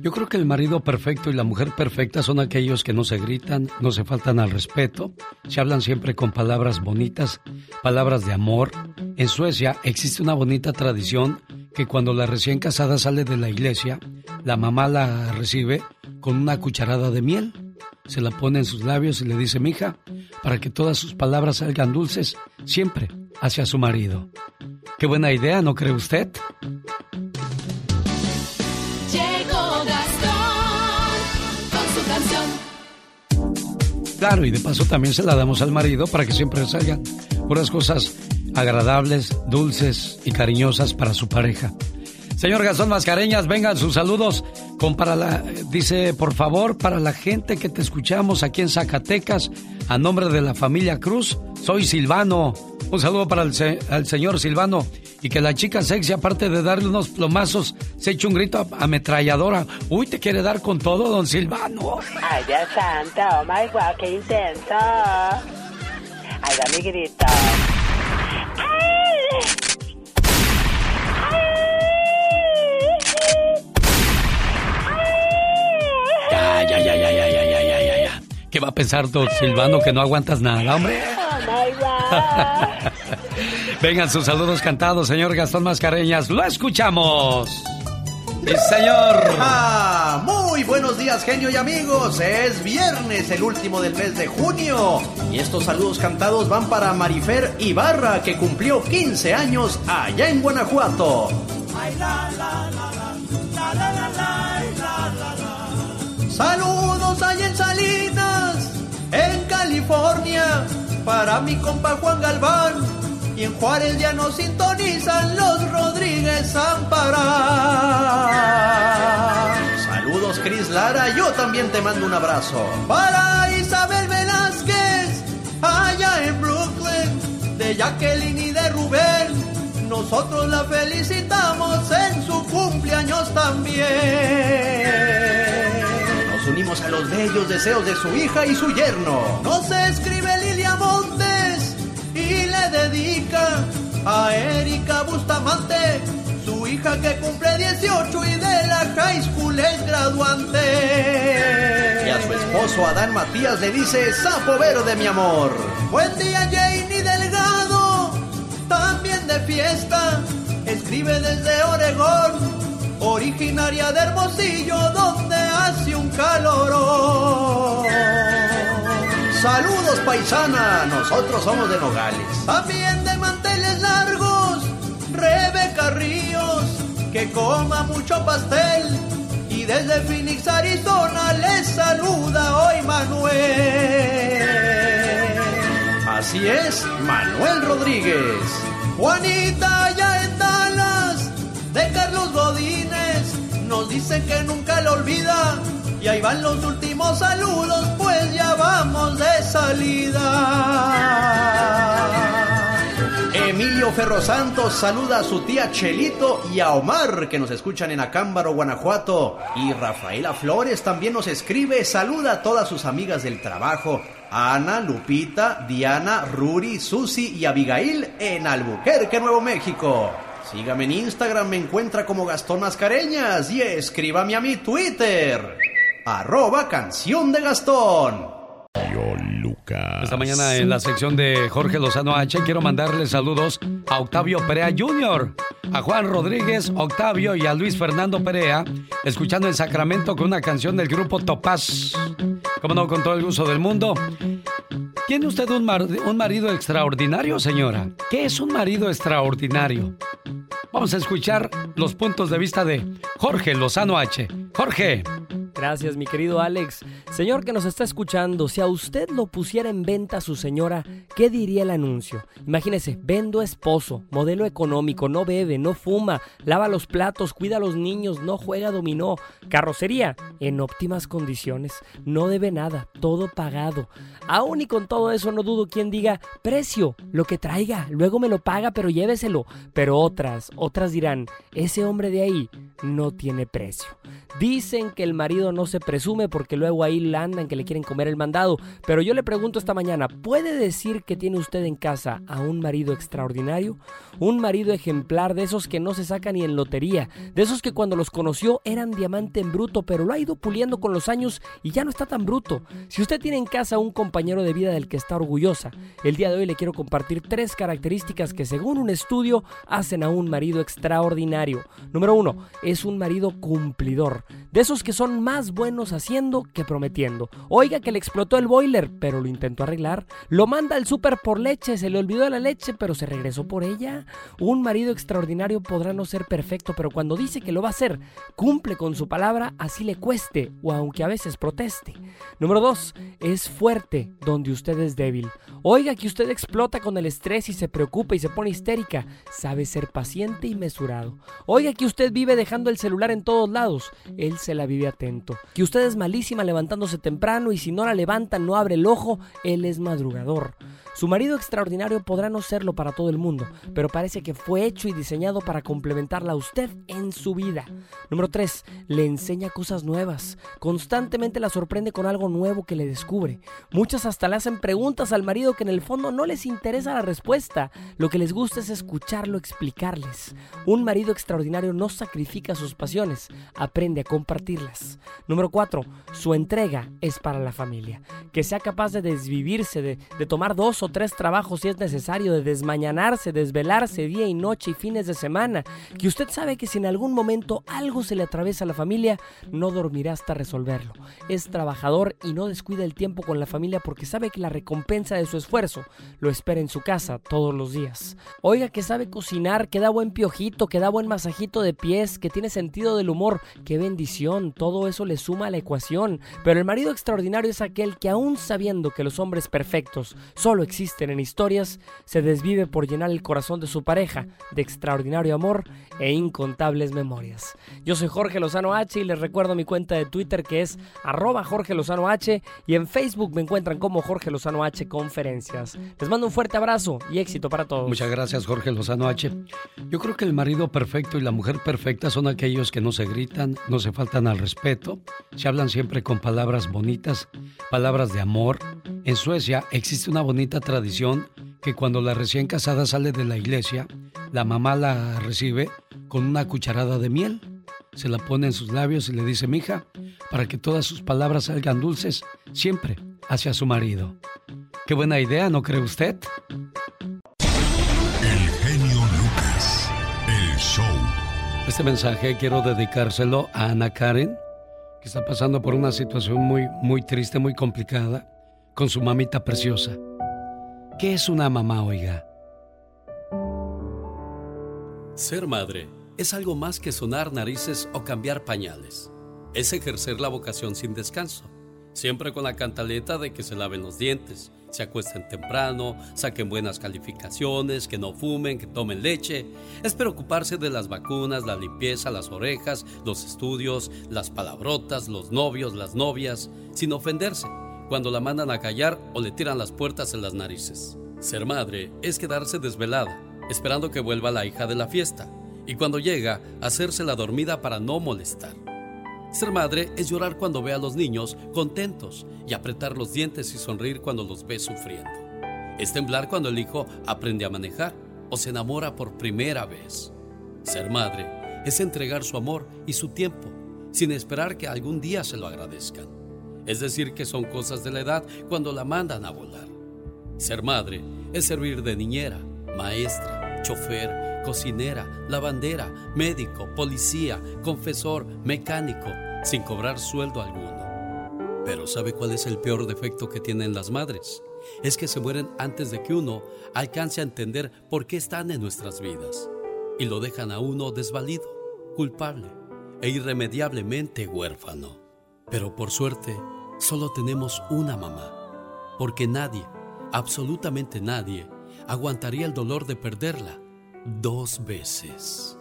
Yo creo que el marido perfecto y la mujer perfecta son aquellos que no se gritan, no se faltan al respeto, se hablan siempre con palabras bonitas, palabras de amor. En Suecia existe una bonita tradición que cuando la recién casada sale de la iglesia, la mamá la recibe con una cucharada de miel. Se la pone en sus labios y le dice, mija, para que todas sus palabras salgan dulces, siempre hacia su marido. Qué buena idea, ¿no cree usted? Llegó Gastón con su canción. Claro, y de paso también se la damos al marido para que siempre salgan puras cosas agradables, dulces y cariñosas para su pareja. Señor Gastón Mascareñas, vengan sus saludos la, dice, por favor, para la gente que te escuchamos aquí en Zacatecas, a nombre de la familia Cruz, soy Silvano. Un saludo para el, al señor Silvano y que la chica sexy, aparte de darle unos plomazos, se eche un grito ametralladora. Uy, te quiere dar con todo, don Silvano. Ay, Dios santo, oh my God, qué intenso. Ay, da mi grito. Ya, ya, ya, ya, ya, ya, ya, ya, ya, ya. ¿Qué va a pensar don Silvano que no aguantas nada, hombre? Oh. Vengan sus saludos cantados, señor Gastón Mascareñas. Lo escuchamos. Sí, señor. Ah, muy buenos días, genio y amigos. Es viernes, el último del mes de junio. Y estos saludos cantados van para Marifer Ibarra, que cumplió 15 años allá en Guanajuato. Saludos allá en Salinas, en California, para mi compa Juan Galván. Y en Juárez ya nos sintonizan los Rodríguez Zamparán. Saludos Cris Lara, yo también te mando un abrazo. Para Isabel Velázquez, allá en Brooklyn, de Jacqueline y de Rubén. Nosotros la felicitamos en su cumpleaños también. Nos unimos a los bellos deseos de su hija y su yerno. Nos escribe Lilia Montes dedica a Erika Bustamante, su hija que cumple 18 y de la high school es graduante. Y a su esposo Adán Matías le dice, sapo verde mi amor. Buen día Janie Delgado, también de fiesta, escribe desde Oregón, originaria de Hermosillo, donde hace un calorón. Saludos paisana, nosotros somos de Nogales. También de manteles largos, Rebeca Ríos, que coma mucho pastel. Y desde Phoenix, Arizona, les saluda hoy Manuel. Así es, Manuel Rodríguez. Juanita ya en Dallas, de Carlos Godínez, nos dicen que nunca lo olvida. Y ahí van los últimos saludos, pues ya vamos de salida. Emilio Ferrosantos saluda a su tía Chelito y a Omar que nos escuchan en Acámbaro, Guanajuato. Y Rafaela Flores también nos escribe, saluda a todas sus amigas del trabajo. Ana, Lupita, Diana, Ruri, Susi y Abigail en Albuquerque, Nuevo México. Sígame en Instagram, me encuentra como Gastón Mascareñas y escríbame a mi Twitter. Arroba canción de Gastón. Esta mañana en la sección de Jorge Lozano H quiero mandarle saludos a Octavio Perea Jr., a Juan Rodríguez, Octavio y a Luis Fernando Perea, escuchando en Sacramento con una canción del grupo Topaz. Como no, con todo el gusto del mundo. ¿Tiene usted un, mar- un marido extraordinario, señora? ¿Qué es un marido extraordinario? Vamos a escuchar los puntos de vista de Jorge Lozano H. Jorge. Gracias, mi querido Alex. Señor que nos está escuchando, si a usted lo pusiera en venta su señora, ¿qué diría el anuncio? Imagínese, vendo esposo, modelo económico, no bebe, no fuma, lava los platos, cuida a los niños, no juega dominó, carrocería en óptimas condiciones, no debe nada, todo pagado. Aún y con todo eso no dudo quien diga, precio, lo que traiga, luego me lo paga, pero lléveselo. Pero otras, otras dirán, ese hombre de ahí no tiene precio. Dicen que el marido no se presume porque luego ahí le andan que le quieren comer el mandado. Pero yo le pregunto esta mañana, ¿puede decir que tiene usted en casa a un marido extraordinario? Un marido ejemplar de esos que no se saca ni en lotería, de esos que cuando los conoció eran diamante en bruto, pero lo ha ido puliendo con los años y ya no está tan bruto. Si usted tiene en casa un compañero de vida del que está orgullosa, el día de hoy le quiero compartir tres características que según un estudio hacen a un marido extraordinario. Número uno, es un marido cumplidor, de esos que son más buenos haciendo que prometiendo. Oiga que le explotó el boiler, pero lo intentó arreglar. Lo manda al súper por leche, se le olvidó la leche, pero se regresó por ella. Un marido extraordinario podrá no ser perfecto, pero cuando dice que lo va a hacer, cumple con su palabra, así le cueste, o aunque a veces proteste. Número dos, es fuerte donde usted es débil. Oiga que usted explota con el estrés y se preocupa y se pone histérica. Sabe ser paciente y mesurado. Oiga que usted vive dejando el celular en todos lados. Él se la vive atento. Que usted es malísima levantándose temprano y si no la levanta no abre el ojo. Él es madrugador. Su marido extraordinario podrá no serlo para todo el mundo, pero parece que fue hecho y diseñado para complementarla a usted en su vida. Número 3. Le enseña cosas nuevas. Constantemente la sorprende con algo nuevo que le descubre. Muchas hasta le hacen preguntas al marido que en el fondo no les interesa la respuesta. Lo que les gusta es escucharlo explicarles. Un marido extraordinario no sacrifica sus pasiones, aprende a compartirlas. Número 4. Su entrega es para la familia. Que sea capaz de desvivirse, de, de tomar dos o tres trabajos si es necesario, de desmañanarse, desvelarse día y noche y fines de semana. Que usted sabe que si en algún momento algo se le atraviesa a la familia, no dormirá hasta resolverlo. Es trabajador y no descuida el tiempo con la familia porque sabe que la recompensa de su esfuerzo lo espera en su casa todos los días. Oiga que sabe cocinar, que da buen piojito, que da buen masajito de pies, que tiene sentido del humor. ¡Qué bendición! Todo eso le suma a la ecuación. Pero el marido extraordinario es aquel que aún sabiendo que los hombres perfectos solo existen en historias, se desvive por llenar el corazón de su pareja de extraordinario amor e incontables memorias. Yo soy Jorge Lozano H y les recuerdo mi cuenta de Twitter que es arroba Jorge Lozano H y en Facebook me encuentran como Jorge Lozano H Conferencias. Les mando un fuerte abrazo y éxito para todos. Muchas gracias, Jorge Lozano H. Yo creo que el marido perfecto y la mujer perfecta son aquellos que no se gritan, no se faltan al respeto, se hablan siempre con palabras bonitas, palabras de amor. En Suecia existe una bonita tradición que cuando la recién casada sale de la iglesia, la mamá la recibe con una cucharada de miel. Se la pone en sus labios y le dice, mija, para que todas sus palabras salgan dulces, siempre hacia su marido. Qué buena idea, ¿no cree usted? El genio Lucas. El show. Este mensaje quiero dedicárselo a Ana Karen, que está pasando por una situación muy, muy triste, muy complicada, con su mamita preciosa. ¿Qué es una mamá, oiga? Ser madre es algo más que sonar narices o cambiar pañales. Es ejercer la vocación sin descanso, siempre con la cantaleta de que se laven los dientes, se acuesten temprano, saquen buenas calificaciones, que no fumen, que tomen leche. Es preocuparse de las vacunas, la limpieza, las orejas, los estudios, las palabrotas, los novios, las novias, sin ofenderse cuando la mandan a callar o le tiran las puertas en las narices. Ser madre es quedarse desvelada, esperando que vuelva la hija de la fiesta, y cuando llega, hacerse la dormida para no molestar. Ser madre es llorar cuando ve a los niños contentos y apretar los dientes y sonreír cuando los ve sufriendo. Es temblar cuando el hijo aprende a manejar o se enamora por primera vez. Ser madre es entregar su amor y su tiempo sin esperar que algún día se lo agradezcan. Es decir, que son cosas de la edad cuando la mandan a volar. Ser madre es servir de niñera, maestra, chofer, cocinera, lavandera, médico, policía, confesor, mecánico, sin cobrar sueldo alguno. Pero ¿sabe cuál es el peor defecto que tienen las madres? Es que se mueren antes de que uno alcance a entender por qué están en nuestras vidas. Y lo dejan a uno desvalido, culpable e irremediablemente huérfano. Pero por suerte, solo tenemos una mamá, porque nadie, absolutamente nadie, aguantaría el dolor de perderla dos veces.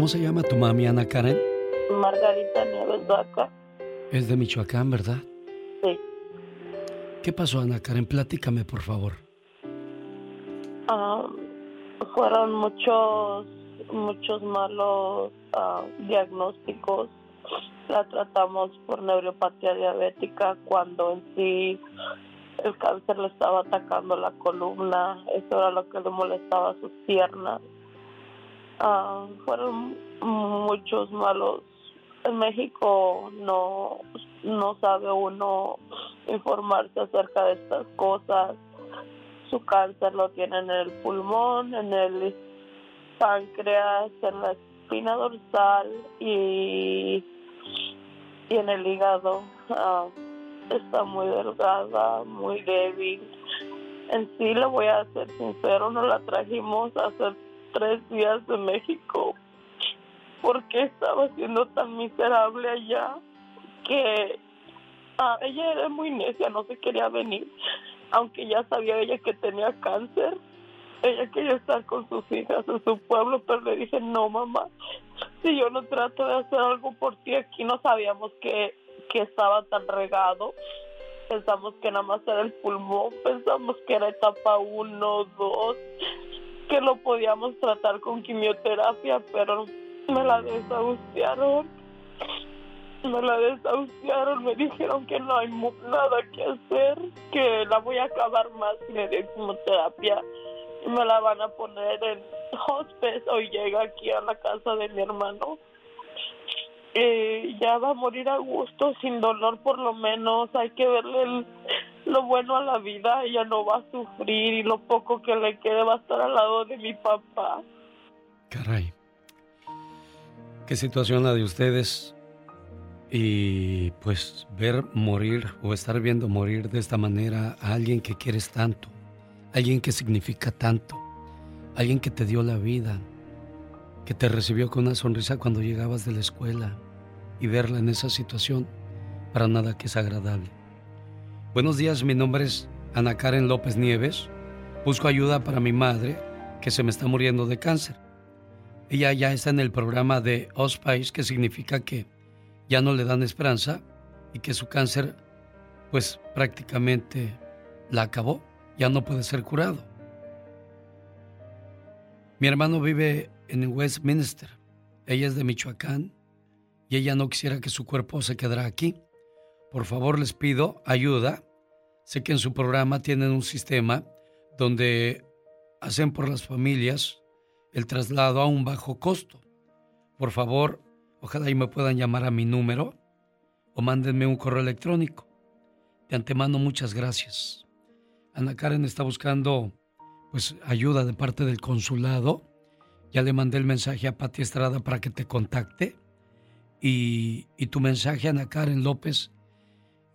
¿Cómo se llama tu mami, Ana Karen? Margarita Nieves Vaca. Es de Michoacán, ¿verdad? Sí. ¿Qué pasó, Ana Karen? Platícame, por favor. Fueron muchos, muchos malos diagnósticos. La tratamos por neuropatía diabética cuando en sí el cáncer le estaba atacando la columna. Eso era lo que le molestaba a sus piernas. Ah, fueron muchos malos. En México no, no sabe uno informarse acerca de estas cosas. Su cáncer lo tiene en el pulmón, en el páncreas, en la espina dorsal y, y en el hígado. Ah, está muy delgada, muy débil. En sí, le voy a ser sincero, no la trajimos a hacer tres días de México porque estaba siendo tan miserable allá que ah, ella era muy necia, no se quería venir, aunque ya sabía ella que tenía cáncer. Ella quería estar con sus hijas en su pueblo, pero le dije, no, mamá, si yo no trato de hacer algo por ti, aquí no sabíamos que, que estaba tan regado. Pensamos que nada más era el pulmón, pensamos que era etapa 1, 2, que lo podíamos tratar con quimioterapia, pero me la desahuciaron. Me la desahuciaron, me dijeron que no hay nada que hacer, que la voy a acabar más si le doy quimioterapia y me la van a poner en hospice. Hoy llega aquí a la casa de mi hermano. Eh, ya va a morir a gusto, sin dolor por lo menos. Hay que verle lo bueno a la vida. Ella no va a sufrir y lo poco que le quede va a estar al lado de mi papá. Caray. Qué situación la de ustedes. Y pues ver morir o estar viendo morir de esta manera a alguien que quieres tanto, alguien que significa tanto, alguien que te dio la vida, que te recibió con una sonrisa cuando llegabas de la escuela y verla en esa situación, para nada que es agradable. Buenos días, mi nombre es Ana Karen López Nieves. Busco ayuda para mi madre que se me está muriendo de cáncer. Ella ya está en el programa de Hospice, que significa que ya no le dan esperanza y que su cáncer pues prácticamente la acabó, ya no puede ser curado. Mi hermano vive en Westminster, ella es de Michoacán y ella no quisiera que su cuerpo se quedara aquí. Por favor les pido ayuda. Sé que en su programa tienen un sistema donde hacen por las familias el traslado a un bajo costo. Por favor, Ojalá y me puedan llamar a mi número o mándenme un correo electrónico. De antemano, muchas gracias. Ana Karen está buscando pues ayuda de parte del consulado Ya le mandé el mensaje a Pati Estrada para que te contacte. Y, y tu mensaje, Ana Karen López,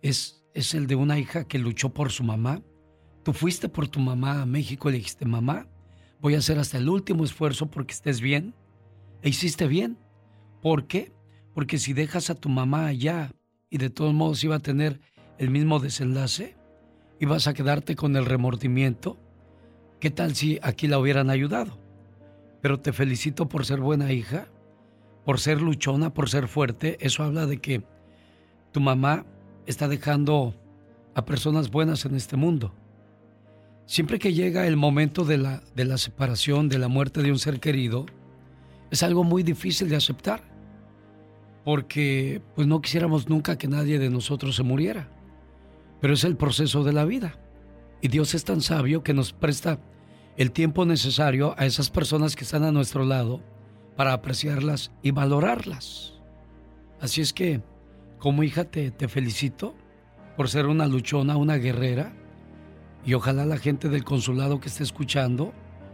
es, es el de una hija que luchó por su mamá. Tú fuiste por tu mamá a México y le dijiste, mamá, voy a hacer hasta el último esfuerzo porque estés bien. E hiciste bien. ¿Por qué? Porque si dejas a tu mamá allá y de todos modos iba a tener el mismo desenlace, ibas a quedarte con el remordimiento, ¿qué tal si aquí la hubieran ayudado? Pero te felicito por ser buena hija, por ser luchona, por ser fuerte. Eso habla de que tu mamá está dejando a personas buenas en este mundo. Siempre que llega el momento de la, de la separación, de la muerte de un ser querido, es algo muy difícil de aceptar, porque pues no quisiéramos nunca que nadie de nosotros se muriera, pero es el proceso de la vida. Y Dios es tan sabio que nos presta el tiempo necesario a esas personas que están a nuestro lado para apreciarlas y valorarlas. Así es que, como hija, te, te felicito por ser una luchona, una guerrera, y ojalá la gente del consulado que esté escuchando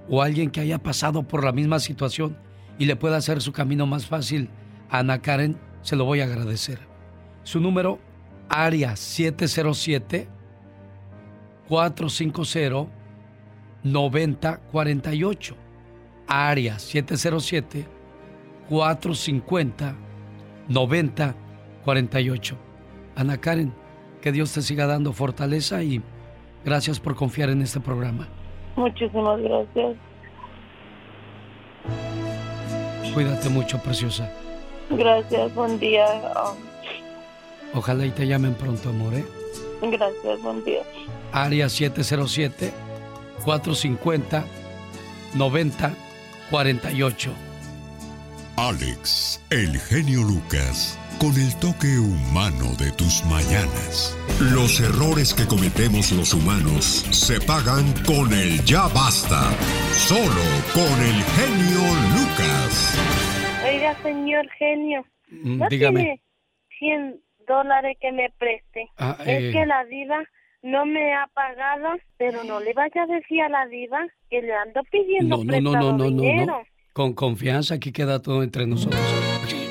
o alguien que haya pasado por la misma situación y le pueda hacer su camino más fácil a Ana Karen, se lo voy a agradecer. Su número, área 707 450 9048. Área 707 450 9048. Ana Karen, que Dios te siga dando fortaleza y gracias por confiar en este programa. Muchísimas gracias. Cuídate mucho, preciosa. Gracias, buen día. Ojalá y te llamen pronto, amor. ¿eh? Gracias, buen día. Área 707 450 9048. Alex, el genio Lucas, con el toque humano de tus mañanas. Los errores que cometemos los humanos se pagan con el ya basta. Solo con el genio Lucas. Oiga, señor genio, Mm, ¿no dígame. tiene 100 dólares que me preste? Ah, es eh. que la diva no me ha pagado, pero no le vaya a decir a la diva que le ando pidiendo No, no, no, prestado no, no, no, dinero. no. Con confianza, aquí queda todo entre nosotros.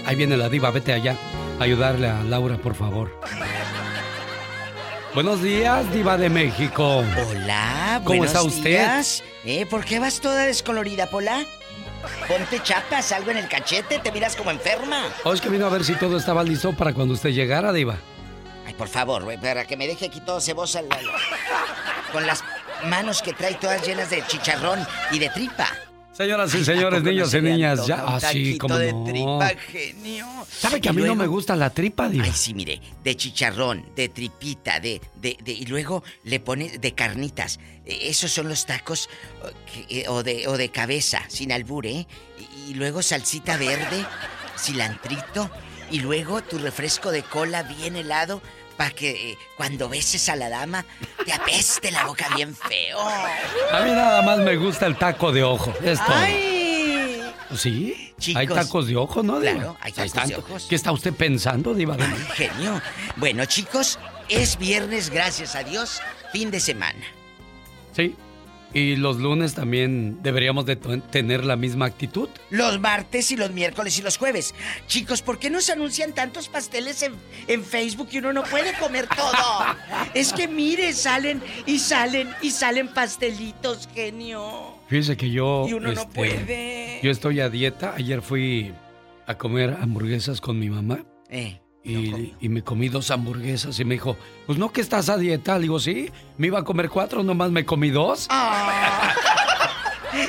Ahí viene la diva, vete allá. a Ayudarle a Laura, por favor. Buenos días, diva de México. Hola, ¿Cómo buenos está usted? días. ¿Eh? ¿Por qué vas toda descolorida, Pola? Ponte chapas, algo en el cachete, te miras como enferma. Oh, es que vino a ver si todo estaba listo para cuando usted llegara, diva. Por favor, para que me deje aquí todo cebosa la- la- con las manos que trae todas llenas de chicharrón y de tripa. Señoras y Ay, ¿a señores, niños y niñas, ya así taquito como de no. tripa, genio. ¿Sabe que a mí no me gusta la tripa, diva? Ay, sí, mire, de chicharrón, de tripita, de, de, de- y luego le pone de carnitas. Eh, Esos son los tacos que- eh, o de, o de cabeza, sin albur, ¿eh? Y, y luego salsita verde, cilantrito, y luego tu refresco de cola bien helado para que eh, cuando beses a la dama te apeste la boca bien feo. A mí nada más me gusta el taco de ojo. Es todo. ¡Ay! ¿Sí? Chicos. Hay tacos de ojo, ¿no, diva? Claro, hay tacos de ojos. ¿Qué está usted pensando, diva? Genio. Bueno, chicos, es viernes, gracias a Dios, fin de semana. Sí. Y los lunes también deberíamos de tener la misma actitud. Los martes y los miércoles y los jueves. Chicos, ¿por qué nos anuncian tantos pasteles en, en Facebook y uno no puede comer todo? es que mire, salen y salen y salen pastelitos, genio. Fíjese que yo... Y uno no este, puede. Yo estoy a dieta. Ayer fui a comer hamburguesas con mi mamá. Eh, Y, y me comí dos hamburguesas y me dijo, pues no que estás a dieta. Le digo, sí, me iba a comer cuatro, nomás me comí dos. Ah.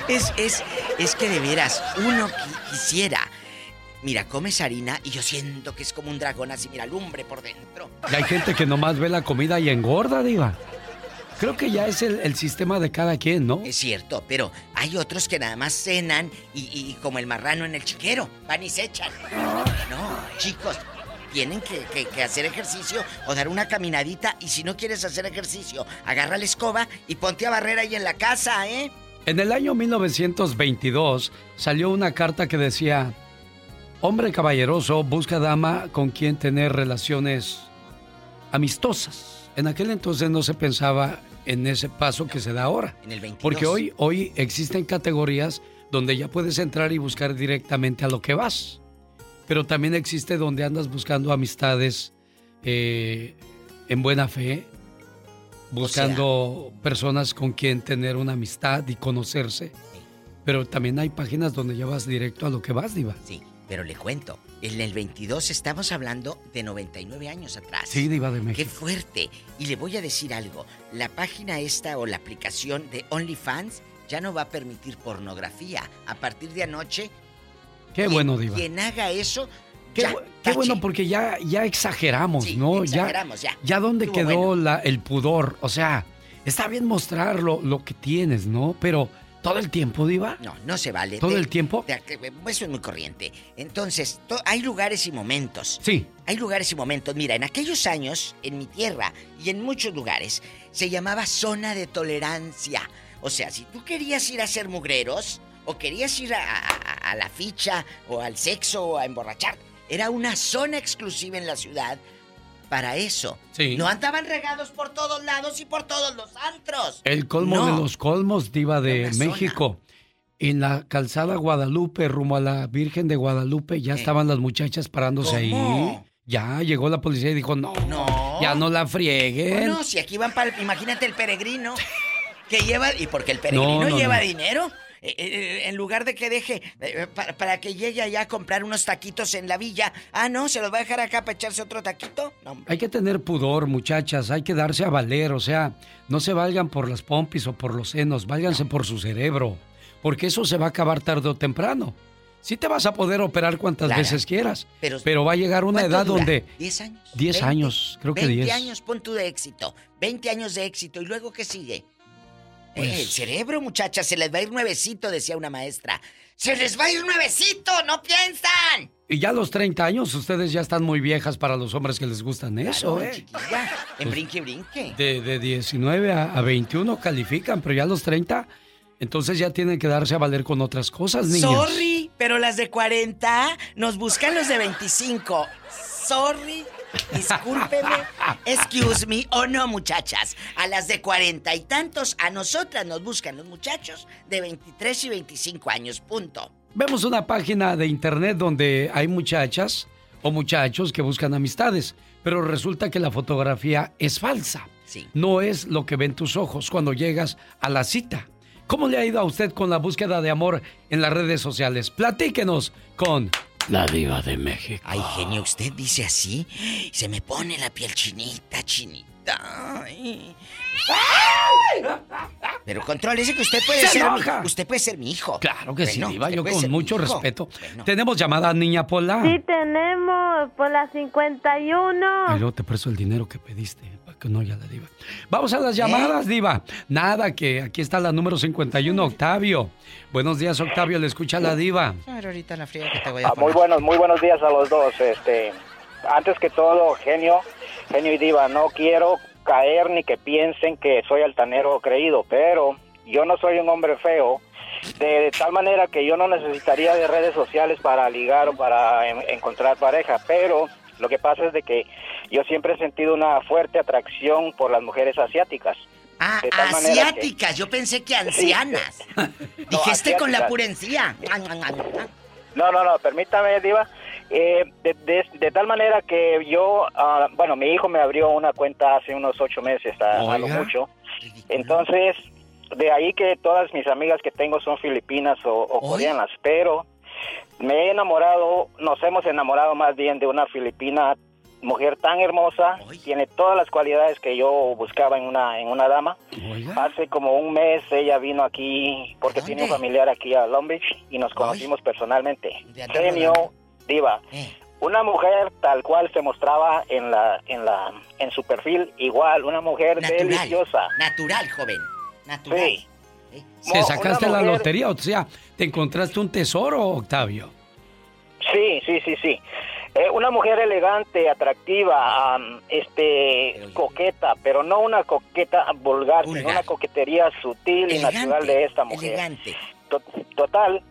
Es, es, es que de veras, uno qui- quisiera. Mira, comes harina y yo siento que es como un dragón así, mira, lumbre por dentro. Y hay gente que nomás ve la comida y engorda, diva. Creo que ya es el, el sistema de cada quien, ¿no? Es cierto, pero hay otros que nada más cenan y, y como el marrano en el chiquero, van y se echan. No, chicos, tienen que, que- que hacer ejercicio o dar una caminadita y si no quieres hacer ejercicio, agarra la escoba y ponte a barrer ahí en la casa, ¿eh? En el año 1922 salió una carta que decía, hombre caballeroso busca dama con quien tener relaciones amistosas. En aquel entonces no se pensaba en ese paso que se da ahora. En el 22. Porque hoy, hoy existen categorías donde ya puedes entrar y buscar directamente a lo que vas. Pero también existe donde andas buscando amistades eh, en buena fe, buscando personas con quien tener una amistad y conocerse. Pero también hay páginas donde ya vas directo a lo que vas, Diva. Sí, pero le cuento. En el 22 estamos hablando de 99 años atrás. Sí, Diva de México. Qué fuerte. Y le voy a decir algo. La página esta o la aplicación de OnlyFans ya no va a permitir pornografía. A partir de anoche, Qué bueno, Diva. quien haga eso, Qué, ya, bu- qué bueno porque ya, ya exageramos, ¿no? exageramos, ya. Ya dónde Estuvo quedó bueno. la, el pudor. O sea, está bien mostrar lo, lo que tienes, ¿no? Pero todo el tiempo, Diva. No, no se vale. ¿Todo el tiempo? te- Eso es muy corriente. Entonces, to- hay lugares y momentos. Sí. Hay lugares y momentos. Mira, en aquellos años, en mi tierra y en muchos lugares, se llamaba zona de tolerancia. O sea, si tú querías ir a ser mugreros, o querías ir a, a- a la ficha, o al sexo, o a emborrachar, era una zona exclusiva en la ciudad para eso. Sí. No andaban regados por todos lados y por todos los antros. El colmo No. de los colmos, Diva de zona. México. En la calzada Guadalupe, rumbo a la Virgen de Guadalupe, ya estaban las muchachas parándose ahí. ¿Cómo? Ya llegó la policía y dijo, no, ya no la frieguen. No, si aquí van para... Imagínate el peregrino que lleva... Y porque el peregrino No, no, lleva no. dinero. Eh, eh, en lugar de que deje eh, para, para que llegue allá a comprar unos taquitos en la villa. Ah, no, se los va a dejar acá para echarse otro taquito. No, Hay que tener pudor, muchachas, hay que darse a valer, o sea, no se valgan por las pompis o por los senos, válganse por su cerebro, porque eso se va a acabar tarde o temprano. Sí te vas a poder operar cuantas Claro. veces quieras, Pero- pero, va a llegar una ¿Cuánto edad dura? donde... ¿10 años? 10 ¿20? años, creo que 20 10. años, pon tú de éxito. 20 años de éxito. ¿Y luego qué sigue? Pues- el cerebro, muchachas, se les va a ir nuevecito, decía una maestra. ¡Se les va a ir nuevecito! ¡No piensan! Y ya a los 30 años ustedes ya están muy viejas para los hombres que les gustan eso, ¿eh? chiquilla, en brinque, brinque. De, de 19 a, a 21 califican, pero ya a los 30, entonces ya tienen que darse a valer con otras cosas, niños. Sorry, pero las de 40 nos buscan los de 25. Sorry, discúlpeme, excuse me, o no, muchachas. A las de 40 y tantos, a nosotras nos buscan los muchachos de 23 y 25 años, punto. Vemos una página de internet donde hay muchachas o muchachos que buscan amistades, pero resulta que la fotografía es falsa. Sí. No es lo que ven tus ojos cuando llegas a la cita. ¿Cómo le ha ido a usted con la búsqueda de amor en las redes sociales? Platíquenos con la diva de México. Ay, genio, usted dice así, se me pone la piel chinita, chinita. Ay. Pero contrólese que usted puede ¡Se ser enoja! mi, usted puede ser mi hijo. Claro que sí, diva, yo con mucho respeto. Tenemos llamada, niña Pola. Sí, tenemos por la 51. Ay, luego te presto el dinero que pediste, no haya la diva. Vamos a las llamadas, diva. Nada, que aquí está la número 51, Octavio. Buenos días, Octavio, le escucha la diva. A ver, ahorita la friega que te voy a Ah, muy buenos, muy buenos días a los dos. Este, antes que todo, genio, genio y diva, no quiero caer ni que piensen que soy altanero o creído, pero yo no soy un hombre feo, de tal manera que yo no necesitaría de redes sociales para ligar o para en- encontrar pareja, pero lo que pasa es de que yo siempre he sentido una fuerte atracción por las mujeres asiáticas. Ah, de tal manera que- asiáticas, yo pensé que ancianas. Dijiste con la purencia. No, no, no, permítame, Diva. Eh, de, de- de tal manera que yo, ah, bueno, mi hijo me abrió una cuenta hace unos ocho meses, a, a lo mucho. Entonces, de ahí que todas mis amigas que tengo son filipinas o, o coreanas, pero me he enamorado, nos hemos enamorado más bien de una filipina mujer tan hermosa, tiene todas las cualidades que yo buscaba en una en una dama. Hace como un mes ella vino aquí porque tiene un familiar aquí a Long Beach y nos conocimos personalmente. Genio, diva. Eh. Una mujer tal cual se mostraba en la en la en su perfil igual, una mujer Natural. deliciosa. Natural, joven. Natural. Sí. ¿Se sacaste la mujer- lotería? O sea, ¿te encontraste un tesoro, Octavio? Sí, sí, sí, sí. Eh, una mujer elegante, atractiva, este, coqueta, pero no una coqueta vulgar, sino una coquetería sutil y natural de esta mujer. Elegante. To- Total,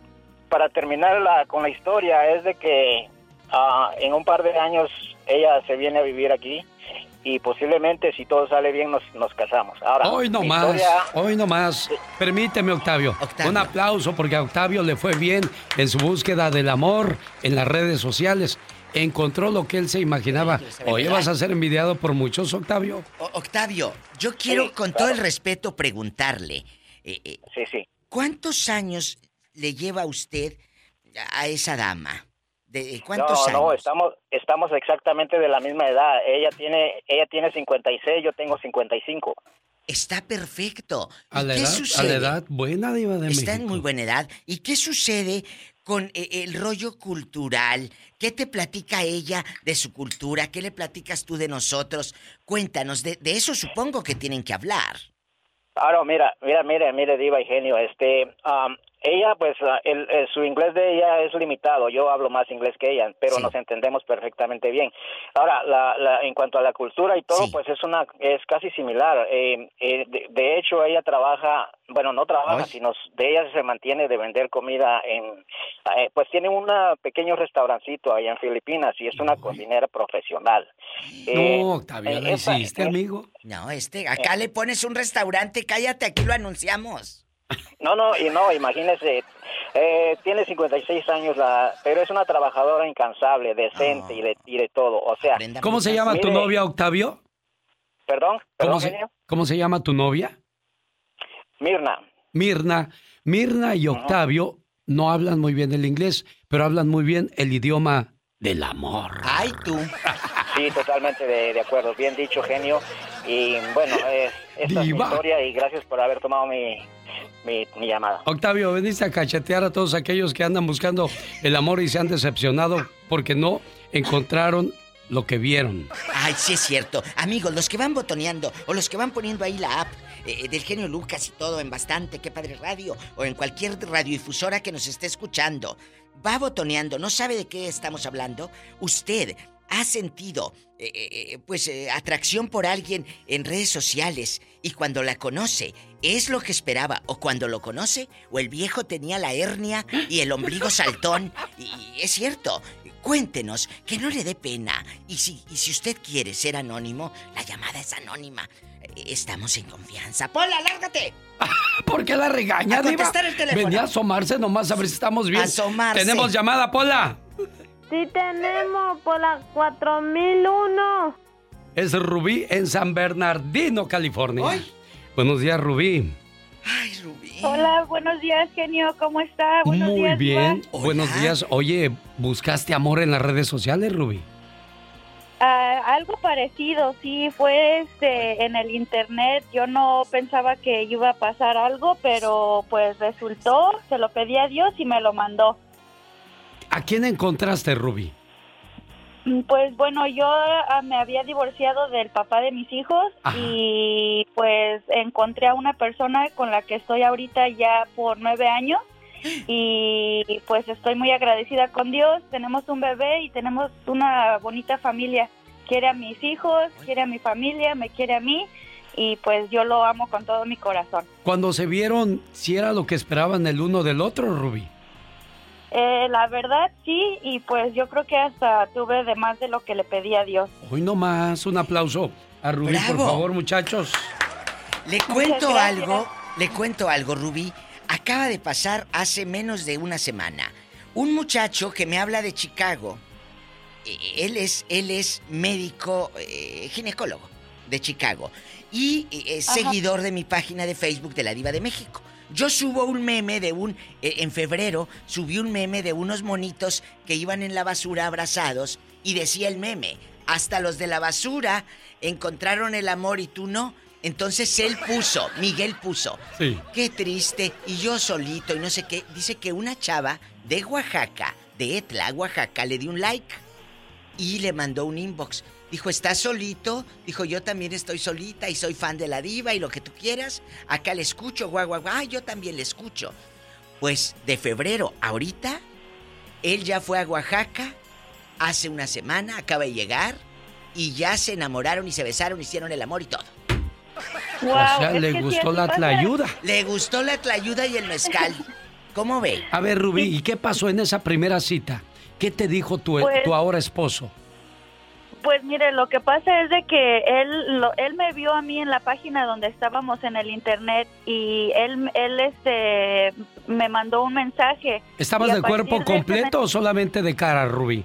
para terminar la- con la historia, es de que ah, en un par de años ella se viene a vivir aquí y posiblemente si todo sale bien nos, nos casamos. Ahora, Hoy no más, historia- hoy no más. Permíteme, Octavio. Un aplauso porque a Octavio le fue bien en su búsqueda del amor en las redes sociales. Encontró lo que él se imaginaba. Oye, ¿vas a ser envidiado por muchos, Octavio? O- Octavio, yo quiero con todo el respeto preguntarle. eh, eh, sí, sí. ¿Cuántos años le lleva usted a esa dama? ¿De cuántos no, años? no, estamos, estamos exactamente de la misma edad. Ella tiene, ella tiene 56, yo tengo 55. Está perfecto. A la qué edad, sucede? a la edad buena diva de Está en México. muy buena edad. ¿Y qué sucede con eh, el rollo cultural? ¿Qué te platica ella de su cultura? ¿Qué le platicas tú de nosotros? Cuéntanos, de, de eso supongo que tienen que hablar. Ahora, mira, mira, mire, mire, Diva y Genio, este, am, ella, pues, el, el- su inglés de ella es limitado, yo hablo más inglés que ella, pero nos entendemos perfectamente bien. Ahora, la, la, en cuanto a la cultura y todo, pues es una, es casi similar. Eh, eh, de, de hecho, ella trabaja, bueno, no trabaja, sino de ella se mantiene de vender comida en, eh, pues tiene un pequeño restaurancito allá en Filipinas y es una cocinera profesional. Eh, No, Octavio, en ¿la esa- hiciste, en- amigo? No, este, acá le pones un restaurante, cállate, aquí lo anunciamos. No, no, y no, imagínese, eh, tiene 56 años, la, pero es una trabajadora incansable, decente y, de, y de todo, o sea... ¿Cómo se llama tu mire, novia, Octavio? Perdón, ¿Cómo perdón, se, genio. cómo se llama tu novia? Mirna. Mirna. Mirna y Octavio no hablan muy bien el inglés, pero hablan muy bien el idioma del amor. Ay, tú. Sí, totalmente de, de acuerdo, bien dicho, genio. Y bueno, eh, esta es mi historia y gracias por haber tomado mi, mi, mi llamada. Octavio, veniste a cachetear a todos aquellos que andan buscando el amor y se han decepcionado porque no encontraron lo que vieron. Ay, sí es cierto. Amigos, los que van botoneando o los que van poniendo ahí la app eh, del genio Lucas y todo en bastante, qué padre radio, o en cualquier radiodifusora que nos esté escuchando, va botoneando, no sabe de qué estamos hablando, usted ha sentido eh, eh, pues eh, atracción por alguien en redes sociales y cuando la conoce es lo que esperaba o cuando lo conoce o el viejo tenía la hernia y el ombligo saltón y, es cierto cuéntenos que no le dé pena y si y si usted quiere ser anónimo la llamada es anónima estamos en confianza Pola lárgate ¿Por qué la regaña, A contestar el teléfono. Venía a asomarse nomás a ver si estamos bien. Asomarse. Tenemos llamada, Pola. Sí tenemos por la 4001. Es Rubí en San Bernardino, California. Buenos días, Rubí. Hola, buenos días, genio. ¿Cómo está? Buenos Muy días, bien. Buenos días. Oye, ¿buscaste amor en las redes sociales, Rubí? Ah, algo parecido, sí, fue este, en el internet. Yo no pensaba que iba a pasar algo, pero pues resultó. Se lo pedí a Dios y me lo mandó. ¿A quién encontraste, Rubí? Mm, Pues bueno, yo ah, me había divorciado del papá de mis hijos y pues encontré a una persona con la que estoy ahorita ya por nueve años y pues estoy muy agradecida con Dios. Tenemos un bebé y tenemos una bonita familia. Quiere a mis hijos, quiere a mi familia, me quiere a mí y pues yo lo amo con todo mi corazón. Cuando se vieron, si era lo que esperaban el uno del otro, Rubí. Eh, la verdad sí y pues yo creo que hasta tuve de más de lo que le pedí a Dios. Hoy nomás, un aplauso a Rubí, por favor, muchachos. Le cuento algo, le cuento algo, Rubí. Acaba de pasar hace menos de una semana. Un muchacho que me habla de Chicago. eh, Él es, él es médico eh, ginecólogo de Chicago y eh, es Ajá. seguidor de mi página de Facebook de la Diva de México. Yo subo un meme de un. eh, en febrero subí un meme de unos monitos que iban en la basura abrazados y decía el meme: Hasta los de la basura encontraron el amor y tú no. Entonces él puso, Miguel puso. Sí. Qué triste. Y yo solito y no sé qué. Dice que una chava de Oaxaca, de Etla, Oaxaca, le dio un like y le mandó un inbox. Dijo, ¿estás solito? Dijo, yo también estoy solita y soy fan de la diva y lo que tú quieras. Acá le escucho, guau, guau, guau. Ah, yo también le escucho. Pues de febrero, ahorita, él ya fue a Oaxaca hace una semana, acaba de llegar y ya se enamoraron y se besaron, hicieron el amor y todo. o sea, le gustó la tlayuda. Le gustó la tlayuda y el mezcal. ¿Cómo ve? A ver, Rubí, ¿y qué pasó en esa primera cita? ¿Qué te dijo tu, Pues- tu ahora esposo? Pues mire, lo que pasa es de que él lo- él me vio a mí en la página donde estábamos en el internet y él él este me mandó un mensaje. ¿Estabas de cuerpo de completo o solamente de cara, Rubí?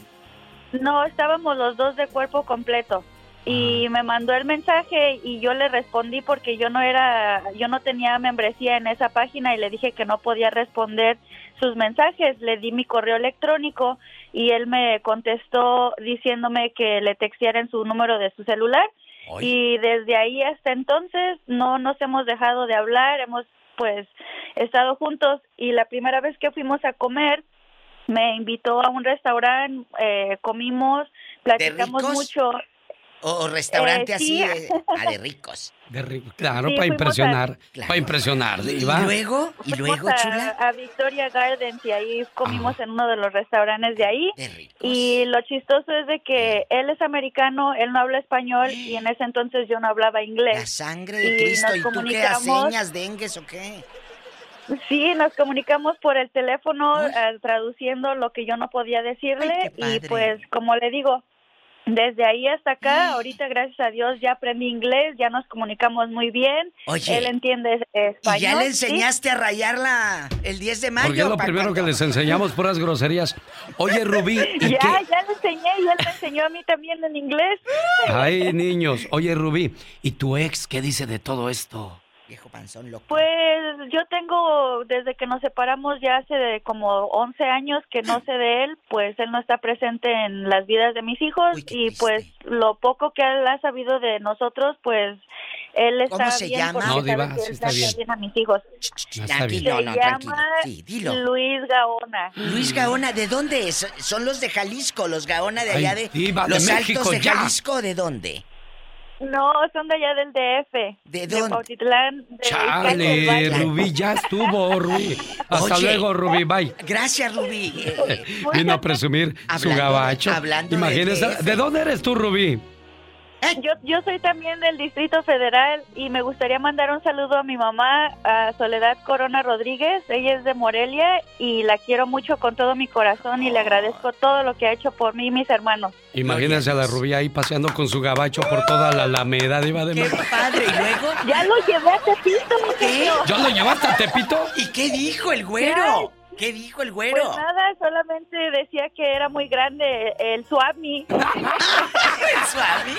No, estábamos los dos de cuerpo completo. Y me mandó el mensaje y yo le respondí porque yo no era, yo no tenía membresía en esa página y le dije que no podía responder sus mensajes. Le di mi correo electrónico y él me contestó diciéndome que le texteara en su número de su celular. Y desde ahí hasta entonces no nos hemos dejado de hablar, hemos pues estado juntos y la primera vez que fuimos a comer me invitó a un restaurante, eh, comimos, platicamos mucho. O, o restaurante Eh, así, sí. eh, ah, de ricos. De rico, claro, Sí, para impresionar, a- para impresionar, Diva. luego? ¿Y luego, a, chula? a Victoria Gardens y ahí comimos en uno de los restaurantes de ahí. Y lo chistoso es de que él es americano, él no habla español y en ese entonces yo no hablaba inglés. La sangre de Cristo. ¿Y tú qué señas, dengues o qué? Sí, nos comunicamos por el teléfono eh, traduciendo lo que yo no podía decirle y pues como le digo, desde ahí hasta acá, ahorita gracias a Dios ya aprendí inglés, ya nos comunicamos muy bien, Oye, él entiende español. ¿Y ya le ¿sí? enseñaste a rayarla el 10 de mayo? Porque es lo primero que les enseñamos, puras groserías. Oye, Rubí, ¿y Ya, qué? ya le enseñé y él me enseñó a mí también en inglés. Ay, niños. Oye, Rubí, ¿y tu ex qué dice de todo esto? Viejo panzón loco. Pues yo tengo, desde que nos separamos ya hace de como 11 años que no sé de él, pues él no está presente en las vidas de mis hijos y pues lo poco que él ha sabido de nosotros, pues él está ¿Cómo se bien llama? porque No, sabe Diva, que sí está trata bien. a mis hijos. No, está bien. Tranquilo, Se no, llama tranquilo. Sí, dilo. Luis Gaona. Luis Gaona, ¿de dónde es? ¿Son los de Jalisco, los Gaona de Ay, allá de... diva, de los México, altos de ya. Jalisco, ¿de dónde? No, son de allá del DF. ¿De De dónde? Pautitlán. de Chale, Rubí, ya estuvo, Rubí. Hasta Oye. luego, Rubí, bye. Gracias, Rubí. Eh, Vino a presumir su gabacho. hablando de Imagínese, DF. ¿de dónde eres tú, Rubí? Yo, yo soy también del Distrito Federal y me gustaría mandar un saludo a mi mamá, a Soledad Corona Rodríguez. Ella es de Morelia y la quiero mucho con todo mi corazón y le agradezco todo lo que ha hecho por mí y mis hermanos. Imagínense a la Rubí ahí paseando con su gabacho por toda la Alameda, Diva de México. padre, ¿y luego? Ya lo llevé a Tepito, mi genio. ¿Ya lo llevaste a Tepito? ¿Y qué dijo el güero? ¿Qué dijo el güero? Pues nada, solamente decía que era muy grande el Swami. el Swami.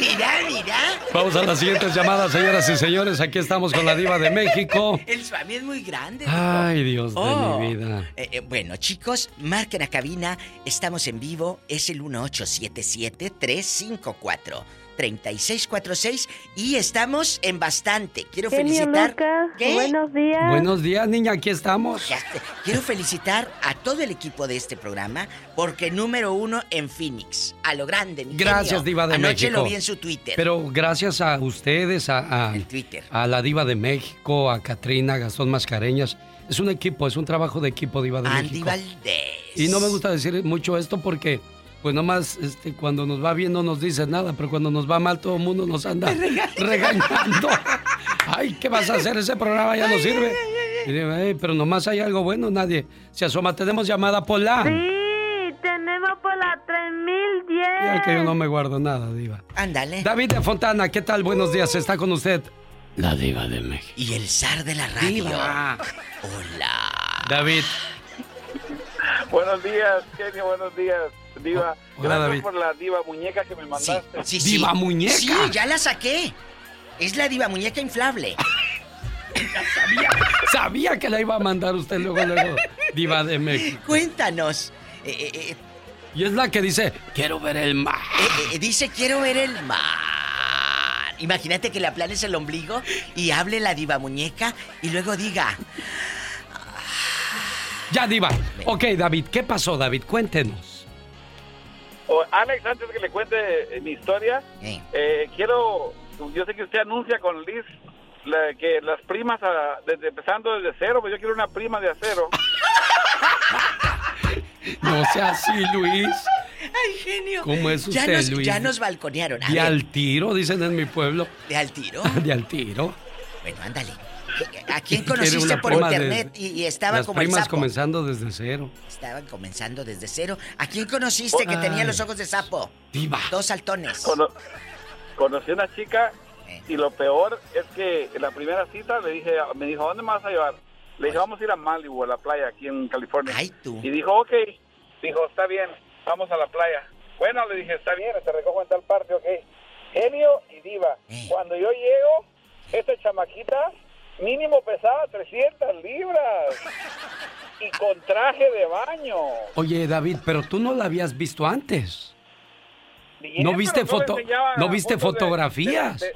Mira, mira. Vamos a las siguientes llamadas, señoras y señores. Aquí estamos con la Diva de México. El Swami es muy grande. Ay, Dios Oh. de mi vida. Eh, eh, bueno, chicos, marquen a cabina. Estamos en vivo. Es el 1877-354-3646. Y estamos en bastante. Quiero felicitar. Lucas, ¿Qué? buenos días. Buenos días, niña, aquí estamos. Quiero felicitar a todo el equipo de este programa porque número uno en Phoenix. A lo grande, mi Gracias, genio. Diva de Anoche México. lo vi en su Twitter. Pero gracias a ustedes, a, a, Twitter. a la Diva de México, a Katrina, a Gastón Mascareñas. Es un equipo, es un trabajo de equipo, Diva de Andy México. Valdés. Y no me gusta decir mucho esto porque, pues nomás, este, cuando nos va bien no nos dice nada, pero cuando nos va mal todo el mundo nos anda regañando. Ay, ¿qué vas a hacer? Ese programa ya no sirve. Y digo, "Ey, pero nomás hay algo bueno, nadie se asoma. Tenemos llamada Pola. Sí, tenemos por la 3010. Ya que yo no me guardo nada, Diva. Ándale. David de Fontana, ¿qué tal? Buenos días, está con usted. La Diva de México. Y el zar de la radio. Diva. Hola. David. Buenos días, Genio, buenos días, Diva. Hola, Gracias David. por la Diva muñeca que me mandaste. Sí, sí. Diva muñeca. Sí, ya la saqué. Es la diva muñeca inflable. Sabía que la iba a mandar usted luego, luego. Diva de México. Cuéntanos. Eh, eh, eh, Y es la que dice, quiero ver el mar. eh, eh, dice, quiero ver el mar. Imagínate que le aplanes el ombligo y hable la diva muñeca y luego diga, Ya, Diva. Ok, David, ¿qué pasó, David? Cuéntenos. Alex, antes que le cuente eh, mi historia, eh, quiero, yo sé que usted anuncia con Liz la- que las primas, ah, desde, empezando desde cero, pues yo quiero una prima de acero. No sea así, Luis. ¡ay, genio! ¿Cómo es ya usted, nos, Luis? Ya nos balconearon. A De ver, al tiro, dicen en mi pueblo. ¿De al tiro? De al tiro. Bueno, ándale. ¿A quién Que conociste por prima de- internet y, y estaba Las como el primas sapo? comenzando desde cero. Estaban comenzando desde cero. ¿A quién conociste que tenía Ay. los ojos de sapo? Dos saltones. Cono- conocí a una chica y lo peor es que en la primera cita le dije, me dijo, ¿a dónde me vas a llevar? Le dije, vamos a ir a Malibu, a la playa aquí en California. Y dijo, ok. Dijo, está bien, vamos a la playa. Bueno, le dije, está bien, te recojo en tal parte, ok. Genio y diva. Cuando yo llego, esta chamaquita mínimo pesaba 300 libras. Y con traje de baño. Oye, David, pero tú no la habías visto antes. Bien, ¿No viste foto- no viste de- fotografías? de- de-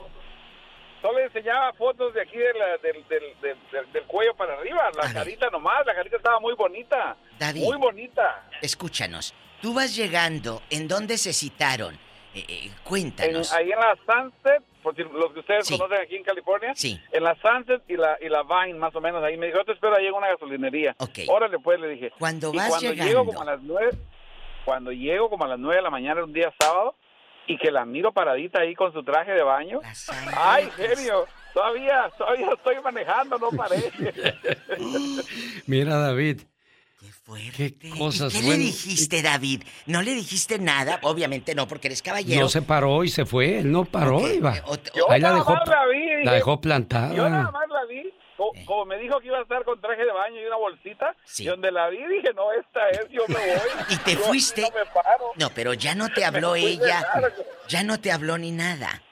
solo enseñaba fotos de aquí de la- del, del- del- del- del cuello para arriba, la carita nomás, la carita estaba muy bonita. David. Muy bonita. Escúchanos. Tú vas llegando. ¿En dónde se citaron? Eh, eh, En- cuéntanos. ahí en la Sunset, por si los que ustedes conocen aquí en California, Sí. en la Sunset y la, y la Vine, más o menos, ahí me dijo, yo te espero ahí en una gasolinería. Órale, pues, le dije. Cuando y vas cuando llegando. llego como a las nueve, cuando llego como a las nueve de la mañana un día sábado, y que la miro paradita ahí con su traje de baño, ay, genio, todavía, todavía estoy manejando, no paré. Mira, David. Qué cosas. ¿Qué le dijiste, David? ¿No le dijiste nada? Obviamente no, porque eres caballero. No se paró y se fue. Él no paró, iba. Yo Ahí la dejó, más la vi, dije, la dejó Yo nada plantada. más la vi, co- como, me dijo que iba a estar con traje de baño y una bolsita, y donde la vi dije, no, esta es, yo me voy. ¿Y te Yo fuiste? No me paro. No, pero ya no te habló ella. Ya no te habló ni nada.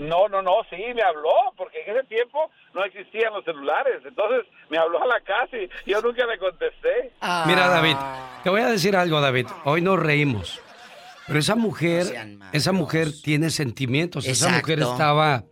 No, no, no, sí, me habló, porque en ese tiempo no existían los celulares, entonces me habló a la casa y yo nunca le contesté. Mira, David, te voy a decir algo, David. Hoy nos reímos. Pero esa mujer, esa mujer tiene sentimientos. Esa mujer estaba,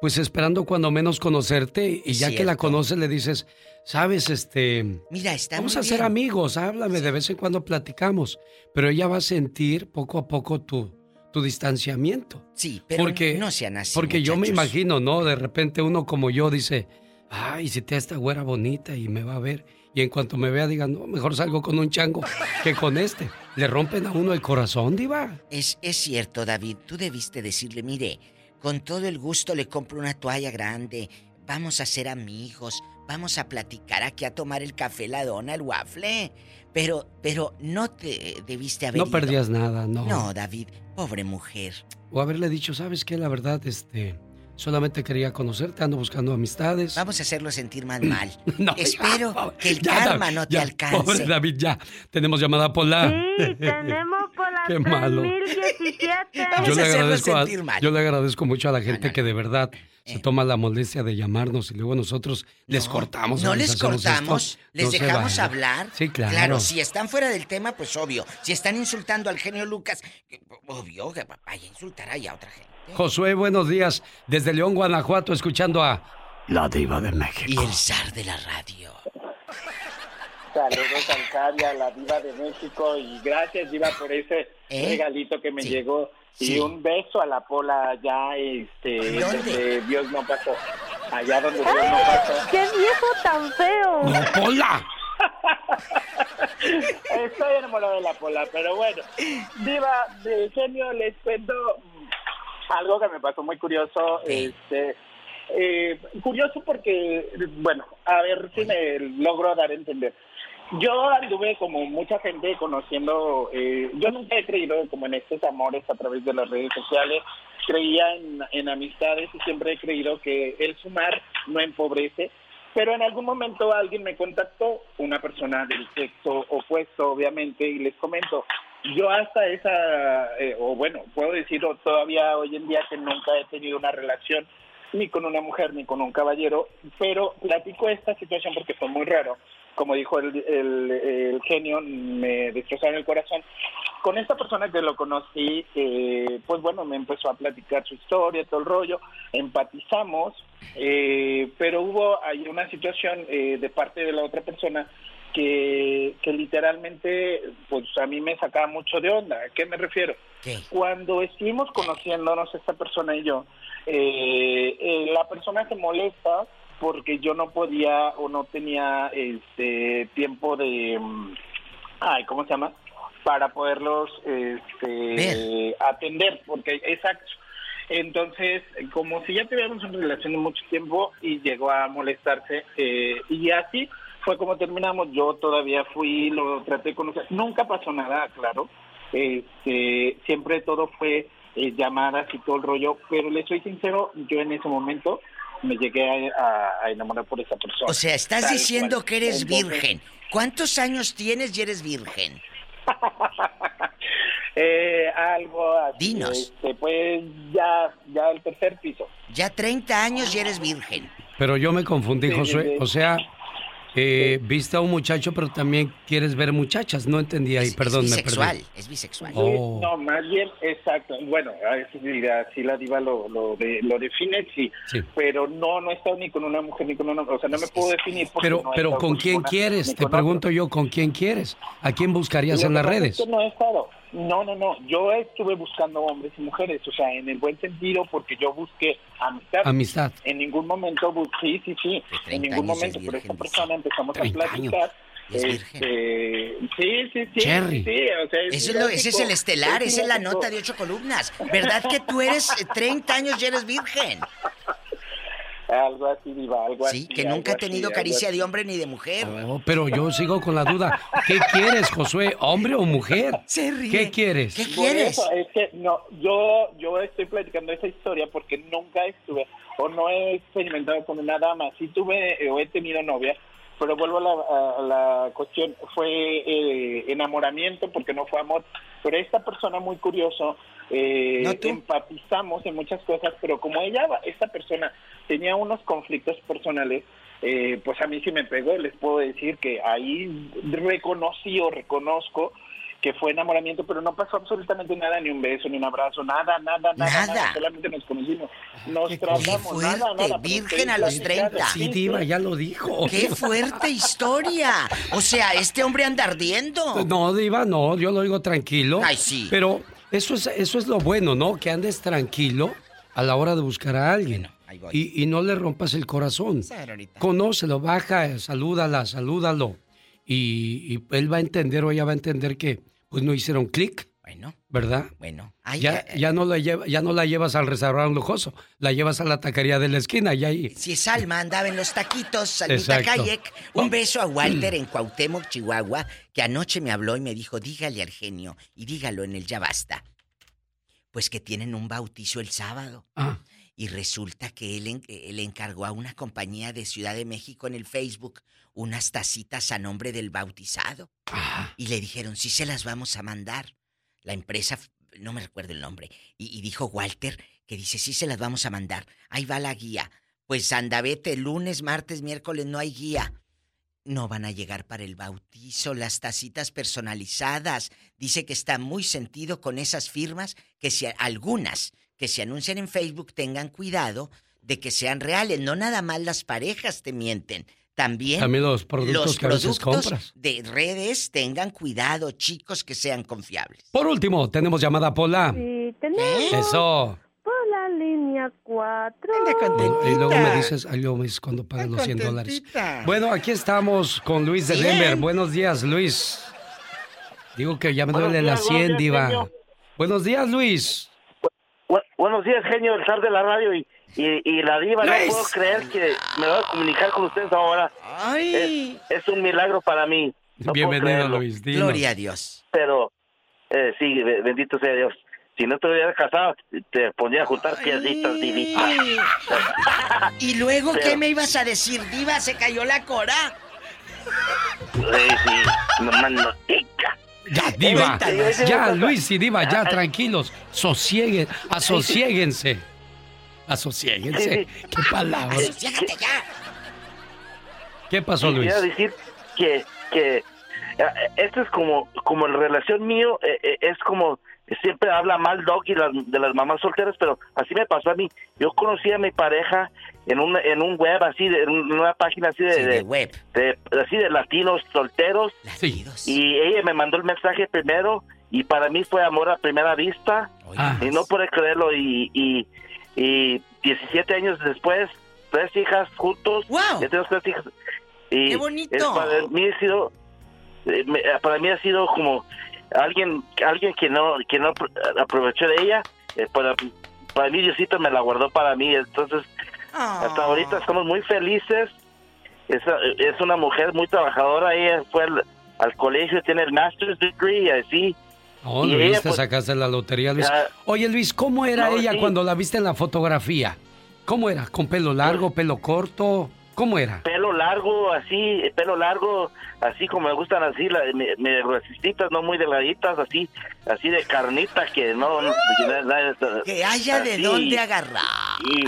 pues, esperando cuando menos conocerte y ya que la conoces le dices, sabes, este, Mira, está vamos muy a ser bien. amigos, háblame, de vez en cuando platicamos. Pero ella va a sentir poco a poco tu, tu distanciamiento. Sí, pero porque, no sean así, Porque yo me imagino, ¿no? De repente uno como yo dice, ay, si te esta güera bonita y me va a ver. Y en cuanto me vea, digan, no, mejor salgo con un chango que con este. Le rompen a uno el corazón, diva. Es, es cierto, David. Tú debiste decirle, mire, con todo el gusto le compro una toalla grande. Vamos a ser amigos. Vamos a platicar aquí a tomar el café, la dona, el waffle. Pero, pero no te debiste haber No ido. perdías nada, no. No, David, pobre mujer. O haberle dicho, ¿sabes qué? La verdad, este, solamente quería conocerte, ando buscando amistades. Vamos a hacerlo sentir más mal. No, Espero ya, que el ya, karma David, no te ya, alcance. Pobre David, ya. Tenemos llamada por la... Sí, tenemos por la Qué malo. 3017. Yo le, agradezco a- sentir mal. yo le agradezco mucho a la gente que de verdad se toma la molestia de llamarnos y luego nosotros les cortamos. No les esto. cortamos, les dejamos hablar. Sí, claro. Claro, si están fuera del tema, pues obvio. Si están insultando al genio Lucas, obvio que vaya a insultar ahí a otra gente. Josué, buenos días. Desde León, Guanajuato, escuchando a La Diva de México. Y el zar de la radio. Saludos a Arcadia, la diva de México, y gracias, diva, por ese ¿Eh? regalito que me Sí. llegó. Y Sí. un beso a la Pola allá, este, donde Dios no pasó. Allá donde Dios no pasó. ¡Qué viejo tan feo! ¡No, Pola! Estoy enamorado de la Pola, pero bueno. Diva, de genio, les cuento algo que me pasó muy curioso. Este, eh, curioso porque, bueno, a ver si me logro dar a entender. Yo anduve como mucha gente conociendo, eh, yo nunca he creído como en estos amores a través de las redes sociales, creía en, en amistades y siempre he creído que el sumar no empobrece, pero en algún momento alguien me contactó, una persona del sexo opuesto obviamente, y les comento, yo hasta esa, eh, o bueno, puedo decir todavía hoy en día que nunca he tenido una relación ni con una mujer ni con un caballero, pero platico esta situación porque fue muy raro. Como dijo el, el, el genio, me destrozaron el corazón. Con esta persona que lo conocí, eh, pues bueno, me empezó a platicar su historia, todo el rollo, empatizamos, eh, pero hubo ahí una situación eh, de parte de la otra persona que, que literalmente, pues a mí me sacaba mucho de onda. ¿A qué me refiero? Cuando estuvimos conociéndonos esta persona y yo, eh, eh, la persona se molesta porque yo no podía o no tenía este tiempo de mm, ay cómo se llama para poderlos este atender porque exacto Entonces, como si ya teníamos una relación de mucho tiempo y llegó a molestarse, eh, y así fue como terminamos. Yo todavía fui, lo traté con usted. Nunca pasó nada, claro. Este, siempre todo fue eh, llamadas y todo el rollo, pero le soy sincero, yo en ese momento me llegué a, a enamorar por esa persona. O sea, estás Tal diciendo cual. que eres Entonces, virgen. ¿Cuántos años tienes y eres virgen? Eh, algo así. Dinos. Este, pues ya, ya el tercer piso. Ya 30 años y eres virgen. Pero yo me confundí, Sí, sí, Josué. sí. O sea, eh, viste a un muchacho, pero también quieres ver muchachas. No entendí ahí, perdón, me bisexual, perdí. es bisexual. Oh. No, más bien, exacto. Bueno, así, la diva lo, lo, de- lo define, sí. Sí. Pero no, no he estado ni con una mujer ni con una... O sea, no me puedo definir porque Pero, no pero ¿con quién quieres? Te pregunto yo, ¿con quién quieres? ¿A quién buscarías en las es redes? no he estado. No, no, no. Yo estuve buscando hombres y mujeres, o sea, en el buen sentido, porque yo busqué amistad. Amistad. En ningún momento, bu- sí, sí, sí. En ningún años momento, es pero esta persona empezamos a 30 platicar. Este, sí, sí, sí. Cherry. sí, o sea, Eso es lo- ese es el estelar, esa es la nota de ocho columnas. ¿Verdad que tú eres eh, 30 años y eres virgen? Algo así, diva, algo así. Sí, que nunca así, tenido algo caricia así. de hombre ni de mujer. Oh, pero yo sigo con la duda. ¿Qué quieres, Josué? ¿Hombre o mujer? ¿Qué quieres? Por eso, es que no, yo, yo estoy platicando esa historia porque nunca estuve o no he experimentado con una dama. Sí tuve o he tenido novia, pero vuelvo a la, a la cuestión, fue eh, enamoramiento porque no fue amor. Pero esta persona muy curioso, eh, ¿No empatizamos en muchas cosas, pero como ella, esta persona tenía unos conflictos personales, eh, pues a mí sí me pegó. Les puedo decir que ahí reconocí o reconozco que fue enamoramiento, pero no pasó absolutamente nada, ni un beso, ni un abrazo, nada, nada, nada, nada, solamente nos conocimos, nos tratamos, nada, fuerte, nada. pero virgen a los platicaron. 30. Sí, Diva, ya lo dijo. ¡Qué fuerte historia! O sea, este hombre anda ardiendo. No, Diva, no, yo lo digo tranquilo. Ay, sí. Pero eso es, eso es lo bueno, ¿no? Que andes tranquilo a la hora de buscar a alguien. Y, y no le rompas el corazón. Conócelo, baja, salúdala, salúdalo. Y, y él va a entender o ella va a entender que pues no hicieron clic. Bueno. ¿Verdad? Bueno. Ay, ya, ay, ya, no la lleva, ya no la llevas al restaurante lujoso, la llevas a la taquería de la esquina y ahí. Si Salma andaba en los taquitos, Salmita. Kayek. Un beso a Walter en Cuauhtémoc, Chihuahua, que anoche me habló y me dijo, dígale al genio y dígalo en el Ya Basta. Pues que tienen un bautizo el sábado. Ah. Y resulta que él, eh, le encargó a una compañía de Ciudad de México en el Facebook unas tacitas a nombre del bautizado. Y le dijeron, sí se las vamos a mandar. La empresa, no me recuerdo el nombre. Y, y dijo Walter que dice, sí se las vamos a mandar. Ahí va la guía. Pues anda, vete, lunes, martes, miércoles no hay guía. No van a llegar para el bautizo, las tacitas personalizadas. Dice que está muy sentido con esas firmas, que si algunas que se anuncian en Facebook tengan cuidado de que sean reales. No nada más las parejas te mienten. También, También los productos los que a veces productos compras. de redes tengan cuidado, chicos, que sean confiables. Por último, tenemos llamada Pola. Y tenemos Eso. por la línea 4. Y luego me dices, ay, luego me dices cuando pagas los 100 dólares. Bueno, aquí estamos con Luis de Bien. Denver. Buenos días, Luis. Digo que ya me duele la días, 100, buenos días, diva. Buenos días, Luis. Bu- buenos días, genio, el zar de la radio y, y, y la diva. No puedo creer que me voy a comunicar con ustedes ahora. Es, es un milagro para mí. No Bienvenido. Luis. dinos. Gloria a Dios. Pero, eh, sí, be- bendito sea Dios. Si no te hubieras casado, te ponía a juntar piedritas, divita. ¿Y luego Pero- qué me ibas a decir, diva? ¿Se cayó la cora? Sí, sí, no tica. Ya, diva. Ya, Luis y diva, ya, tranquilos. Sosieguen, asosiéguense. Asosiéguense. ¿Qué palabra? Asociégate ya. ¿Qué pasó, Luis? Quisiera decir que, que eh, esto es como, como la relación mío, eh, eh, es como, siempre habla mal Doc y las, de las mamás solteras, pero así me pasó a mí. Yo conocí a mi pareja en un, en un web así, de, en una página así de, Sí, de de- web. de- así de latinos solteros. Y ella me mandó el mensaje primero y para mí fue amor a primera vista. Ah. Y no pude creerlo y, y, y 17 años después, tres hijas juntos. Ya tenemos tres hijas. Y ¡Qué bonito! es para mí ha sido, eh, para mí ha sido como alguien, alguien que no, que no apro- aprovechó de ella eh, para para mí Diosito me la guardó para mí, entonces hasta ahorita estamos muy felices. Es, es una mujer muy trabajadora, ella fue al, al colegio, tiene el master's degree y así. Oh, Y Luis, ella, te pues, sacaste la lotería, Luis. ya- Oye, Luis, ¿cómo era No, ella sí. cuando la viste en la fotografía? ¿Cómo era? ¿Con pelo largo, pelo corto? ¿Cómo era? pelo largo, así, pelo largo, así como me gustan así, la, me, me resistitas, no muy delgaditas, así, así de carnita que no... no- Que haya de así. dónde agarrar. Y,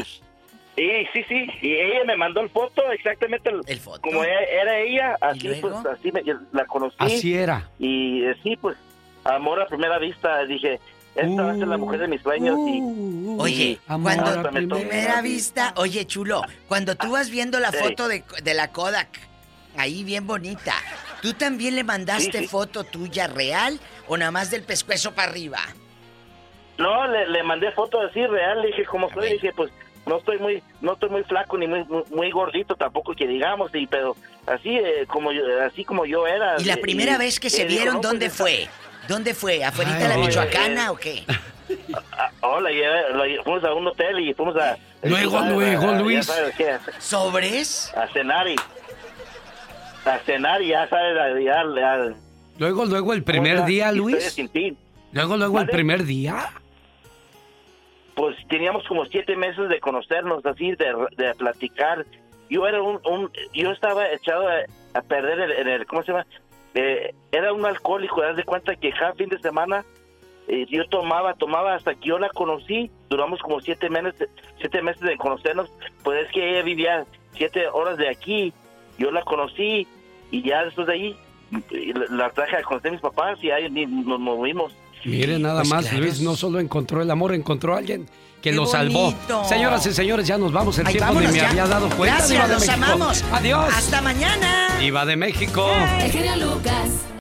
y sí, sí, y ella me mandó el foto, exactamente el, como era, era ella, así pues, así me- la conocí. Así era. Y eh, sí, pues, amor a primera vista, dije, esta va a ser la mujer de mis sueños y... Oye, y cuando tocó- primera vista, oye chulo, cuando tú vas viendo la Sí. foto de, de la Kodak, ahí bien bonita, ¿tú también le mandaste Sí, sí. foto tuya real o nada más del pescuezo para arriba? No, le, le mandé foto así real, le dije como soy, le dije pues no estoy muy no estoy muy flaco ni muy muy, muy gordito tampoco que digamos, y pero así eh, como yo, así como yo era. ¿Y la eh, primera vez que se eh, dijo, vieron no, pues, dónde fue? ¿Dónde fue? ¿Afuera de la Michoacana eh, o qué? Ah, oh, la llevé- la lle- fuimos a un hotel y fuimos a... Luego, a- luego, a- Luis. qué, ¿Sobres? A cenar y... A cenar y ya sabes, a- Luego, luego el primer ¿cómo se día? Luis. Luego, luego el ¿Mande? primer día. Pues teníamos como siete meses de conocernos, así, de, de platicar. Yo era un, un- yo estaba echado a, a perder en el- ¿cómo se llama? Eh, era un alcohólico, das de cuenta que cada fin de semana eh, yo tomaba, tomaba hasta que yo la conocí, duramos como siete meses, siete meses de conocernos, pues es que ella vivía siete horas de aquí, yo la conocí y ya después de ahí eh, la, traje a conocer a mis papás y ahí nos movimos. Mire, nada Pues más, claro. Luis no solo encontró el amor, encontró a alguien que ¡Qué lo salvó. bonito! Señoras y señores, ya nos vamos. El Ay, tiempo ni me ya. había dado cuenta. Gracias, de los México. amamos. Adiós. Hasta mañana. Diva de México. El genio Lucas.